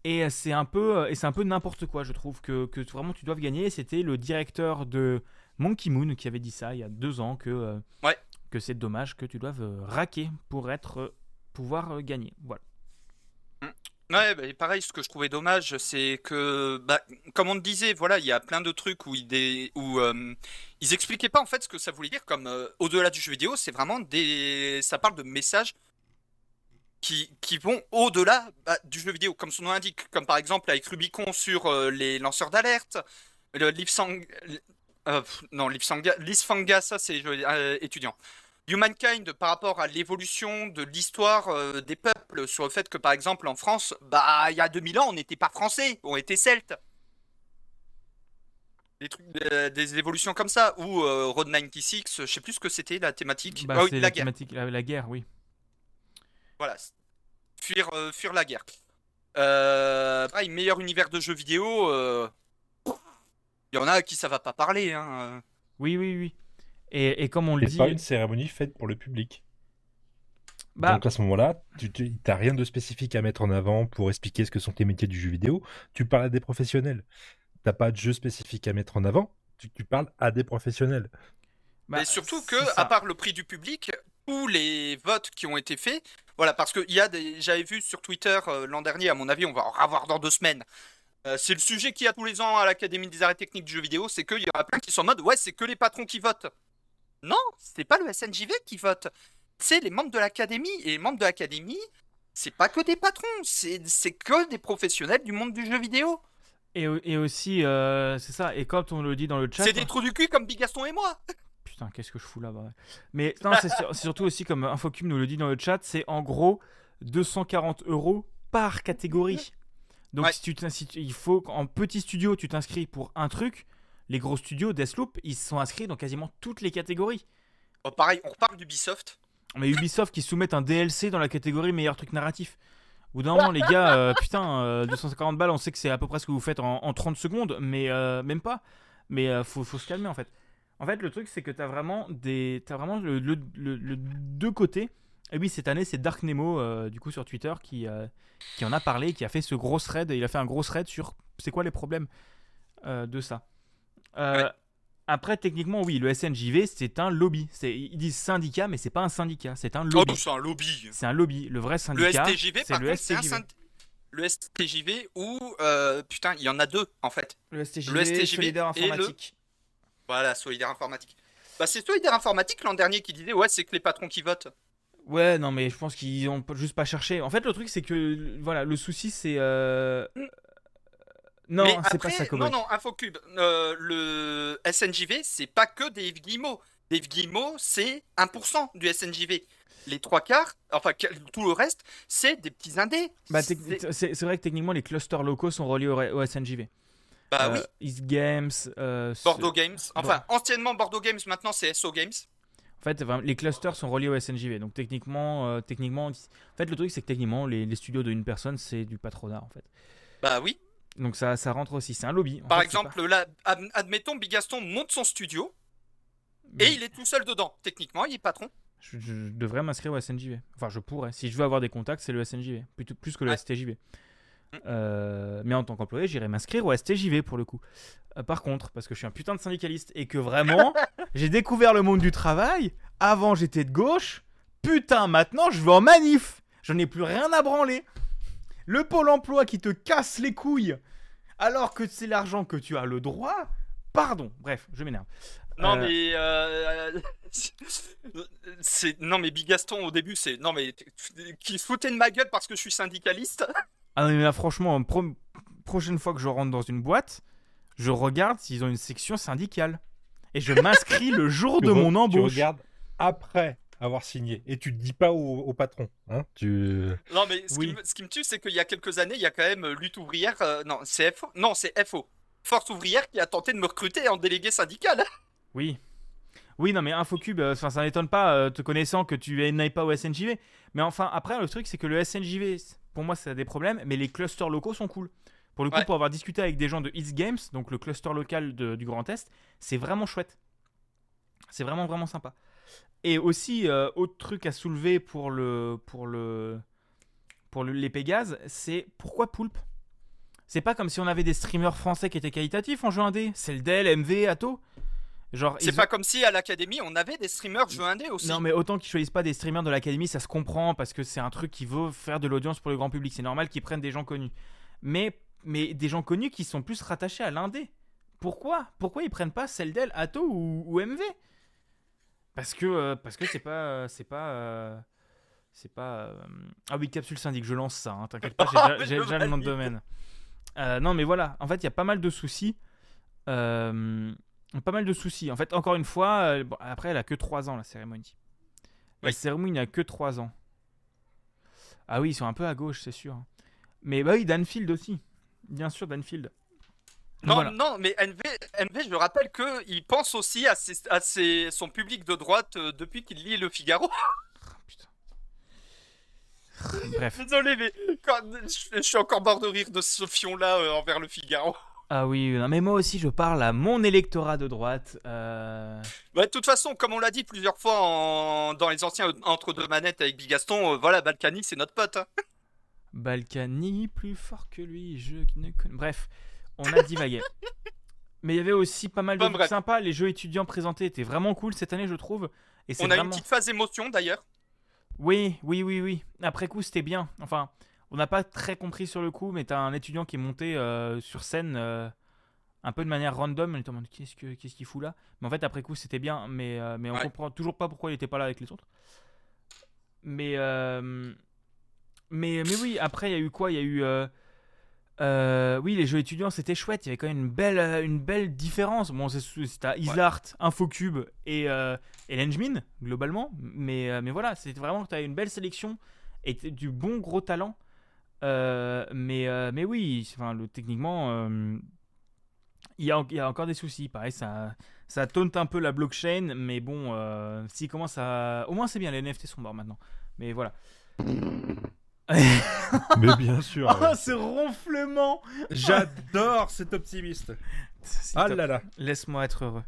Et c'est un peu, et c'est un peu n'importe quoi, je trouve, que, que vraiment tu dois gagner. C'était le directeur de Monkey Moon qui avait dit ça il y a deux ans que, Ouais. que c'est dommage que tu doives raquer pour être, pouvoir euh, gagner. Voilà. Ouais, bah, pareil, ce que je trouvais dommage, c'est que, bah, comme on le disait, voilà, il y a plein de trucs où dé- euh, ils expliquaient pas en fait ce que ça voulait dire, comme euh, au-delà du jeu vidéo, c'est vraiment des. Ça parle de messages qui, vont au-delà bah, du jeu vidéo, comme son nom l'indique, comme par exemple avec Rubicon sur les lanceurs d'alerte, le Lipsang. non, Lipsanga, Lisfanga, ça c'est étudiant. Humankind par rapport à l'évolution de l'histoire euh, des peuples, sur le fait que par exemple en France, bah il y a 2000 ans on n'était pas français, on était celtes. Des trucs, euh, des évolutions comme ça, ou euh, Road 96, je sais plus ce que c'était la thématique. Bah, Ah oui, la la, guerre. thématique, la, la guerre, oui. Voilà. Fuir, fuir la guerre. Pareil, meilleur univers de jeux vidéo. Il y en a à qui ça va pas parler. Hein. Oui, oui, oui. Et, et comme on le C'est dit, pas une cérémonie faite pour le public. bah, Donc à ce moment-là, tu n'as rien de spécifique à mettre en avant pour expliquer ce que sont les métiers du jeu vidéo. Tu parles à des professionnels. T'as pas de jeu spécifique à mettre en avant. Tu, tu parles à des professionnels. bah, Mais surtout c'est que, ça. à part le prix du public, tous les votes qui ont été faits, voilà, parce que il y a des, j'avais vu sur Twitter euh, l'an dernier, à mon avis, on va en revoir dans deux semaines. Euh, c'est le sujet qu'il y a tous les ans à l'Académie des arts et techniques du jeu vidéo, c'est qu'il y aura plein qui sont en mode, ouais, c'est que les patrons qui votent. Non, c'est pas le SNJV qui vote. C'est les membres de l'Académie. Et les membres de l'Académie, c'est pas que des patrons, c'est que des professionnels du monde du jeu vidéo. Et, et aussi, euh, c'est ça. Et quand on le dit dans le chat, C'est des trous du cul comme Big Gaston et moi. putain, qu'est-ce que je fous là-bas ouais. Mais non, c'est sur- c'est surtout aussi comme Infocube nous le dit dans le chat, c'est en gros 240 euros par catégorie. Donc Ouais. si tu t'in- si tu- il faut qu'en petit studio tu t'inscris pour un truc. Les gros studios, Deathloop, ils sont inscrits dans quasiment toutes les catégories. Oh, pareil, on reparle d'Ubisoft. Mais Ubisoft qui soumettent un DLC dans la catégorie meilleur truc narratif. Bout d'un moment, les gars, euh, putain, euh, 250 balles, on sait que c'est à peu près ce que vous faites en, en 30 secondes, mais euh, même pas. Mais euh, faut, faut se calmer en fait. En fait, le truc, c'est que t'as vraiment, des, t'as vraiment le, le- le- le deux côtés. Et oui, cette année, c'est Dark Nemo, euh, du coup, sur Twitter, qui, euh, qui en a parlé, qui a fait ce gros thread. Il a fait un gros thread sur c'est quoi les problèmes euh, de ça. Euh, Ouais. Après, techniquement, oui, le SNJV, c'est un lobby. C'est- Ils disent syndicat, mais c'est pas un syndicat, c'est un Oh, lobby. c'est un lobby. C'est un lobby. Le vrai Le syndicat, STJV, c'est le contre, c'est un STJV. Le STJV où, euh, putain, il y en a deux en fait. Le STJV, Le STJV solidaire et le- informatique. Voilà, Solidaire Informatique. Bah, c'est Solidaire Informatique l'an dernier qui disait, ouais, c'est que les patrons qui votent. Ouais, non, mais je pense qu'ils ont juste pas cherché. En fait, le truc, c'est que, voilà, le souci, c'est. euh, Non, c'est pas ça, non, non, Infocube, euh, le SNJV, c'est pas que Dave Guillemot. Dave Guillemot, c'est 1% du SNJV. Les trois quarts, enfin tout le reste, c'est des petits indés. Bah, C'est- vrai que techniquement, les clusters locaux sont reliés au, au SNJV. bah Euh, oui, East Games. euh, Bordeaux Games. Enfin, anciennement Bordeaux Games, maintenant c'est SO Games. En fait, les clusters sont reliés au SNJV. Donc, techniquement, euh, techniquement en fait, le truc, c'est que techniquement, les, les studios de une personne, c'est du patronat, en fait. Bah oui. Donc, ça, ça rentre aussi. C'est un lobby. En Par fait, exemple, là, ad- admettons, Bigaston monte son studio et il est tout seul dedans. Techniquement, il est patron. Je, je devrais m'inscrire au SNJV. Enfin, je pourrais. Si je veux avoir des contacts, c'est le SNJV. Plutôt, plus que le Ouais. STJV. Mm. Euh, mais en tant qu'employé, j'irai m'inscrire au STJV pour le coup. Euh, par contre, parce que je suis un putain de syndicaliste et que vraiment, j'ai découvert le monde du travail. Avant, j'étais de gauche. Putain, maintenant, je vais en manif. J'en ai plus rien à branler. Le pôle emploi qui te casse les couilles alors que c'est l'argent que tu as le droit. Pardon. Bref, je m'énerve. Non Euh, mais euh, c'est non mais Bigaston au début c'est non mais qui se foutait de ma gueule parce que je suis syndicaliste. Ah mais là franchement, pro- prochaine fois que je rentre dans une boîte, je regarde s'ils ont une section syndicale. Et je m'inscris le jour Tu de mon Tu embauche. regardes après avoir signé et tu ne dis pas au, au patron. Hein tu... Non mais ce, Oui. qui, me, ce qui me tue c'est qu'il y a quelques années il y a quand même euh, lutte ouvrière euh, non c'est FO non c'est FO Force ouvrière qui a tenté de me recruter en délégué syndical. Oui. Oui, non mais Infocube, euh, enfin, ça n'étonne pas, euh, te connaissant que tu n'ailles pas au SNJV. Mais enfin, après, le truc, c'est que le SNJV, pour moi, ça a des problèmes, mais les clusters locaux sont cool. Pour le coup, Ouais. pour avoir discuté avec des gens de East Games, donc le cluster local de- du Grand Est, c'est vraiment chouette. C'est vraiment, vraiment sympa. Et aussi, euh, autre truc à soulever pour le pour le pour le- les Pégases, c'est pourquoi Poulpe? C'est pas comme si on avait des streamers français qui étaient qualitatifs en jeu indé. Celdel, MV, Atto. Genre, C'est pas ont- comme si à l'académie on avait des streamers jeux indés aussi. Non, mais autant qu'ils choisissent pas des streamers de l'académie, ça se comprend parce que c'est un truc qui veut faire de l'audience pour le grand public. C'est normal qu'ils prennent des gens connus. Mais, mais des gens connus qui sont plus rattachés à l'indé. Pourquoi? Pourquoi ils prennent pas Celdel, Atto ou, ou MV Parce que euh, parce que c'est pas euh, c'est pas euh, c'est pas ah oui capsule syndic je lance ça hein, t'inquiète pas j'ai déjà, mais j'ai déjà le nom de domaine. Non mais voilà en fait il y a pas mal de soucis Euh, pas mal de soucis. En fait encore une fois euh, bon, après elle a que 3 ans la cérémonie. La Oui. cérémonie n'a que 3 ans. Ah oui ils sont un peu à gauche c'est sûr. Mais bah oui Danfield aussi. Bien sûr Danfield Non, Voilà. non, mais NV, NV, je rappelle que il pense aussi à, ses- à ses- son public de droite euh, depuis qu'il lit Le Figaro. Ah, bref Désolé, mais quand- je, je suis encore mort de rire de ce fion-là euh, envers Le Figaro. Ah oui, non, mais moi aussi je parle à mon électorat de droite. euh, Ouais, de toute façon, comme on l'a dit plusieurs fois en- dans les anciens entre deux manettes avec Bigaston, euh, voilà, Balkany, c'est notre pote. hein. Balkany plus fort que lui, je ne connais. Bref, on a divagué. mais il y avait aussi pas mal de Bon, trucs sympas. Les jeux étudiants présentés étaient vraiment cool cette année, je trouve. Et c'est On a vraiment... une petite phase émotion d'ailleurs. Oui, oui, oui, oui. Après coup, c'était bien. Enfin, on n'a pas très compris sur le coup, mais t'as un étudiant qui est monté euh, sur scène euh, un peu de manière random. On était en mode, qu'est-ce que- qu'est-ce qu'il fout là? Mais en fait, après coup, c'était bien. Mais, euh, mais on Ouais. comprend toujours pas pourquoi il était pas là avec les autres. Mais, euh, mais, mais oui, après, il y a eu quoi? Il y a eu. Euh, oui, les jeux étudiants, c'était chouette. Il y avait quand même une belle, euh, une belle différence. Bon, c'est- c'était Islart, Infocube et, euh, et Lengemin, globalement. Mais, euh, mais voilà, c'était vraiment que tu as une belle sélection et du bon gros talent. Euh, mais, euh, mais oui, enfin, le, techniquement, euh, il y, a, il y a encore des soucis. Pareil, ça, ça taunte un peu la blockchain. Mais bon, euh, s'il commence à. Au moins, c'est bien, les NFT sont morts maintenant. Mais voilà. Mais bien sûr. Oh, ouais. ce ronflement J'adore cet optimiste. Ah top. là là. Laisse-moi être heureux.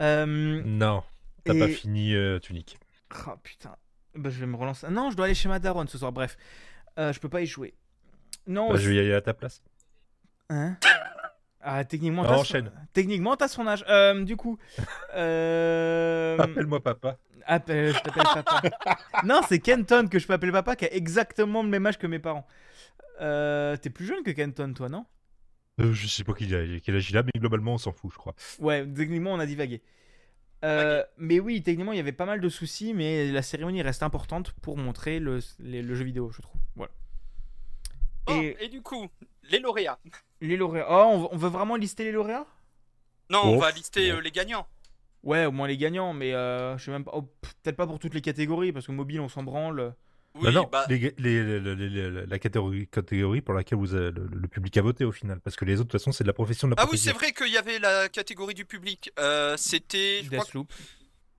Euh, Non, t'as Et- pas fini euh, Tunique. Oh putain. Bah, je vais me relancer. Non, je dois aller chez ma daronne ce soir. Bref, Euh, je peux pas y jouer. Non. Bah, je vais y aller à ta place. Hein ah, techniquement, Ah, t'as. Son... Techniquement, t'as son âge. Euh, du coup. Euh... Appelle-moi papa. Appelle- je t'appelle papa. non, c'est Kenton que je peux appeler papa qui a exactement le même âge que mes parents. Euh, T'es plus jeune que Kenton, toi, non? Euh, je sais pas quel âge, quel âge il a, mais globalement on s'en fout, je crois. Ouais, techniquement, on a divagué. Euh, mais oui, techniquement, il y avait pas mal de soucis, mais la cérémonie reste importante pour montrer le, les- le jeu vidéo, je trouve. Voilà. Bon, Et- et... du coup, les lauréats. Les lauréats. Oh, on, veut- on veut vraiment lister les lauréats? Non, Oh, on va lister euh, les gagnants. Ouais, au moins les gagnants, mais euh, je sais même pas. oh, Peut-être pas pour toutes les catégories, parce que mobile, on s'en branle. Oui, bah non, bah, les les- les- les- les- la catégorie, catégorie pour laquelle vous avez- le, le public a voté au final. Parce que les autres, de toute façon, c'est de la profession de la Ah oui, c'est vrai qu'il y avait la catégorie du public. Euh, c'était. Crois.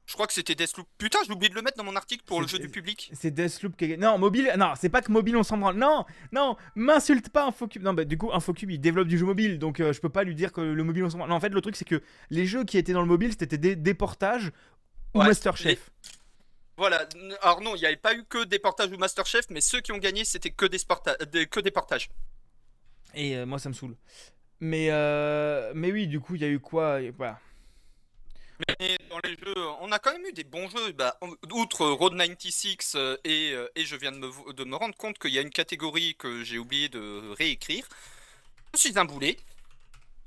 Je crois que c'était Deathloop. Putain, j'ai oublié de le mettre dans mon article pour le jeu du public. C'est Deathloop qui a gagné. Non, mobile. Non, c'est pas que mobile, on s'en branle. Non, non, m'insulte pas, Infocube. Non, bah du coup, Infocube, il développe du jeu mobile, donc euh, je peux pas lui dire que le mobile, on s'en branle. Non, en fait, le truc, c'est que les jeux qui étaient dans le mobile, c'était des, des portages ou Ouais, Masterchef. Voilà. Alors non, il n'y avait pas eu que des portages ou Masterchef, mais ceux qui ont gagné, c'était que des, que des portages. Et euh, moi, ça me saoule. Mais, euh, mais oui, du coup, il y a eu quoi Voilà. Mais dans les jeux, on a quand même eu des bons jeux. Bah, outre Road 96 euh, et, euh, et je viens de me, de rendre compte qu'il y a une catégorie que j'ai oublié de réécrire. Je suis un boulet.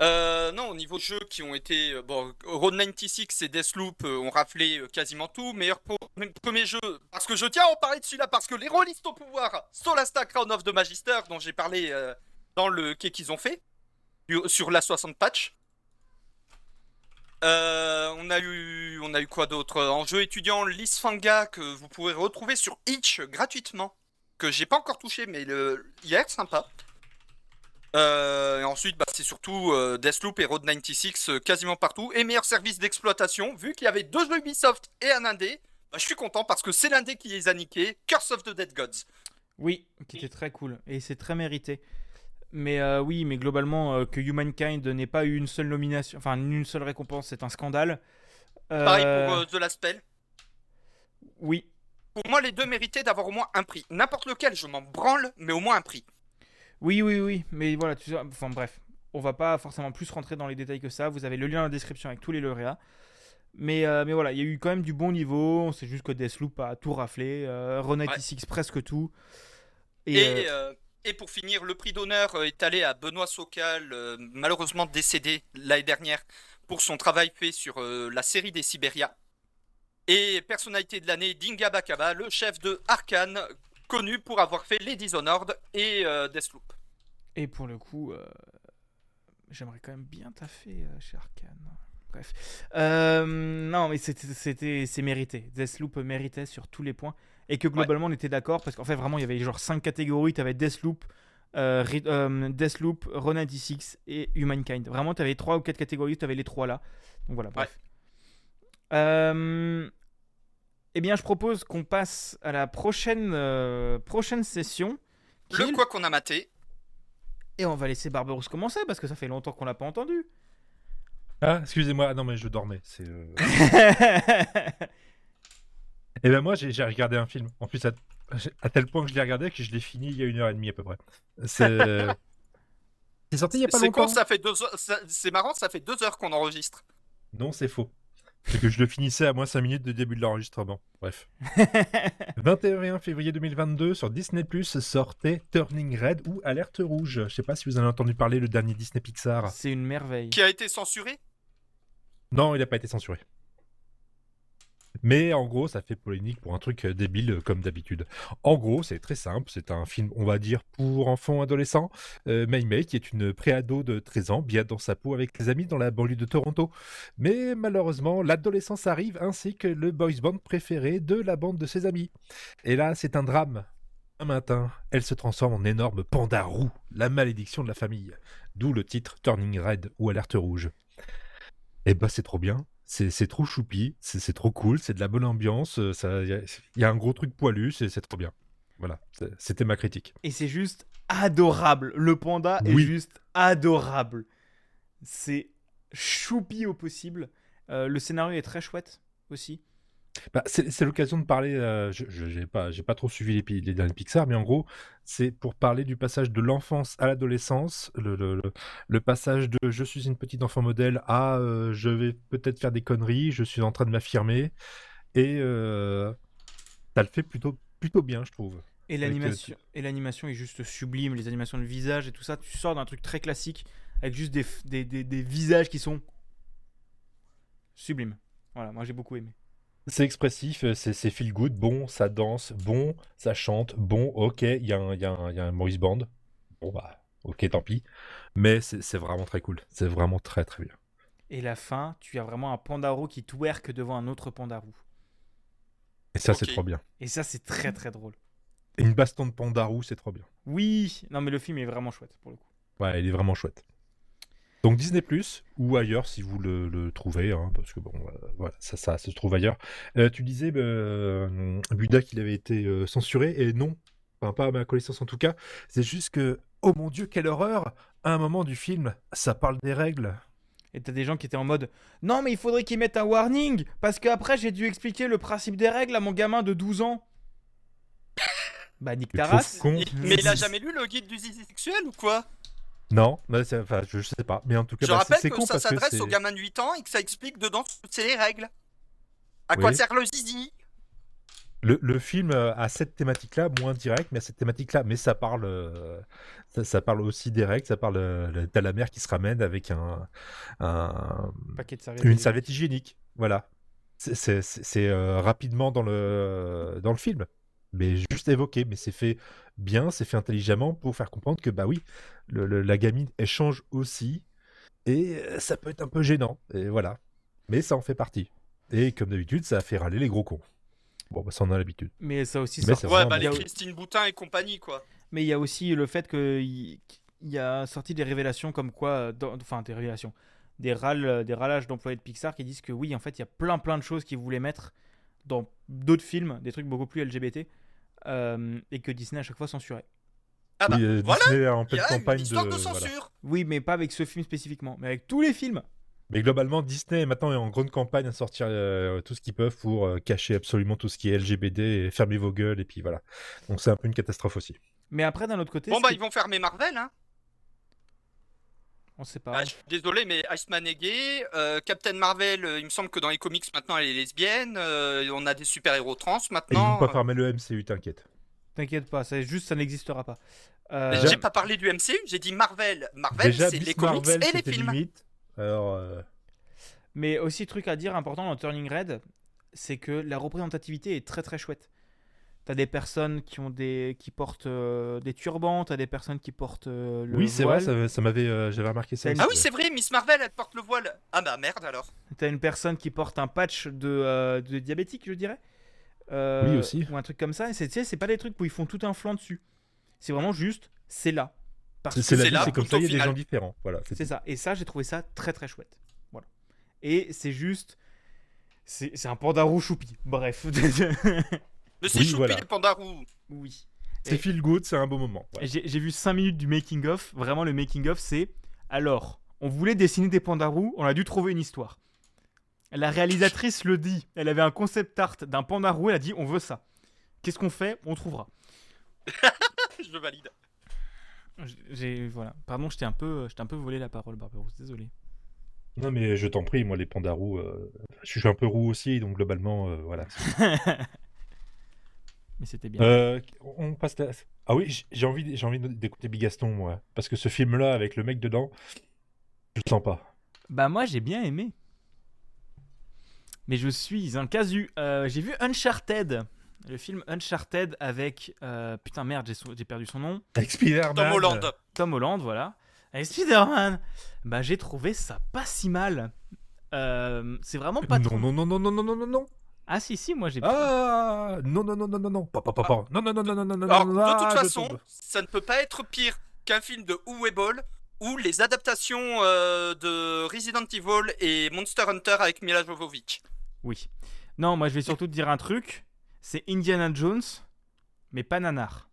Euh, non, au niveau jeux qui ont été. Bon, Road 96 et Deathloop ont raflé quasiment tout. Meilleur pro- premier jeu. Parce que je tiens à en parler de celui-là, parce que les rôlistes au pouvoir, Solasta Crown of the Magister, dont j'ai parlé dans le quai qu'ils ont fait, sur la 60 patch. Euh, on a eu, on a eu quoi d'autre? En jeu étudiant Lisfanga que vous pourrez retrouver sur Itch gratuitement, que j'ai pas encore touché, mais le, sympa. Euh, ensuite, bah, c'est surtout euh, Deathloop et Road 96 euh, quasiment partout. Et meilleur service d'exploitation, vu qu'il y avait deux jeux Ubisoft et un indé, bah, je suis content parce que c'est l'indé qui les a niqués. Curse of the Dead Gods. Oui, qui était très cool. Et c'est très mérité. Mais euh, oui, mais globalement, euh, que Humankind n'ait pas eu une seule nomination, enfin une seule récompense, c'est un scandale. Euh, Pareil pour euh, The Last Spell. Oui, Pour moi, les deux méritaient d'avoir au moins un prix. N'importe lequel, je m'en branle, mais au moins un prix. oui, oui, oui. Mais voilà, tu sais, enfin bref, on va pas forcément plus rentrer dans les détails que ça. Vous avez le lien dans la description avec tous les lauréats. Mais, euh, mais voilà, il y a eu quand même du bon niveau. On sait juste que Deathloop a tout raflé. Euh, Ron 96 presque tout. Et, Et, euh, euh, et pour finir, le prix d'honneur euh, est allé à Benoît Socal, euh, malheureusement décédé l'année dernière, pour son travail fait sur euh, la série des Sibéria. Et personnalité de l'année, Dinga Bakaba, le chef de Arkane, connu pour avoir fait les Dishonored et euh, Deathloop. et pour le coup, j'aimerais quand même bien taffer chez Arkane. Bref. Non, mais c'était, c'est mérité. Deathloop méritait sur tous les points. Et que globalement, on était d'accord. Parce qu'en fait, vraiment, il y avait genre 5 catégories. Tu avais Deathloop, euh, euh, Deathloop, Ron 96 et Humankind. Vraiment, tu avais 3 ou 4 catégories. Tu avais les 3 là. Donc voilà, bref. Euh, eh bien, je propose qu'on passe à la prochaine, euh, prochaine session. est Le quoi qu'on a maté. Et on va laisser Barberousse commencer parce que ça fait longtemps qu'on l'a pas entendu. Ah, excusez-moi, ah non, mais je dormais. C'est. euh, Eh ben moi, j'ai regardé un film. En plus, à, à tel point que je l'ai regardé que je l'ai fini il y a une heure et demie à peu près. C'est. Sorti il y a pas C'est longtemps. con, ça fait deux heures- ça- c'est marrant, ça fait deux heures qu'on enregistre. Non, c'est faux. C'est que je le finissais à moins 5 minutes de début de l'enregistrement. Bref. 21 février 2022 sur Disney Plus sortait Turning Red ou Alerte Rouge. Je sais pas si vous en avez entendu parler, le dernier Disney Pixar. C'est une merveille. Qui a été censuré? Non, il n'a pas été censuré. Mais en gros, ça fait polémique pour un truc euh, débile euh, comme d'habitude. En gros, c'est très simple. C'est un film, on va dire, pour enfants adolescents. Euh, Mei Mei, qui est une préado de 13 ans, bien dans sa peau avec ses amis dans la banlieue de Toronto. Mais malheureusement, l'adolescence arrive ainsi que le boys band préféré de la bande de ses amis. Et là, c'est un drame. Un matin, elle se transforme en énorme panda roux, la malédiction de la famille. D'où le titre Turning Red ou Alerte Rouge. Eh ben, c'est trop bien. C'est trop choupi, c'est trop cool, c'est de la bonne ambiance, euh, ça- il y, a- il y a un gros truc poilu, c'est trop bien. Voilà, c'était ma critique. Et c'est juste adorable. Le panda est juste adorable. C'est choupi au possible. Euh, le scénario est très chouette aussi. Bah, c'est l'occasion de parler. euh, je j'ai pas, trop suivi les, les derniers Pixar, mais en gros, c'est pour parler du passage de l'enfance à l'adolescence, le, le, le- le passage de je suis une petite enfant modèle à euh, je vais peut-être faire des conneries, je suis en train de m'affirmer, et euh, ça le fait plutôt, plutôt bien, je trouve. Et euh, l'animation, et l'animation est juste sublime. Les animations de visage et tout ça. Tu sors d'un truc très classique avec juste des, f- des, des- des visages qui sont sublimes. Voilà, moi j'ai beaucoup aimé. C'est expressif, euh, c'est c'est feel good, bon, ça danse, bon, ça chante, bon, ok, il y, a un- y, y a Maurice Band. Bon, bah, ok, tant pis. Mais c'est vraiment très cool. C'est vraiment très très bien. Et la fin, tu as vraiment un pandaro qui twerk devant un autre pandarou. Et ça, c'est trop bien. Et ça, c'est très très drôle. Et une baston de pandarou, c'est trop bien. Oui, non mais le film est vraiment chouette pour le coup. Ouais, il est vraiment chouette. Donc Disney Plus ou ailleurs si vous le, le trouvez, hein, parce que bon, euh, voilà, ça, ça se trouve ailleurs. Euh, tu disais, euh, Buda, qu'il avait été euh, censuré, et non, enfin pas à ma connaissance en tout cas. C'est juste que, oh mon dieu, quelle horreur À un moment du film, ça parle des règles. Et t'as des gens qui étaient en mode Non, mais il faudrait qu'ils mettent un warning Parce qu'après, j'ai dû expliquer le principe des règles à mon gamin de 12 ans. Bah, nique ta race. Mais il a jamais lu le guide du zizi sexuel ou quoi? Non, c'est- enfin, je, sais pas, mais en tout cas, Je bah, rappelle c'est que con ça s'adresse aux gamins de 8 ans et que ça explique dedans toutes ces règles. À quoi Oui. sert le zizi? Le, le film euh, a cette thématique-là, moins directe, mais a cette thématique-là. Mais ça parle, euh, ça, ça parle aussi des règles. Ça parle, euh, t'as la mère qui se ramène avec un, un- Paquet de serviettes. une serviette hygiénique. Voilà. C'est, euh, rapidement dans le, dans le film, mais juste évoqué. Mais c'est fait bien, c'est fait intelligemment pour faire comprendre que bah oui, le- le- la gamine elle change aussi, et euh, ça peut être un peu gênant. Et voilà. Mais ça en fait partie. Et comme d'habitude, ça a fait râler les gros cons. Bon, bah, ça on a l'habitude. Mais ça aussi, Mais ça- c'est Ouais, bah les. Christine Boutin et compagnie, quoi. mais il y a aussi le fait qu'il il y a sorti des révélations comme quoi. euh, dans- Enfin, des révélations. Des, râles, euh, des râlages d'employés de Pixar qui disent que oui, en fait, il y a plein plein de choses qu'ils voulaient mettre dans d'autres films, des trucs beaucoup plus LGBT, euh, et que Disney à chaque fois censurait. Ah bah, Oui, euh, voilà, Disney est en il y pleine a campagne une histoire de. de, voilà. censure. Oui, mais pas avec ce film spécifiquement, mais avec tous les films. Mais globalement, Disney est maintenant en grande campagne à sortir euh, tout ce qu'ils peuvent pour euh, cacher absolument tout ce qui est LGBT et fermer vos gueules et puis voilà. Donc c'est un peu une catastrophe aussi. Mais après, d'un autre côté, Bon bah ils vont fermer Marvel, hein. On sait pas. Ah, je suis désolé, mais Iceman est gay. euh, Captain Marvel, euh, il me semble que dans les comics maintenant elle est lesbienne. euh, on a des super-héros trans Ils maintenant. vont pas fermer le MCU, t'inquiète. T'inquiète pas, c'est juste ça n'existera pas. Euh, J'ai pas parlé du MCU, j'ai dit Marvel. Marvel, Déjà, c'est les comics Marvel, et les films. limite. Alors, euh, Mais aussi, truc à dire important dans Turning Red, c'est que la représentativité est très très chouette. T'as des personnes qui ont des qui portent euh, des turbans, t'as des personnes qui portent euh, le oui, c'est vrai, voile. ça, ça m'avait, euh, j'avais remarqué ça. Une- Ah oui, c'est vrai, Miss Marvel, elle porte le voile. Ah bah merde alors. T'as une personne qui porte un patch de, euh, de diabétique, je dirais. Euh, Oui, aussi. Ou un truc comme ça. Et c'est, pas des trucs où ils font tout un flanc dessus. C'est vraiment juste, c'est là. Parce C'est que c'est là, c'est comme ça, il y a des gens différents. Voilà, c'est C'est ça. Et ça, j'ai trouvé ça très très chouette. Voilà. Et c'est juste. C'est, c'est un panda roux choupi. Bref. Mais c'est Oui, choupi voilà. les pandarous. oui. C'est feel good, c'est un beau moment. J'ai, vu 5 minutes du making of. Vraiment, le making of, c'est. Alors, on voulait dessiner des pandas roux, on a dû trouver une histoire. La réalisatrice le dit. Elle avait un concept art d'un panda roux, elle a dit on veut ça. Qu'est-ce qu'on fait? On trouvera. Je valide. J'ai voilà. Pardon, je t'ai un peu, je un peu volé la parole, Barberousse. Désolé. Non, mais je t'en prie, moi, les pandas roux, euh, je suis un peu roux aussi, donc globalement, euh, voilà. Mais c'était bien. Euh, on passe la... Ah oui, j'ai envie, j'ai envie d'écouter Bigaston, moi. Parce que ce film-là, avec le mec dedans, je le sens pas. Bah moi j'ai bien aimé. Mais je suis un casu. Euh, j'ai vu Uncharted. Le film Uncharted avec... euh, putain merde, j'ai perdu son nom. Avec Spider-Man. Tom Holland. Tom Holland, voilà. Avec Spider-Man. Bah j'ai trouvé ça pas si mal. Euh, c'est vraiment pas Non, trop... non, non, non, non, non, non, non, non. Ah si si, moi j'ai... Ah, non, non, non, non, non, non. Pas, pas, pas, pas. Non, non, non, non, non, non, non, de ah, toute façon, ça ne peut pas être pire qu'un film de Uwe ou les adaptations euh, de Resident Evil et Monster Hunter avec Mila Jovovich. Oui. Non, moi je vais surtout te dire un truc. C'est Indiana Jones, mais pas nanar.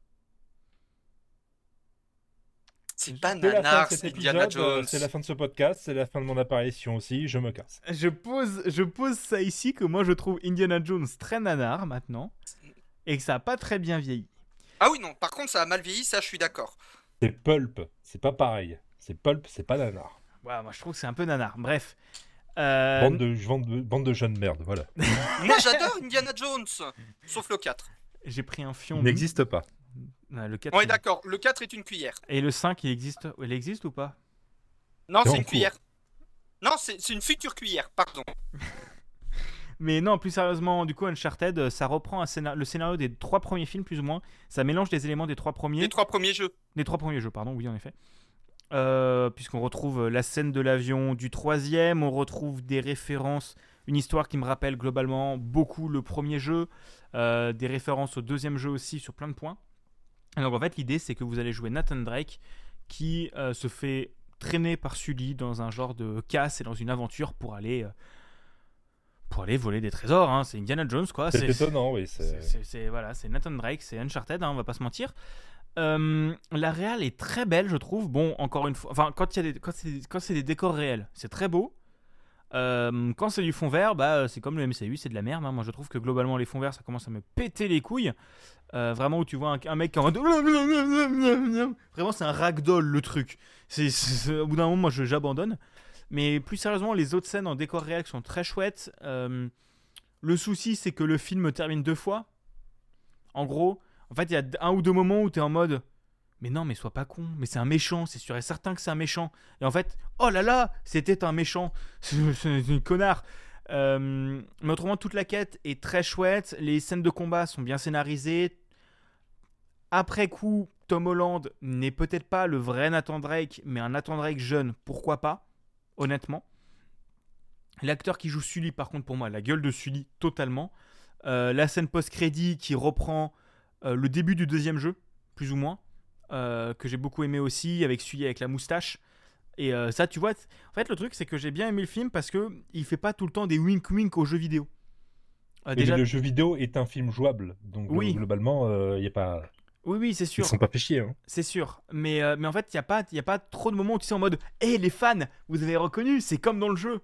C'est pas C'est la fin nanar, c'est Indiana euh, Jones. c'est la fin de ce podcast, c'est la fin de mon apparition aussi, je me casse. Je pose, je pose ça ici que moi je trouve Indiana Jones très nanar maintenant et que ça a pas très bien vieilli. Ah oui, non, par contre, ça a mal vieilli, ça, je suis d'accord. C'est Pulp, c'est pas pareil. C'est Pulp, c'est pas nanar. Ouais, moi je trouve que c'est un peu nanar. Bref. Euh, Bande, de, bande, de, bande de jeunes merdes, voilà. Moi, j'adore Indiana Jones, sauf le 4. J'ai pris un fion. Il n'existe pas. Ouais, le 4, On est d'accord, le 4 est une cuillère. Et le 5, il existe, il existe ou pas? Non, C'est une cours. cuillère. Non, c'est une future cuillère, pardon. Mais non, plus sérieusement, du coup, Uncharted, euh, ça reprend un scénar- le scénario des trois premiers films, plus ou moins. Ça mélange les éléments des trois premiers. Les trois premiers jeux. Des trois premiers jeux, pardon, oui, en effet. Euh, Puisqu'on retrouve euh, la scène de l'avion du troisième, on retrouve des références, une histoire qui me rappelle globalement beaucoup le premier jeu, euh, des références au deuxième jeu aussi sur plein de points. Et donc en fait, l'idée c'est que vous allez jouer Nathan Drake qui euh, se fait traîner par Sully dans un genre de casse et dans une aventure pour aller, euh, pour aller voler des trésors. hein. C'est Indiana Jones quoi. C'est étonnant, oui. c'est voilà, c'est Nathan Drake, c'est Uncharted, hein, on va pas se mentir. Euh, la réal est très belle, je trouve. Bon, encore une fois, enfin, quand il y a des, quand c'est, quand c'est des décors réels, c'est très beau. Euh, quand c'est du fond vert, bah, c'est comme le MCU, c'est de la merde. hein. Moi, je trouve que globalement, les fonds verts, ça commence à me péter les couilles. Euh, vraiment, où tu vois un, un mec qui est en Vraiment, c'est un ragdoll le truc. C'est, au bout d'un moment, moi, j'abandonne. Mais plus sérieusement, les autres scènes en décor réel sont très chouettes. Euh, le souci, c'est que le film termine deux fois. En gros, en fait, il y a un ou deux moments où tu es en mode Mais non, mais sois pas con, mais c'est un méchant, c'est sûr et certain que c'est un méchant. Et en fait, oh là là, c'était un méchant, c'est une connard. Euh, mais autrement, toute la quête est très chouette, les scènes de combat sont bien scénarisées. Après coup, Tom Holland n'est peut-être pas le vrai Nathan Drake, mais un Nathan Drake jeune, pourquoi pas, honnêtement. L'acteur qui joue Sully, par contre, pour moi, la gueule de Sully, totalement. Euh, la scène post-crédit qui reprend euh, le début du deuxième jeu, plus ou moins, que j'ai beaucoup aimé aussi, avec Sully avec la moustache. Et euh, ça, tu vois, en fait, le truc, c'est que j'ai bien aimé le film parce que il fait pas tout le temps des wink-wink aux jeux vidéo. Euh, déjà, le jeu vidéo est un film jouable, donc Oui. globalement, il y a pas. oui, oui, c'est Ils sûr. sont pas fait chier. Hein. C'est sûr, mais, euh, mais en fait, il n'y a, pas- y a pas trop de moments où tu sais en mode Hé les fans, vous avez reconnu, c'est comme dans le jeu.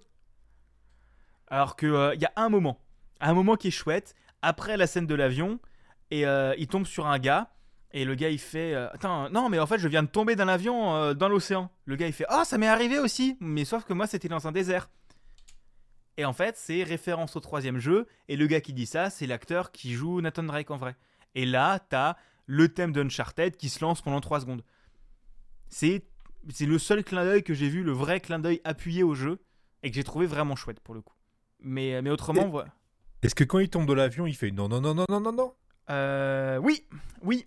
Alors qu'il y a un moment, un moment qui est chouette, après la scène de l'avion, et euh, il tombe sur un gars, Et le gars il fait euh, Attends, non, mais en fait, je viens de tomber d'un avion euh, dans l'océan. Le gars il fait Ah, ça m'est arrivé aussi, mais sauf que moi c'était dans un désert. Et en fait, c'est référence au troisième jeu. Et le gars qui dit ça, c'est l'acteur qui joue Nathan Drake en vrai. Et là, t'as le thème d'Uncharted qui se lance pendant 3 secondes. C'est c'est le seul clin d'œil que j'ai vu, le vrai clin d'œil appuyé au jeu, et que j'ai trouvé vraiment chouette pour le coup. Mais, mais autrement, voilà. Est-ce que quand il tombe de l'avion, il fait non, non, non, non, non, non, non? Euh, oui, oui,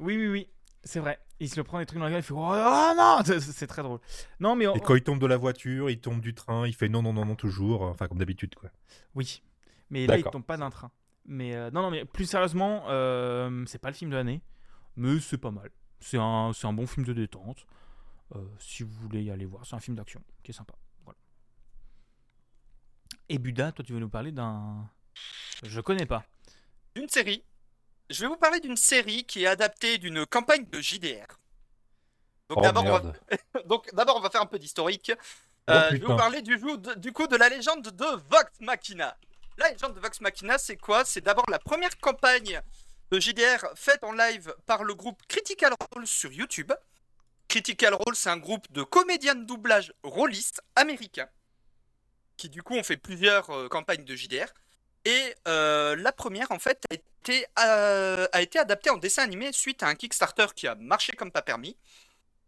oui, oui, oui, c'est vrai. Il se le prend des trucs dans la gueule, il fait oh, oh non, c'est très drôle. Non mais on- Et quand il tombe de la voiture, il tombe du train, il fait non, non, non, non, toujours. Enfin, comme d'habitude, quoi. oui, mais là il tombe pas d'un train. Mais euh, non non mais plus sérieusement, euh, c'est pas le film de l'année, mais c'est pas mal. C'est un, c'est un bon film de détente. Euh, si vous voulez y aller voir, c'est un film d'action qui est sympa. Voilà. Et Buda, toi tu veux nous parler d'un, je connais pas. D'une série. Je vais vous parler d'une série qui est adaptée d'une campagne de JDR. Donc Oh d'abord, on va... merde. Donc d'abord, on va faire un peu d'historique. Oh, Euh, je vais vous parler du, jeu de- du coup de la légende de Vox Machina. La légende de Vox Machina, c'est quoi? C'est d'abord la première campagne de JDR faite en live par le groupe Critical Role sur YouTube. Critical Role, c'est un groupe de comédiens de doublage rôlistes américains qui du coup ont fait plusieurs euh, campagnes de JDR. Et euh, la première, en fait, a été, euh, a été adaptée en dessin animé suite à un Kickstarter qui a marché comme pas permis.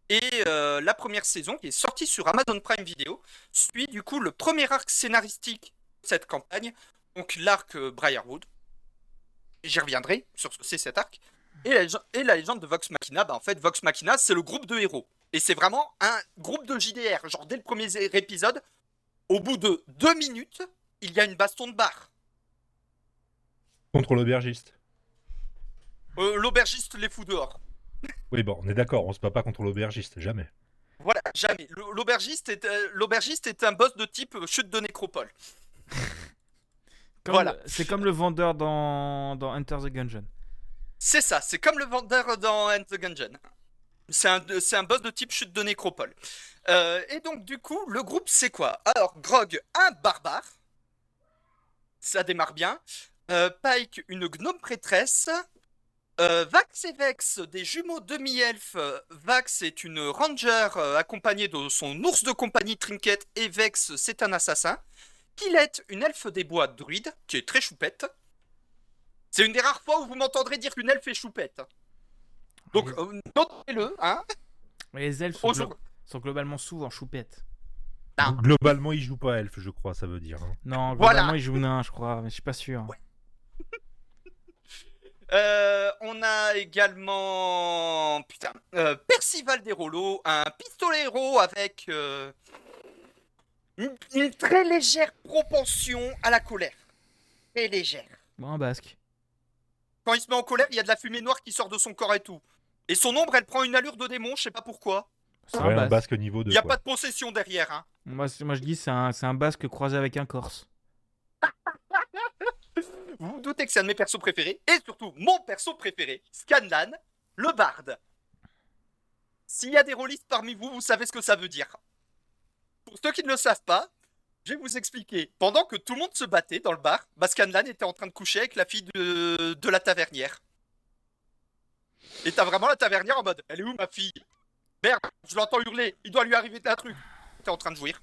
Et euh, la première saison, qui est sortie sur Amazon Prime Video, suit du coup le premier arc scénaristique de cette campagne, donc l'arc Briarwood. J'y reviendrai sur ce que c'est cet arc. Et la, et la légende de Vox Machina, bah en fait, Vox Machina, c'est le groupe de héros. Et c'est vraiment un groupe de JDR. Genre, dès le premier épisode, au bout de deux minutes, il y a une baston de bar. Contre l'aubergiste. Euh, L'aubergiste les fout dehors. Oui, bon, on est d'accord, on se bat pas contre l'aubergiste, jamais. Voilà, jamais. Le- L'aubergiste est, euh, l'aubergiste est un boss de type euh, chute de nécropole. Comme Voilà. le- C'est comme le vendeur dans, dans Enter the Gungeon. C'est ça, c'est comme le vendeur dans End the Gungeon. C'est un, c'est un boss de type chute de nécropole. Euh, et donc, du coup, le groupe, c'est quoi? Alors, Grog, un barbare. Ça démarre bien. Euh, Pike, une gnome prêtresse. Euh, Vax et Vex, des jumeaux demi-elfes. Vax est une ranger euh, accompagnée de son ours de compagnie Trinket. Et Vex, c'est un assassin. Killette, une elfe des bois druide, qui est très choupette. C'est une des rares fois où vous m'entendrez dire qu'une elfe est choupette. Donc, euh, notez-le, hein. Les elfes sont, Bonjour. glo- sont globalement souvent choupettes. Ah. Globalement, il joue pas elfe, je crois, ça veut dire. hein. Non, Voilà. globalement, ils jouent nain, je crois, mais je suis pas sûr. Ouais. Euh, on a également putain, euh, Percival Desrollo, un pistolero avec euh, une, une très légère propension à la colère. Très légère. Bon, un basque. Quand il se met en colère, il y a de la fumée noire qui sort de son corps et tout. Et son ombre, elle prend une allure de démon, je sais pas pourquoi. C'est un un basque. basque niveau 2. Il y a quoi. pas de possession derrière, hein. Moi, je dis c'est un, c'est un basque croisé avec un corse. Vous vous doutez que c'est un de mes persos préférés, et surtout mon perso préféré, Scanlan, le barde. S'il y a des rôlistes parmi vous, vous savez ce que ça veut dire. Pour ceux qui ne le savent pas, je vais vous expliquer. Pendant que tout le monde se battait dans le bar, bah, Scanlan était en train de coucher avec la fille de, de la tavernière. Et t'as vraiment la tavernière en mode Elle est où ma fille? Merde, je l'entends hurler, il doit lui arriver un truc. T'es en train de jouir.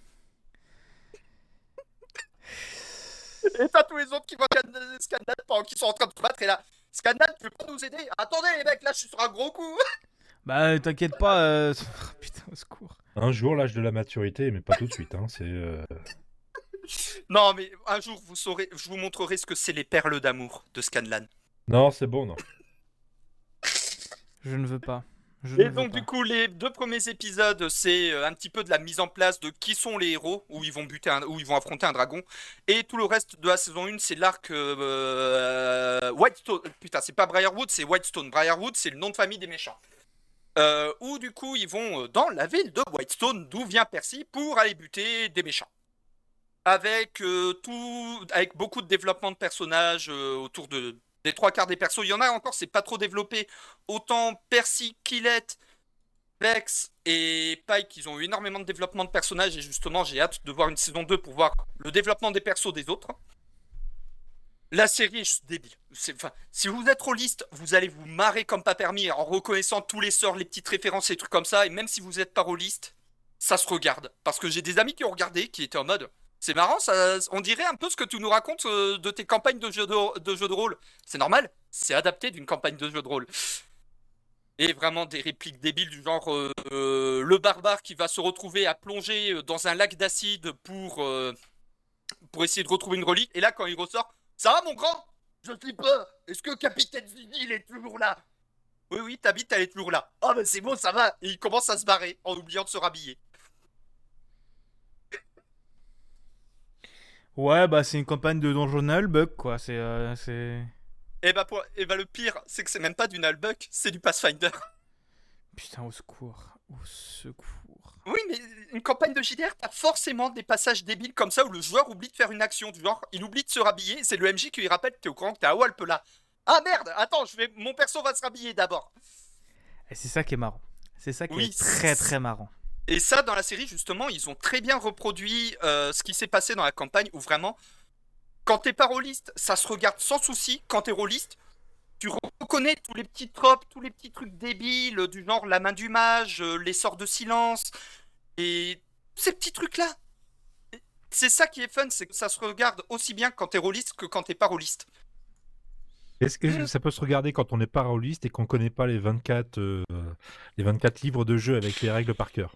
Et t'as tous les autres qui voient Scan- Scanlan pendant qu'ils sont en train de se battre et là. Scanlan, tu peux pas nous aider? Attendez les mecs, là je suis sur un gros coup Bah, t'inquiète pas. euh, Putain, au secours. Un jour, l'âge de la maturité, mais pas tout de suite. Hein. C'est, euh, Non mais un jour vous saurez, je vous montrerai ce que c'est les perles d'amour de Scanlan. Non, c'est bon, non. Je ne veux pas. Je Et donc du coup les deux premiers épisodes c'est euh, un petit peu de la mise en place de qui sont les héros où ils vont buter un, où ils vont affronter un dragon. Et tout le reste de la saison 1 c'est l'arc euh, Whitestone. Putain c'est pas Briarwood c'est Whitestone. Briarwood c'est le nom de famille des méchants. Euh, où du coup ils vont euh, dans la ville de Whitestone d'où vient Percy pour aller buter des méchants. Avec euh, tout avec beaucoup de développement de personnages euh, autour de des trois quarts des persos il y en a encore c'est pas trop développé autant Percy, Killette, Vex et Pike, ils ont eu énormément de développement de personnages et justement j'ai hâte de voir une saison 2 pour voir le développement des persos des autres. La série est juste débile. Enfin, si vous êtes rôliste, vous allez vous marrer comme pas permis en reconnaissant tous les sorts, les petites références et trucs comme ça. Et même si vous n'êtes pas rôliste, ça se regarde. Parce que j'ai des amis qui ont regardé, qui étaient en mode. C'est marrant, on dirait un peu ce que tu nous racontes euh, de tes campagnes de jeux de, jeux de rôle. C'est normal, c'est adapté d'une campagne de jeux de rôle. Et vraiment des répliques débiles du genre euh, euh, le barbare qui va se retrouver à plonger dans un lac d'acide pour, pour essayer de retrouver une relique. Et là, quand il ressort, ça va mon grand? Je sais pas, est-ce que Capitaine Ziggy il est toujours là? Oui, oui, ta bite elle est toujours là. Ah, bah c'est bon, ça va. Et il commence à se barrer en oubliant de se rhabiller. Ouais, bah c'est une campagne de Donjon Nullbug, quoi. C'est. euh. Et bah, pour... et bah le pire, c'est que c'est même pas du Nullbuck, c'est du Pathfinder. Putain, au secours. Au secours. Oui, mais une campagne de JDR, t'as forcément des passages débiles comme ça où le joueur oublie de faire une action. Du genre, il oublie de se rhabiller, c'est le MJ qui lui rappelle que t'es au courant que t'es à Walp là. Ah merde, attends, je vais... mon perso va se rhabiller d'abord. Et c'est ça qui est marrant. C'est ça qui Oui, est très très marrant. Et ça, dans la série, justement, ils ont très bien reproduit euh, ce qui s'est passé dans la campagne où vraiment, quand t'es pas rôliste, ça se regarde sans souci. Quand t'es rôliste, tu reconnais tous les petits tropes, tous les petits trucs débiles, du genre la main du mage, euh, les sorts de silence, et ces petits trucs-là. C'est ça qui est fun, c'est que ça se regarde aussi bien quand t'es rôliste que quand t'es pas rôliste. Est-ce que ça peut se regarder quand on n'est pas rôliste et qu'on connaît pas les 24, euh, les 24 livres de jeu avec les règles par cœur?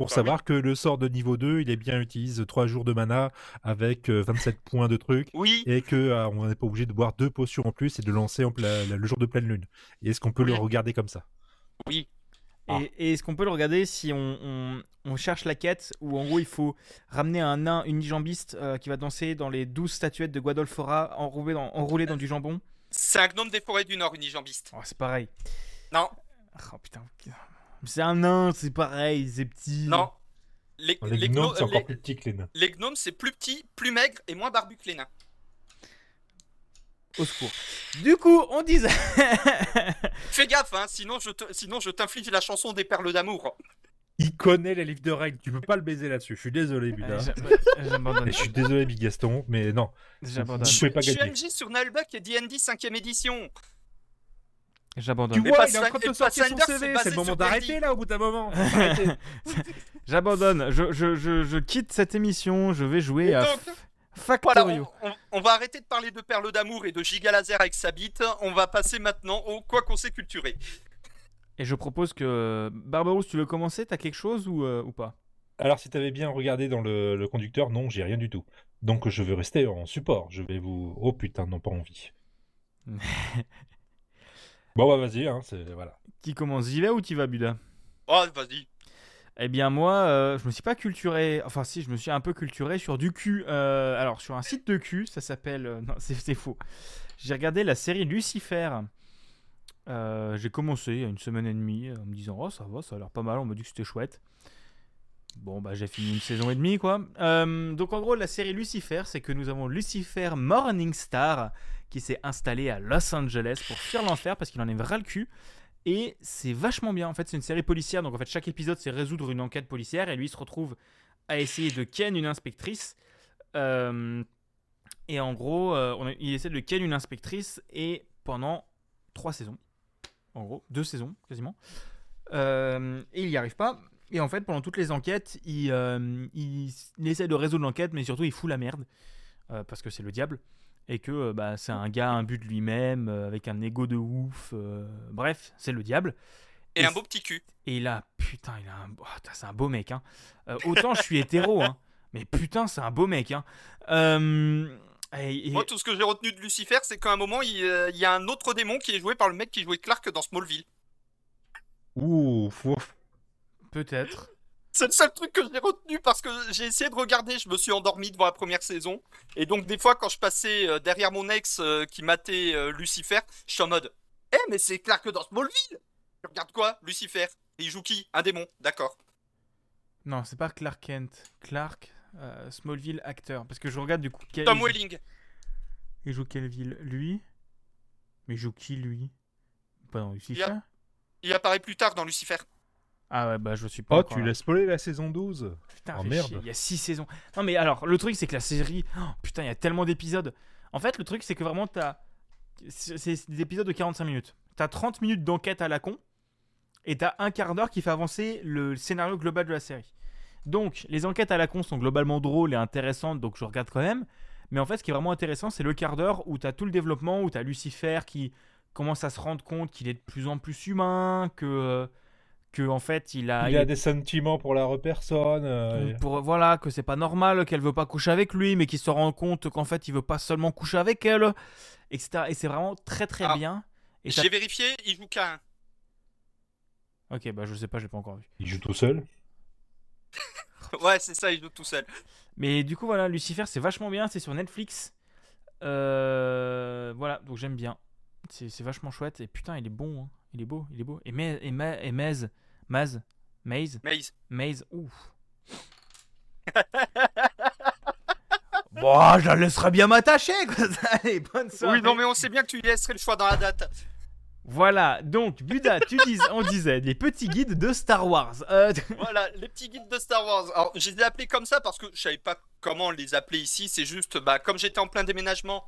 Pour savoir que le sort de niveau 2, il est bien utilise 3 jours de mana avec euh, 27 points de trucs Oui, et que euh, on n'est pas obligé de boire deux potions en plus et de lancer en pla- le jour de pleine lune. Et est-ce qu'on peut le regarder comme ça? Oui. Ah. Et, et est-ce qu'on peut le regarder si on, on- on cherche la quête où en gros il faut ramener un nain unijambiste euh, qui va danser dans les 12 statuettes de Guadalfora enroulé dans, enroulé dans du jambon? C'est un gnome des forêts du Nord, unijambiste. oh, C'est pareil. Non, Oh putain. C'est un nain, c'est pareil, c'est petit. non. Les, Les, les gnomes, gno- c'est encore les- plus petit que les nains. les gnomes, c'est plus petit, plus maigre et moins barbu que les nains. Au secours. Du coup, on disait. Fais gaffe, hein, sinon je te- sinon je t'inflige la chanson des perles d'amour. Il connaît les livres de règles, tu peux pas le baiser là-dessus. Je suis désolé, Buda. Euh, J'abandonne. Et je suis désolé, Big Gaston, mais non. J'abandonne. Je pouvais pas Je suis. MJ sur Nullbuck et D&D 5ème édition. Tu J'abandonne. Mais vois, pas il est en train de te sortir son CV. C'est le moment d'arrêter là au bout d'un moment. J'abandonne. Je, je, je, je quitte cette émission. Je vais jouer à Voilà, Factorio. on, on- on va arrêter de parler de perles d'amour et de giga laser avec sa bite. On va passer maintenant au quoi qu'on s'est culturé. Et je propose que Barbarousse, tu veux commencer? T'as quelque chose ou, euh, ou pas? Alors, si t'avais bien regardé dans le, le conducteur, non, j'ai rien du tout. Donc, je vais rester en support. Je vais vous. Oh putain, non, pas envie. bon, bah, vas-y, hein, c'est. Voilà. Qui commence J'y vais ou t'y vas, Buda? Oh, vas-y. Eh bien, moi, euh, je me suis pas culturé. Enfin, si, je me suis un peu culturé sur du cul. Euh, alors, sur un site de cul, ça s'appelle. euh, non, c'est c'est faux. J'ai regardé la série Lucifer. Euh, j'ai commencé il y a une semaine et demie en me disant Oh, ça va, ça a l'air pas mal. On m'a dit que c'était chouette. Bon, bah, j'ai fini une saison et demie, quoi. Euh, donc, en gros, la série Lucifer, c'est que nous avons Lucifer Morningstar qui s'est installé à Los Angeles pour fuir l'enfer parce qu'il en est ras le cul. Et c'est vachement bien. En fait, c'est une série policière. Donc, en fait, chaque épisode, c'est résoudre une enquête policière. Et lui, il se retrouve à essayer de ken une inspectrice. Euh, et en gros, euh, il essaie de ken une inspectrice. Et pendant trois saisons, en gros, deux saisons quasiment. Euh, et il n'y arrive pas. Et en fait, pendant toutes les enquêtes, il, il, il essaie de résoudre l'enquête, mais surtout, il fout la merde. parce que c'est le diable. Et que euh, bah, c'est un gars imbu de lui-même, euh, avec un ego de ouf. euh, bref, c'est le diable. Et Et un beau petit cul. Et il a, putain, il a un, oh, c'est un beau mec, hein. Euh, autant je suis hétéro, hein, mais putain, c'est un beau mec, hein. Euh, et- et- Moi, tout ce que j'ai retenu de Lucifer, c'est qu'à un moment, il, euh, il y a un autre démon qui est joué par le mec qui jouait Clark dans Smallville. Ouh, peut-être. C'est le seul truc que j'ai retenu parce que j'ai essayé de regarder, je me suis endormi devant la première saison. Et donc, des fois, quand je passais euh, derrière mon ex euh, qui matait euh, Lucifer, je suis en mode Eh, mais c'est Clark dans Smallville Tu regardes quoi Lucifer? Et il joue qui? Un démon, d'accord. Non, c'est pas Clark Kent. Clark, euh, Smallville acteur. Parce que je regarde du coup. quel- Tom Welling. il joue quelle ville? Lui? Mais il joue qui lui? Pas dans Lucifer? Il apparaît plus tard dans Lucifer. Ah ouais, bah je suis pas. Oh, tu laisses spoiler la saison 12. Putain, Oh, merde. Il y a 6 saisons. Non, mais alors, le truc, c'est que la série. oh, putain, il y a tellement d'épisodes. En fait, le truc, c'est que vraiment, t'as. C'est c'est des épisodes de 45 minutes. T'as 30 minutes d'enquête à la con. Et t'as un quart d'heure qui fait avancer le scénario global de la série. Donc, les enquêtes à la con sont globalement drôles et intéressantes, donc je regarde quand même. Mais en fait, ce qui est vraiment intéressant, c'est le quart d'heure où t'as tout le développement, où t'as Lucifer qui commence à se rendre compte qu'il est de plus en plus humain, que. Que en fait, il a. Il a des sentiments pour la personne. euh, pour voilà que c'est pas normal qu'elle veut pas coucher avec lui mais qu'il se rend compte qu'en fait il veut pas seulement coucher avec elle etc et c'est vraiment très très Ah. bien et ça- J'ai vérifié, il joue qu'à un. ok bah je sais pas j'ai pas encore vu Il joue tout seul? Ouais, c'est ça, il joue tout seul. mais du coup voilà Lucifer c'est vachement bien c'est sur Netflix Euh, voilà donc j'aime bien c'est c'est vachement chouette et putain il est bon hein. Il est beau il est beau et Mais et, Ma- et Maz Maz Maze Maze. Maze ouf Bon, je la laisserai bien m'attacher. quoi. Allez, bonne soirée. Oui, non, mais on sait bien que tu lui laisserais le choix dans la date. Voilà, donc Buda, tu dis, on disait des petits guides de Star Wars. Euh, Voilà, les petits guides de Star Wars. Alors, je les ai appelés comme ça parce que je savais pas comment les appeler ici. C'est juste, bah, comme j'étais en plein déménagement,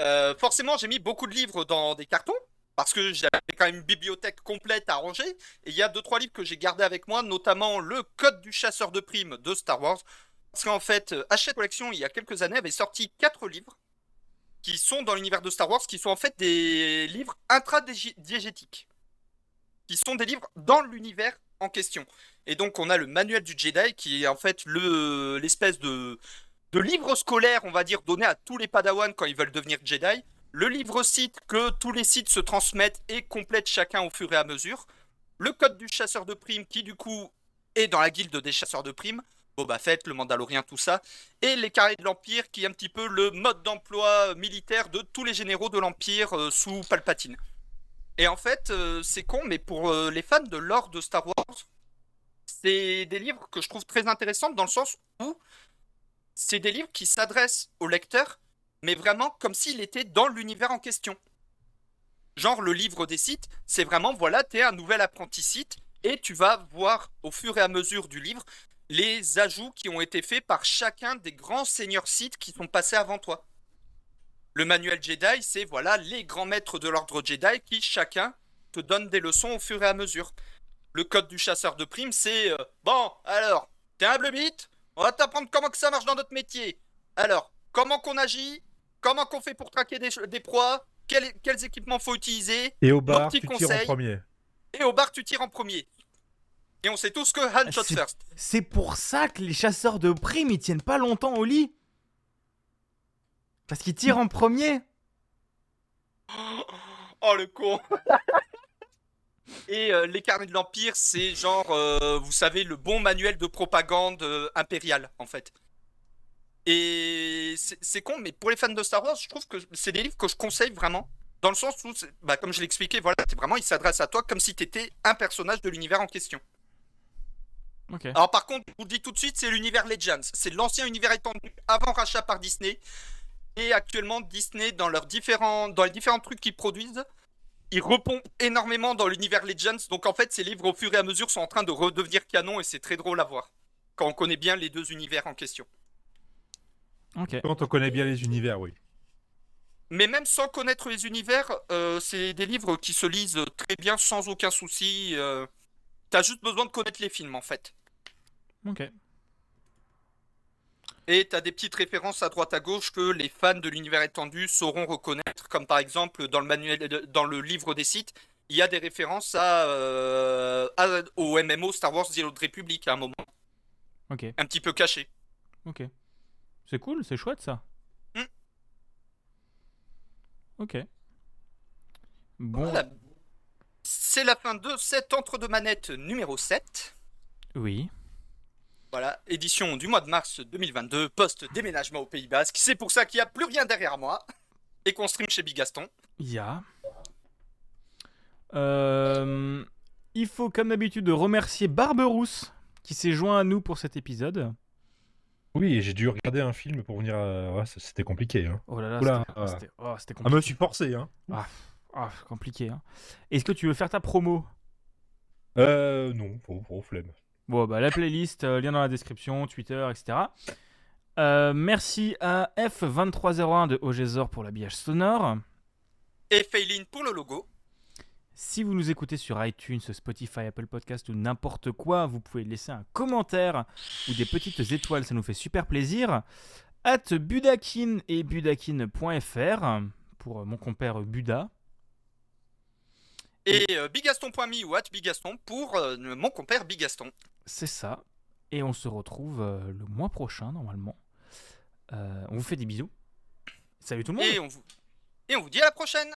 euh, forcément, j'ai mis beaucoup de livres dans des cartons parce que j'avais quand même une bibliothèque complète à ranger. Et il y a deux trois livres que j'ai gardés avec moi, notamment le Code du chasseur de primes de Star Wars. Parce qu'en fait, euh, Hachette Collection, il y a quelques années, avait sorti quatre livres qui sont dans l'univers de Star Wars, qui sont en fait des livres intradiégétiques, qui sont des livres dans l'univers en question. Et donc on a le manuel du Jedi qui est en fait le l'espèce de de livre scolaire, on va dire, donné à tous les Padawans quand ils veulent devenir Jedi. Le livre site que tous les sites se transmettent et complètent chacun au fur et à mesure. Le code du chasseur de primes qui du coup est dans la guilde des chasseurs de primes. Boba Fett, le Mandalorien, tout ça. Et les carrés de l'Empire qui est un petit peu le mode d'emploi militaire de tous les généraux de l'Empire euh, sous Palpatine. Et en fait, euh, c'est con, mais pour euh, les fans de l'or de Star Wars, c'est des livres que je trouve très intéressants dans le sens où c'est des livres qui s'adressent au lecteur, mais vraiment comme s'il était dans l'univers en question. Genre le livre des sites, c'est vraiment voilà, t'es un nouvel apprenti site et tu vas voir au fur et à mesure du livre les ajouts qui ont été faits par chacun des grands seigneurs sites qui sont passés avant toi. Le manuel Jedi, c'est voilà les grands maîtres de l'ordre Jedi qui chacun te donnent des leçons au fur et à mesure. Le code du chasseur de primes, c'est euh, bon, alors, t'es un bleu on va t'apprendre comment que ça marche dans notre métier. Alors, comment qu'on agit, comment qu'on fait pour traquer des, des proies, quels, quels équipements faut utiliser, Et au bar, tu tires en premier. et au bar tu tires en premier. Et on sait tous que Han shot c'est- first. c'est pour ça que les chasseurs de primes ils tiennent pas longtemps au lit. Parce qu'ils tirent en premier. Oh le con Et euh, les carnets de l'Empire, c'est genre, euh, vous savez, le bon manuel de propagande euh, impériale, en fait. Et c'est con, mais pour les fans de Star Wars, je trouve que c'est des livres que je conseille vraiment. Dans le sens où, bah, comme je l'expliquais, voilà, c'est vraiment, ils s'adressent à toi comme si tu étais un personnage de l'univers en question. Alors par contre, je vous le dis tout de suite, c'est l'univers Legends. C'est l'ancien univers étendu avant rachat par Disney. Et actuellement, Disney, dans, leurs différents, dans les différents trucs qu'ils produisent, ils repompent énormément dans l'univers Legends. Donc en fait, ces livres, au fur et à mesure, sont en train de redevenir canon et c'est très drôle à voir. Quand on connaît bien les deux univers en question. Quand on connaît bien les univers, oui. Mais même sans connaître les univers, euh, c'est des livres qui se lisent très bien sans aucun souci. euh, T'as juste besoin de connaître les films en fait. Ok. Et tu as des petites références à droite à gauche que les fans de l'univers étendu sauront reconnaître, comme par exemple dans le manuel, dans le livre des sites, il y a des références à, euh, à- au MMO Star Wars The Old Republic à un moment, Ok. un petit peu caché. Ok. C'est cool, c'est chouette ça. Hmm. Ok. Bon. Voilà. C'est la fin de cet entre-deux manettes numéro 7. Oui. Voilà, édition du mois de mars 2022, post-déménagement au Pays Basque. C'est pour ça qu'il n'y a plus rien derrière moi. Et qu'on stream chez Bigaston. Il y a. Euh, il faut, comme d'habitude, remercier Barberousse qui s'est joint à nous pour cet épisode. Oui, et j'ai dû regarder un film pour venir. à- ouais, c'était compliqué. Hein. Oh là là, Oula, c'était- euh, c'était oh, c'était Ah, compliqué. me suis forcé. Hein. Ah, compliqué. hein. Est-ce que tu veux faire ta promo? Euh, non, faut, faut flemme. Bon, bah la playlist, euh, lien dans la description, Twitter, etc. Euh, merci à F2301 de Ogezor pour l'habillage sonore. Et Faylin pour le logo. Si vous nous écoutez sur iTunes, Spotify, Apple Podcast ou n'importe quoi, vous pouvez laisser un commentaire ou des petites étoiles, ça nous fait super plaisir. At Budakin et budakin.fr pour mon compère Buda. Et euh, bigaston.me ou at bigaston pour euh, mon compère Bigaston. C'est ça. Et on se retrouve euh, le mois prochain, normalement. Euh, on vous fait des bisous. Salut tout le monde. Et on vous, et on vous dit à la prochaine